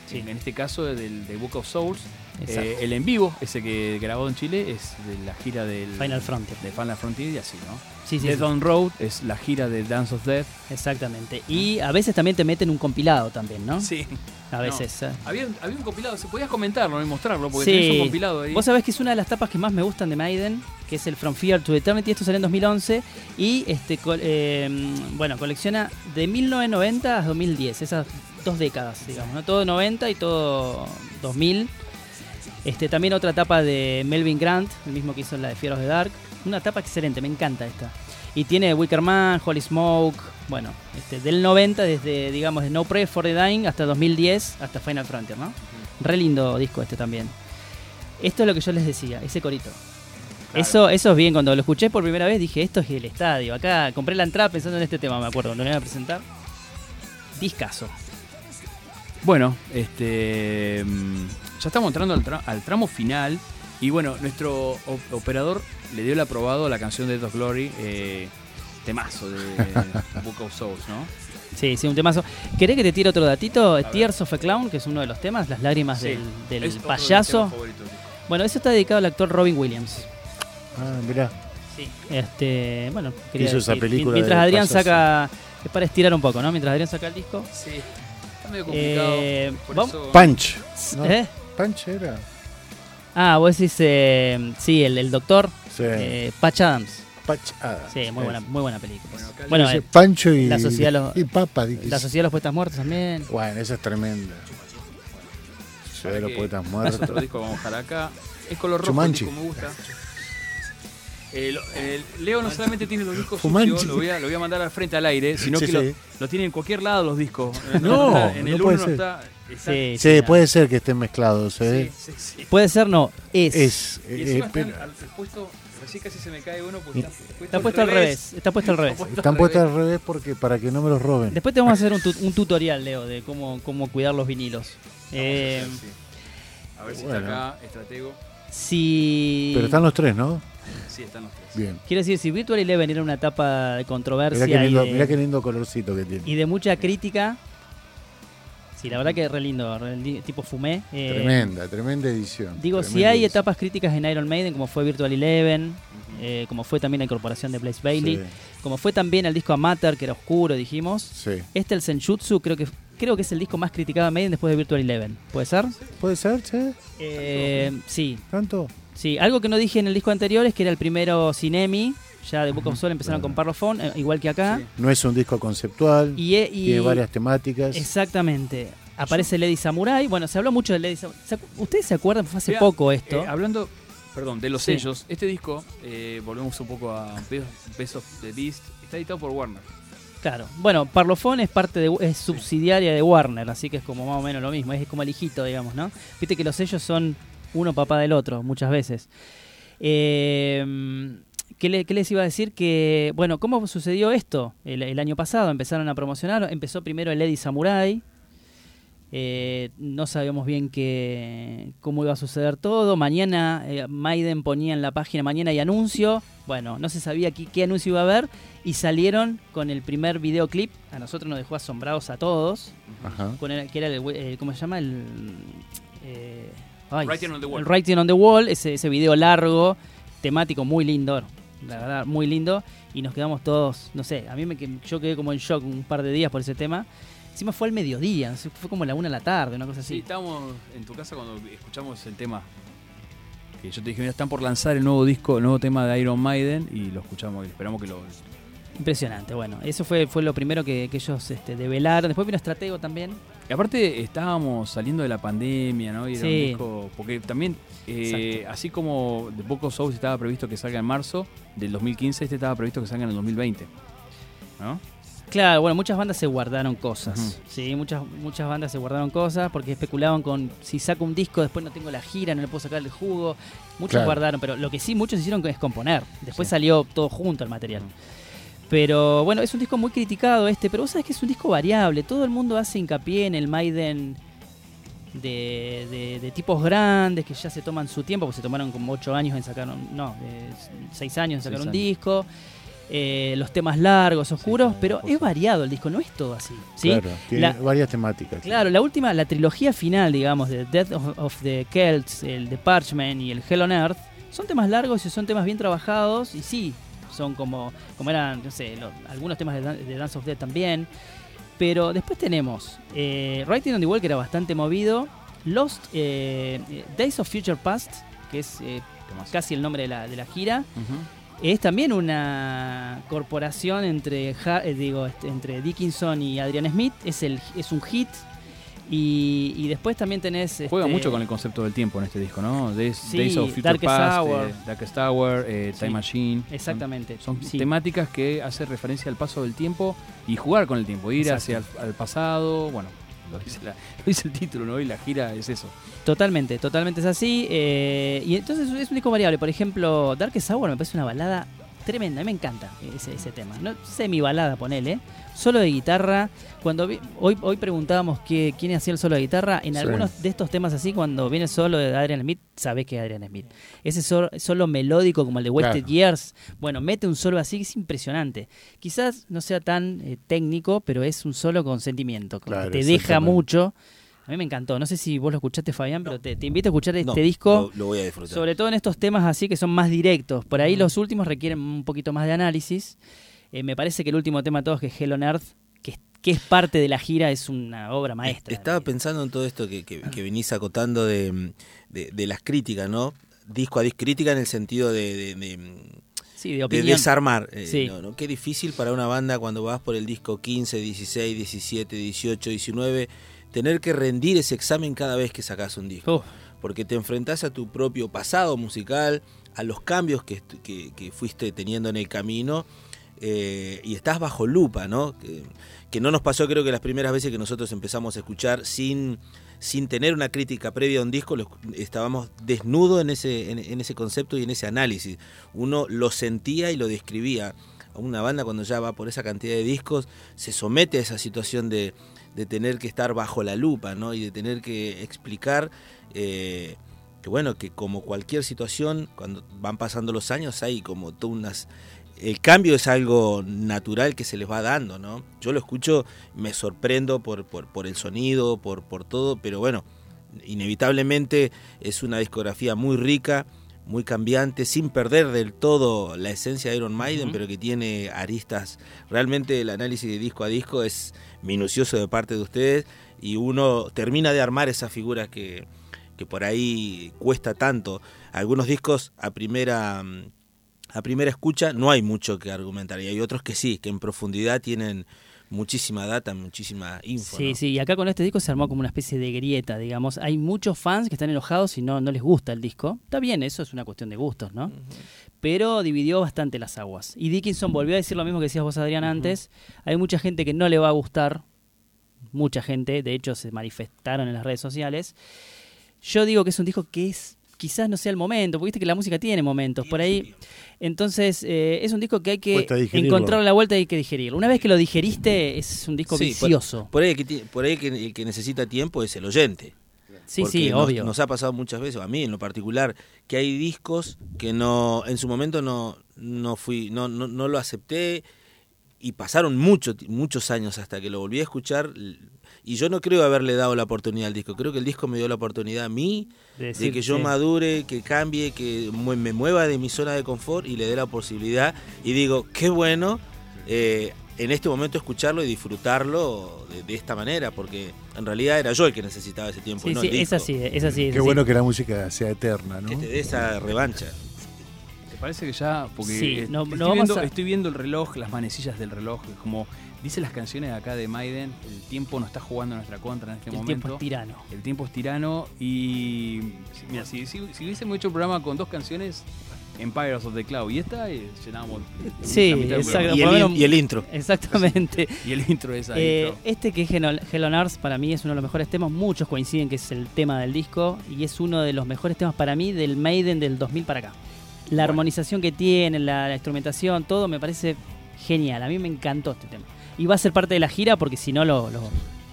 S3: Sí.
S1: En este caso del de Book of Souls. Eh, el en vivo, ese que grabado en Chile, es de la gira del
S3: Final Frontier.
S1: de Final Frontier y así, ¿no?
S3: Sí, sí, sí.
S1: on Road es la gira de Dance of Death.
S3: Exactamente. Y a veces también te meten un compilado también, ¿no?
S1: Sí.
S3: A veces. ¿eh?
S1: Había, un- había un compilado, se podías comentarlo y mostrarlo, porque
S3: Sí.
S1: tenés un compilado ahí.
S3: Vos sabés que es una de las tapas que más me gustan de Maiden, que es el From Fear to Eternity. Esto salió en 2011 y este eh, bueno colecciona de 1990 a 2010, esas dos décadas, digamos, ¿no? Todo 90 y todo 2000. Este, también otra tapa de Melvin Grant, el mismo que hizo la de of the Dark. Una tapa excelente, me encanta esta. Y tiene Wicker Man, Holy Smoke, bueno, este, del 90, desde, digamos, de No Pray for the Dying hasta 2010, hasta Final Frontier, ¿no? Re lindo disco este también. Esto es lo que yo les decía, ese corito. Eso, eso es bien, cuando lo escuché por primera vez dije, esto es el estadio. Acá compré la entrada pensando en este tema, me acuerdo, cuando lo iba a presentar. Discaso.
S1: Bueno, este mm, ya estamos entrando al, tra- al tramo final y bueno, nuestro operador le dio el aprobado a la canción de Death of Glory, eh, temazo de [LAUGHS] Book of Souls, ¿no?
S3: Sí, sí, un temazo. ¿Querés que te tire otro datito? Tears of a Clown, que es uno de los temas, las lágrimas
S1: Sí,
S3: del, del
S1: es otro de mis
S3: payaso.
S1: favoritos.
S3: Bueno, eso está dedicado al actor Robin Williams.
S2: Ah, mirá.
S3: Sí. Este, bueno, quería
S2: Hizo esa
S3: decir,
S2: película
S3: Mientras Adrián
S2: payaso.
S3: saca. Es para estirar un poco, ¿no? Mientras Adrián saca el disco.
S1: Sí, está medio complicado.
S3: Eh,
S1: por
S3: vamos-
S1: eso-
S2: Punch. ¿no?
S3: ¿Eh?
S2: Punch era.
S3: Ah, vos decís. eh, sí, el, el doctor
S2: Sí.
S3: eh, Patch Adams.
S2: Punch. ah,
S3: Sí, muy
S2: es.
S3: buena, muy buena película.
S1: Bueno, acá
S3: Bueno,
S2: Dice
S3: eh,
S2: Pancho y,
S3: la sociedad lo-
S2: y Papa. dije.
S3: la Sociedad de los Poetas Muertos también.
S2: Bueno, esa es tremenda. Sociedad de los Poetas
S1: Es
S2: Muertos.
S1: otro disco vamos a dejar acá. Es color rojo,
S2: Chumanchi.
S1: me gusta. Leo no solamente tiene los discos sucios, lo voy, a, lo voy a mandar al frente al aire, sino
S2: Sí,
S1: que
S2: sí.
S1: Lo, lo tiene en cualquier lado los discos. [LAUGHS]
S2: No,
S1: está- en
S2: no
S1: el
S2: puede
S1: uno no
S2: ser.
S1: está. Está-
S3: Sí,
S2: Sí,
S3: sí,
S2: puede ser que estén mezclados. ¿eh?
S1: sí, sí, sí.
S3: Puede ser, no, es.
S2: Es.
S1: Y
S2: eh,
S1: encima
S2: eh,
S1: están
S2: pero-
S1: al, al puesto, así casi se me cae uno porque está,
S3: Está puesto al revés. Está puesto al revés.
S2: están puestos al revés porque para que no me los roben.
S3: Después te vamos a hacer un, tu- un tutorial, Leo, de cómo, cómo cuidar los vinilos. Eh,
S1: A ver si
S2: Bueno.
S1: está acá, estratego.
S3: si.
S2: Pero están los tres, ¿no?
S1: Sí, están los tres.
S2: Bien.
S3: Quiero decir, si Virtual Eleven era una etapa de controversia
S2: Mirá qué, lindo,
S3: y, de,
S2: mirá qué lindo colorcito que tiene.
S3: y de mucha crítica. Sí, la verdad que es re lindo, re li- tipo fumé. eh,
S2: Tremenda, tremenda edición.
S3: Digo, si hay
S2: edición.
S3: etapas críticas en Iron Maiden, como fue Virtual Eleven, eh, como fue también la incorporación de Blaze Bailey,
S2: Sí,
S3: como fue también el disco Amateur, que era oscuro, dijimos.
S2: sí.
S3: Este, el Senjutsu, creo que creo que es el disco más criticado de Maiden después de Virtual Eleven. ¿Puede ser?
S2: ¿Puede ser, che?
S3: Eh, sí,
S2: ¿Tanto?
S3: sí. Algo que no dije en el disco anterior es que era el primero sin EMI. Ya de Book of Soul empezaron
S2: claro.
S3: con Parlophone, eh, igual que acá.
S1: Sí.
S2: No es un disco conceptual,
S3: Y, eh, y-
S2: tiene varias temáticas.
S3: Exactamente. Aparece Lady Samurai. Bueno, se habló mucho de Lady Samurai. ¿Se acu- ¿Ustedes se acuerdan? Fue hace poco esto.
S1: Eh, hablando, perdón, de los
S3: Sí.
S1: sellos, este disco, eh, volvemos un poco a Best Best of the Beast, está editado por Warner.
S3: Claro. Bueno, Parlophone es parte de es subsidiaria de Warner, así que es como más o menos lo mismo, es como el hijito, digamos, ¿no? Viste que los sellos son uno papá del otro muchas veces. Eh, ¿qué, le- qué les iba a decir? Que, bueno, ¿cómo sucedió esto? El, el año pasado empezaron a promocionar, empezó primero el Lady Samurai. eh, no sabíamos bien qué, cómo iba a suceder todo. Mañana eh, Maiden ponía en la página mañana y anuncio. Bueno, no se sabía qué, qué anuncio iba a haber y salieron con el primer videoclip. A nosotros nos dejó asombrados a todos.
S2: Ajá.
S3: Con el- que era el, eh, ¿cómo se llama? El eh, ay,
S1: Writing on the Wall.
S3: el Writing on the Wall, ese, ese video largo, temático muy lindo. La verdad, muy lindo. Y nos quedamos todos, no sé, a mí me, yo quedé como en shock un par de días por ese tema. Encima fue al mediodía, no sé, fue como la una de la tarde, una cosa
S1: Sí,
S3: así.
S1: estábamos en tu casa cuando escuchamos el tema. Que yo te dije, mira, están por lanzar el nuevo disco, el nuevo tema de Iron Maiden y lo escuchamos y esperamos que lo.
S3: Impresionante, bueno, eso fue, fue lo primero que, que ellos este, develaron. Después vino Estratego también.
S1: Y aparte estábamos saliendo de la pandemia, ¿no? Y era un disco. Porque también, eh, así como The Book of Souls estaba previsto que salga en marzo del 2015, este estaba previsto que salga en el 2020. ¿No?
S3: Claro, bueno, muchas bandas se guardaron cosas. Sí, muchas, muchas bandas se guardaron cosas porque especulaban con si saco un disco, después no tengo la gira, no le puedo sacar el jugo. Muchos
S2: Claro.
S3: guardaron, pero lo que sí muchos hicieron es componer. Después
S1: Sí.
S3: salió todo junto el material. Pero bueno, es un disco muy criticado este, pero vos sabés que es un disco variable. Todo el mundo hace hincapié en el Maiden de, de- de tipos grandes que ya se toman su tiempo, porque se tomaron como 8 años en sacar, un- no, 6 años en sacar un
S1: años.
S3: disco. eh, los temas largos, oscuros,
S1: Sí,
S3: pero es variado el disco, no es todo así. ¿sí?
S2: Claro, tiene
S3: La-
S2: varias temáticas.
S3: Claro, la última, la trilogía final, digamos, de Death of, of the Celts, el de Parchment y el Hell on Earth, son temas largos y son temas bien trabajados y sí, son como, como eran, no sé, algunos temas de, Dan- de Dance of Death también. Pero después tenemos eh, Writing on the Wall, que era bastante movido, Lost, eh, eh, Days of Future Past, que es eh, casi el nombre de la, de la gira. Es también una corporación entre, Ja- digo, este, entre Dickinson y Adrian Smith. Es, el, es un hit. Y, y después también tenés.
S1: Juega
S3: este,
S1: mucho con el concepto del tiempo en este disco, ¿no? Days,
S3: Sí,
S1: Days of Future
S3: Darkest
S1: Past,
S3: Hour.
S1: eh, Darkest Hour, eh, Time Machine.
S3: Exactamente.
S1: Son, son
S3: sí.
S1: temáticas que hacen referencia al paso del tiempo y jugar con el tiempo, ir
S3: Exacto.
S1: hacia el al pasado. Bueno, lo dice, la- lo dice el título, ¿no? Y la gira es eso.
S3: Totalmente, totalmente es así. eh, y entonces es un disco variable. Por ejemplo, Darkest Hour me parece una balada tremenda. A mí me encanta ese, ese tema. No semi balada, ponele. Solo de guitarra. Cuando vi- hoy, hoy preguntábamos qué, quién hacía el solo de guitarra. En
S2: Sí.
S3: algunos de estos temas así, cuando viene el solo de Adrian Smith, sabés que es Adrian Smith. Ese solo, solo melódico como el de Wasted
S2: Claro.
S3: Years. Bueno, mete un solo así que es impresionante. Quizás no sea tan eh, técnico, pero es un solo con sentimiento. que
S2: Claro,
S3: te deja mucho. A mí me encantó. No sé si vos lo escuchaste, Fabián, pero te, te invito a escuchar este
S4: No,
S3: disco.
S4: Lo, lo voy a disfrutar.
S3: Sobre todo en estos temas así que son más directos. Por ahí los últimos requieren un poquito más de análisis. Eh, me parece que el último tema de todos, que es Hell on Earth, que, es- que es parte de la gira, es una obra maestra.
S4: Estaba pensando en todo esto que, que, que venís acotando de, de, de las críticas, ¿no? Disco a disco, crítica en el sentido de, de- de-
S3: Sí, de
S4: de desarmar. eh,
S3: Sí.
S4: ¿no? ¿no? Qué difícil para una banda cuando vas por el disco 15, 16, 17, 18, 19, tener que rendir ese examen cada vez que sacas un disco. Porque te enfrentás a tu propio pasado musical, a los cambios que, que- que fuiste teniendo en el camino eh, y estás bajo lupa, ¿no? Que, que no nos pasó creo que las primeras veces que nosotros empezamos a escuchar sin, sin tener una crítica previa a un disco, lo estábamos desnudos en ese, en, en ese concepto y en ese análisis. Uno lo sentía y lo describía. Una banda cuando ya va por esa cantidad de discos se somete a esa situación de, de tener que estar bajo la lupa, ¿no? Y de tener que explicar eh, que bueno, que como cualquier situación, cuando van pasando los años hay como todas unas... El cambio es algo natural que se les va dando, ¿no? Yo lo escucho, me sorprendo por, por, por el sonido, por, por todo, pero bueno, inevitablemente es una discografía muy rica, muy cambiante, sin perder del todo la esencia de Iron Maiden, pero que tiene aristas. Realmente el análisis de disco a disco es minucioso de parte de ustedes y uno termina de armar esas figuras que, que por ahí cuesta tanto. Algunos discos a primera mm, a primera escucha no hay mucho que argumentar y hay otros que sí, que en profundidad tienen muchísima data, muchísima info.
S3: Sí,
S4: ¿no?
S3: sí, y acá con este disco se armó como una especie de grieta, digamos. Hay muchos fans que están enojados y no, no les gusta el disco. Está bien, eso es una cuestión de gustos, ¿no? Pero dividió bastante las aguas. Y Dickinson volvió a decir lo mismo que decías vos, Adrián, antes. Hay mucha gente que no le va a gustar. Mucha gente, de hecho, se manifestaron en las redes sociales. Yo digo que es un disco que es quizás no sea el momento, porque viste que la música tiene momentos. Por ahí entonces, eh, es un disco que hay que encontrar la vuelta y hay que digerirlo. Una vez que lo digeriste, es un disco
S4: Sí, por-
S3: vicioso.
S4: Por, ahí, que, por ahí que el que necesita tiempo es el oyente.
S3: Sí, sí,
S4: nos,
S3: obvio.
S4: Nos ha pasado muchas veces, a mí en lo particular, que hay discos que no, en su momento no, no fui, no, no, no lo acepté y pasaron mucho, muchos años hasta que lo volví a escuchar Y yo no creo haberle dado la oportunidad al disco, creo que el disco me dio la oportunidad a mí
S3: De,
S4: que yo
S3: sí.
S4: madure, que cambie, que me mueva de mi zona de confort y le dé la posibilidad. Y digo, qué bueno eh, en este momento escucharlo y disfrutarlo de, de esta manera, porque en realidad era yo el que necesitaba ese tiempo,
S3: Sí,
S4: no
S3: sí,
S4: el
S3: es así, es así. es
S2: Qué
S3: así.
S2: bueno que la música sea eterna, ¿no?
S4: Que te dé esa revancha.
S1: ¿Te parece que ya? Porque
S3: Sí, no-
S1: estoy,
S3: no
S1: viendo,
S3: a-
S1: estoy viendo el reloj, las manecillas del reloj, como dice las canciones de acá de Maiden, el tiempo no está jugando en nuestra contra en este
S3: El
S1: momento.
S3: tiempo es tirano.
S1: El tiempo es tirano y si- mira, si, si, si hubiésemos hecho un programa con dos canciones, Empires of the Cloud y esta, eh, llenábamos
S3: Sí, exacto.
S4: Y el, in-
S3: menos-
S4: y el intro.
S3: Exactamente. [LAUGHS]
S1: Y el intro es ahí.
S3: Eh, este que es Hell Hell on Earth para mí es uno de los mejores temas. Muchos coinciden que es el tema del disco y es uno de los mejores temas para mí del Maiden del 2000 para acá. La armonización que tiene, la, la instrumentación, todo me parece genial. A mí me encantó este tema. Y va a ser parte de la gira porque si no lo, lo-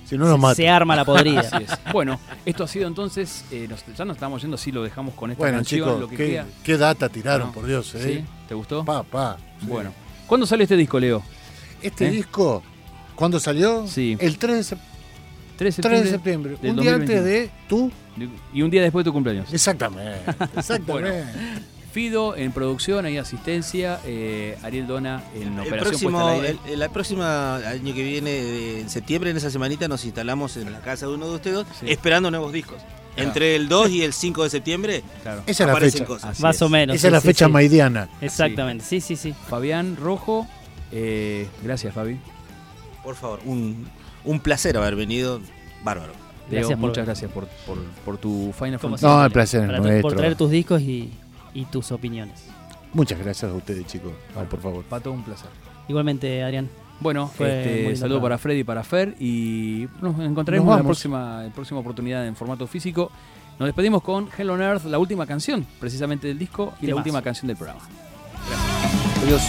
S2: Si no mata.
S3: se arma la podrida.
S1: Así es. Bueno, esto ha sido entonces, eh, nos- ya nos estamos yendo, sí lo dejamos con esta
S2: Bueno,
S1: canción,
S2: chicos,
S1: lo que
S2: qué,
S1: queda.
S2: qué data tiraron,
S1: No.
S2: por Dios, ¿eh?
S1: ¿Sí? ¿Te gustó?
S2: Pa, pa. sí.
S1: Bueno. ¿Cuándo sale este disco, Leo?
S2: Este
S1: ¿Eh?
S2: disco, ¿cuándo salió?
S1: Sí.
S2: El 3 de, sep-
S1: 3 de
S2: 3 de
S1: septiembre.
S2: septiembre.
S1: del
S2: Un día
S1: 2021.
S2: antes de tú.
S1: Y un día después de tu cumpleaños.
S2: Exactamente. [LAUGHS] Exactamente.
S1: Fido en producción, ahí asistencia, eh, Ariel Dona en
S4: El
S1: operación
S4: próximo, el, el- la próxima año que viene, de- en septiembre, en esa semanita, nos instalamos en la casa de uno de ustedes
S1: Sí.
S4: esperando nuevos discos.
S1: Claro.
S4: Entre el 2 y el 5 de septiembre
S1: Claro.
S2: Esa es la
S4: aparecen
S2: fecha.
S4: cosas.
S1: Así
S3: Más
S1: es.
S3: o menos.
S2: Esa es la
S3: sí,
S2: fecha
S3: sí.
S2: maidiana.
S3: Exactamente, sí, sí, sí.
S1: Fabián Rojo, eh, gracias Fabi.
S4: Por favor, un, un placer haber venido. Bárbaro.
S1: Leo,
S3: Gracias por
S1: muchas
S3: venir.
S1: gracias por, por, por tu Final
S3: Como
S1: Fantasy.
S2: No, el placer es
S3: para-
S2: nuestro.
S3: Por traer tus discos y, y tus opiniones.
S2: Muchas gracias a ustedes, chicos. Por favor.
S1: Pato, un placer.
S3: Igualmente, Adrián.
S1: Bueno, este, saludo para Freddy y para Fer y nos encontraremos
S2: Nos
S1: en la próxima, en próxima oportunidad en formato físico. Nos despedimos con Hell on Earth, la última canción precisamente del disco y la última canción del programa.
S2: Adiós.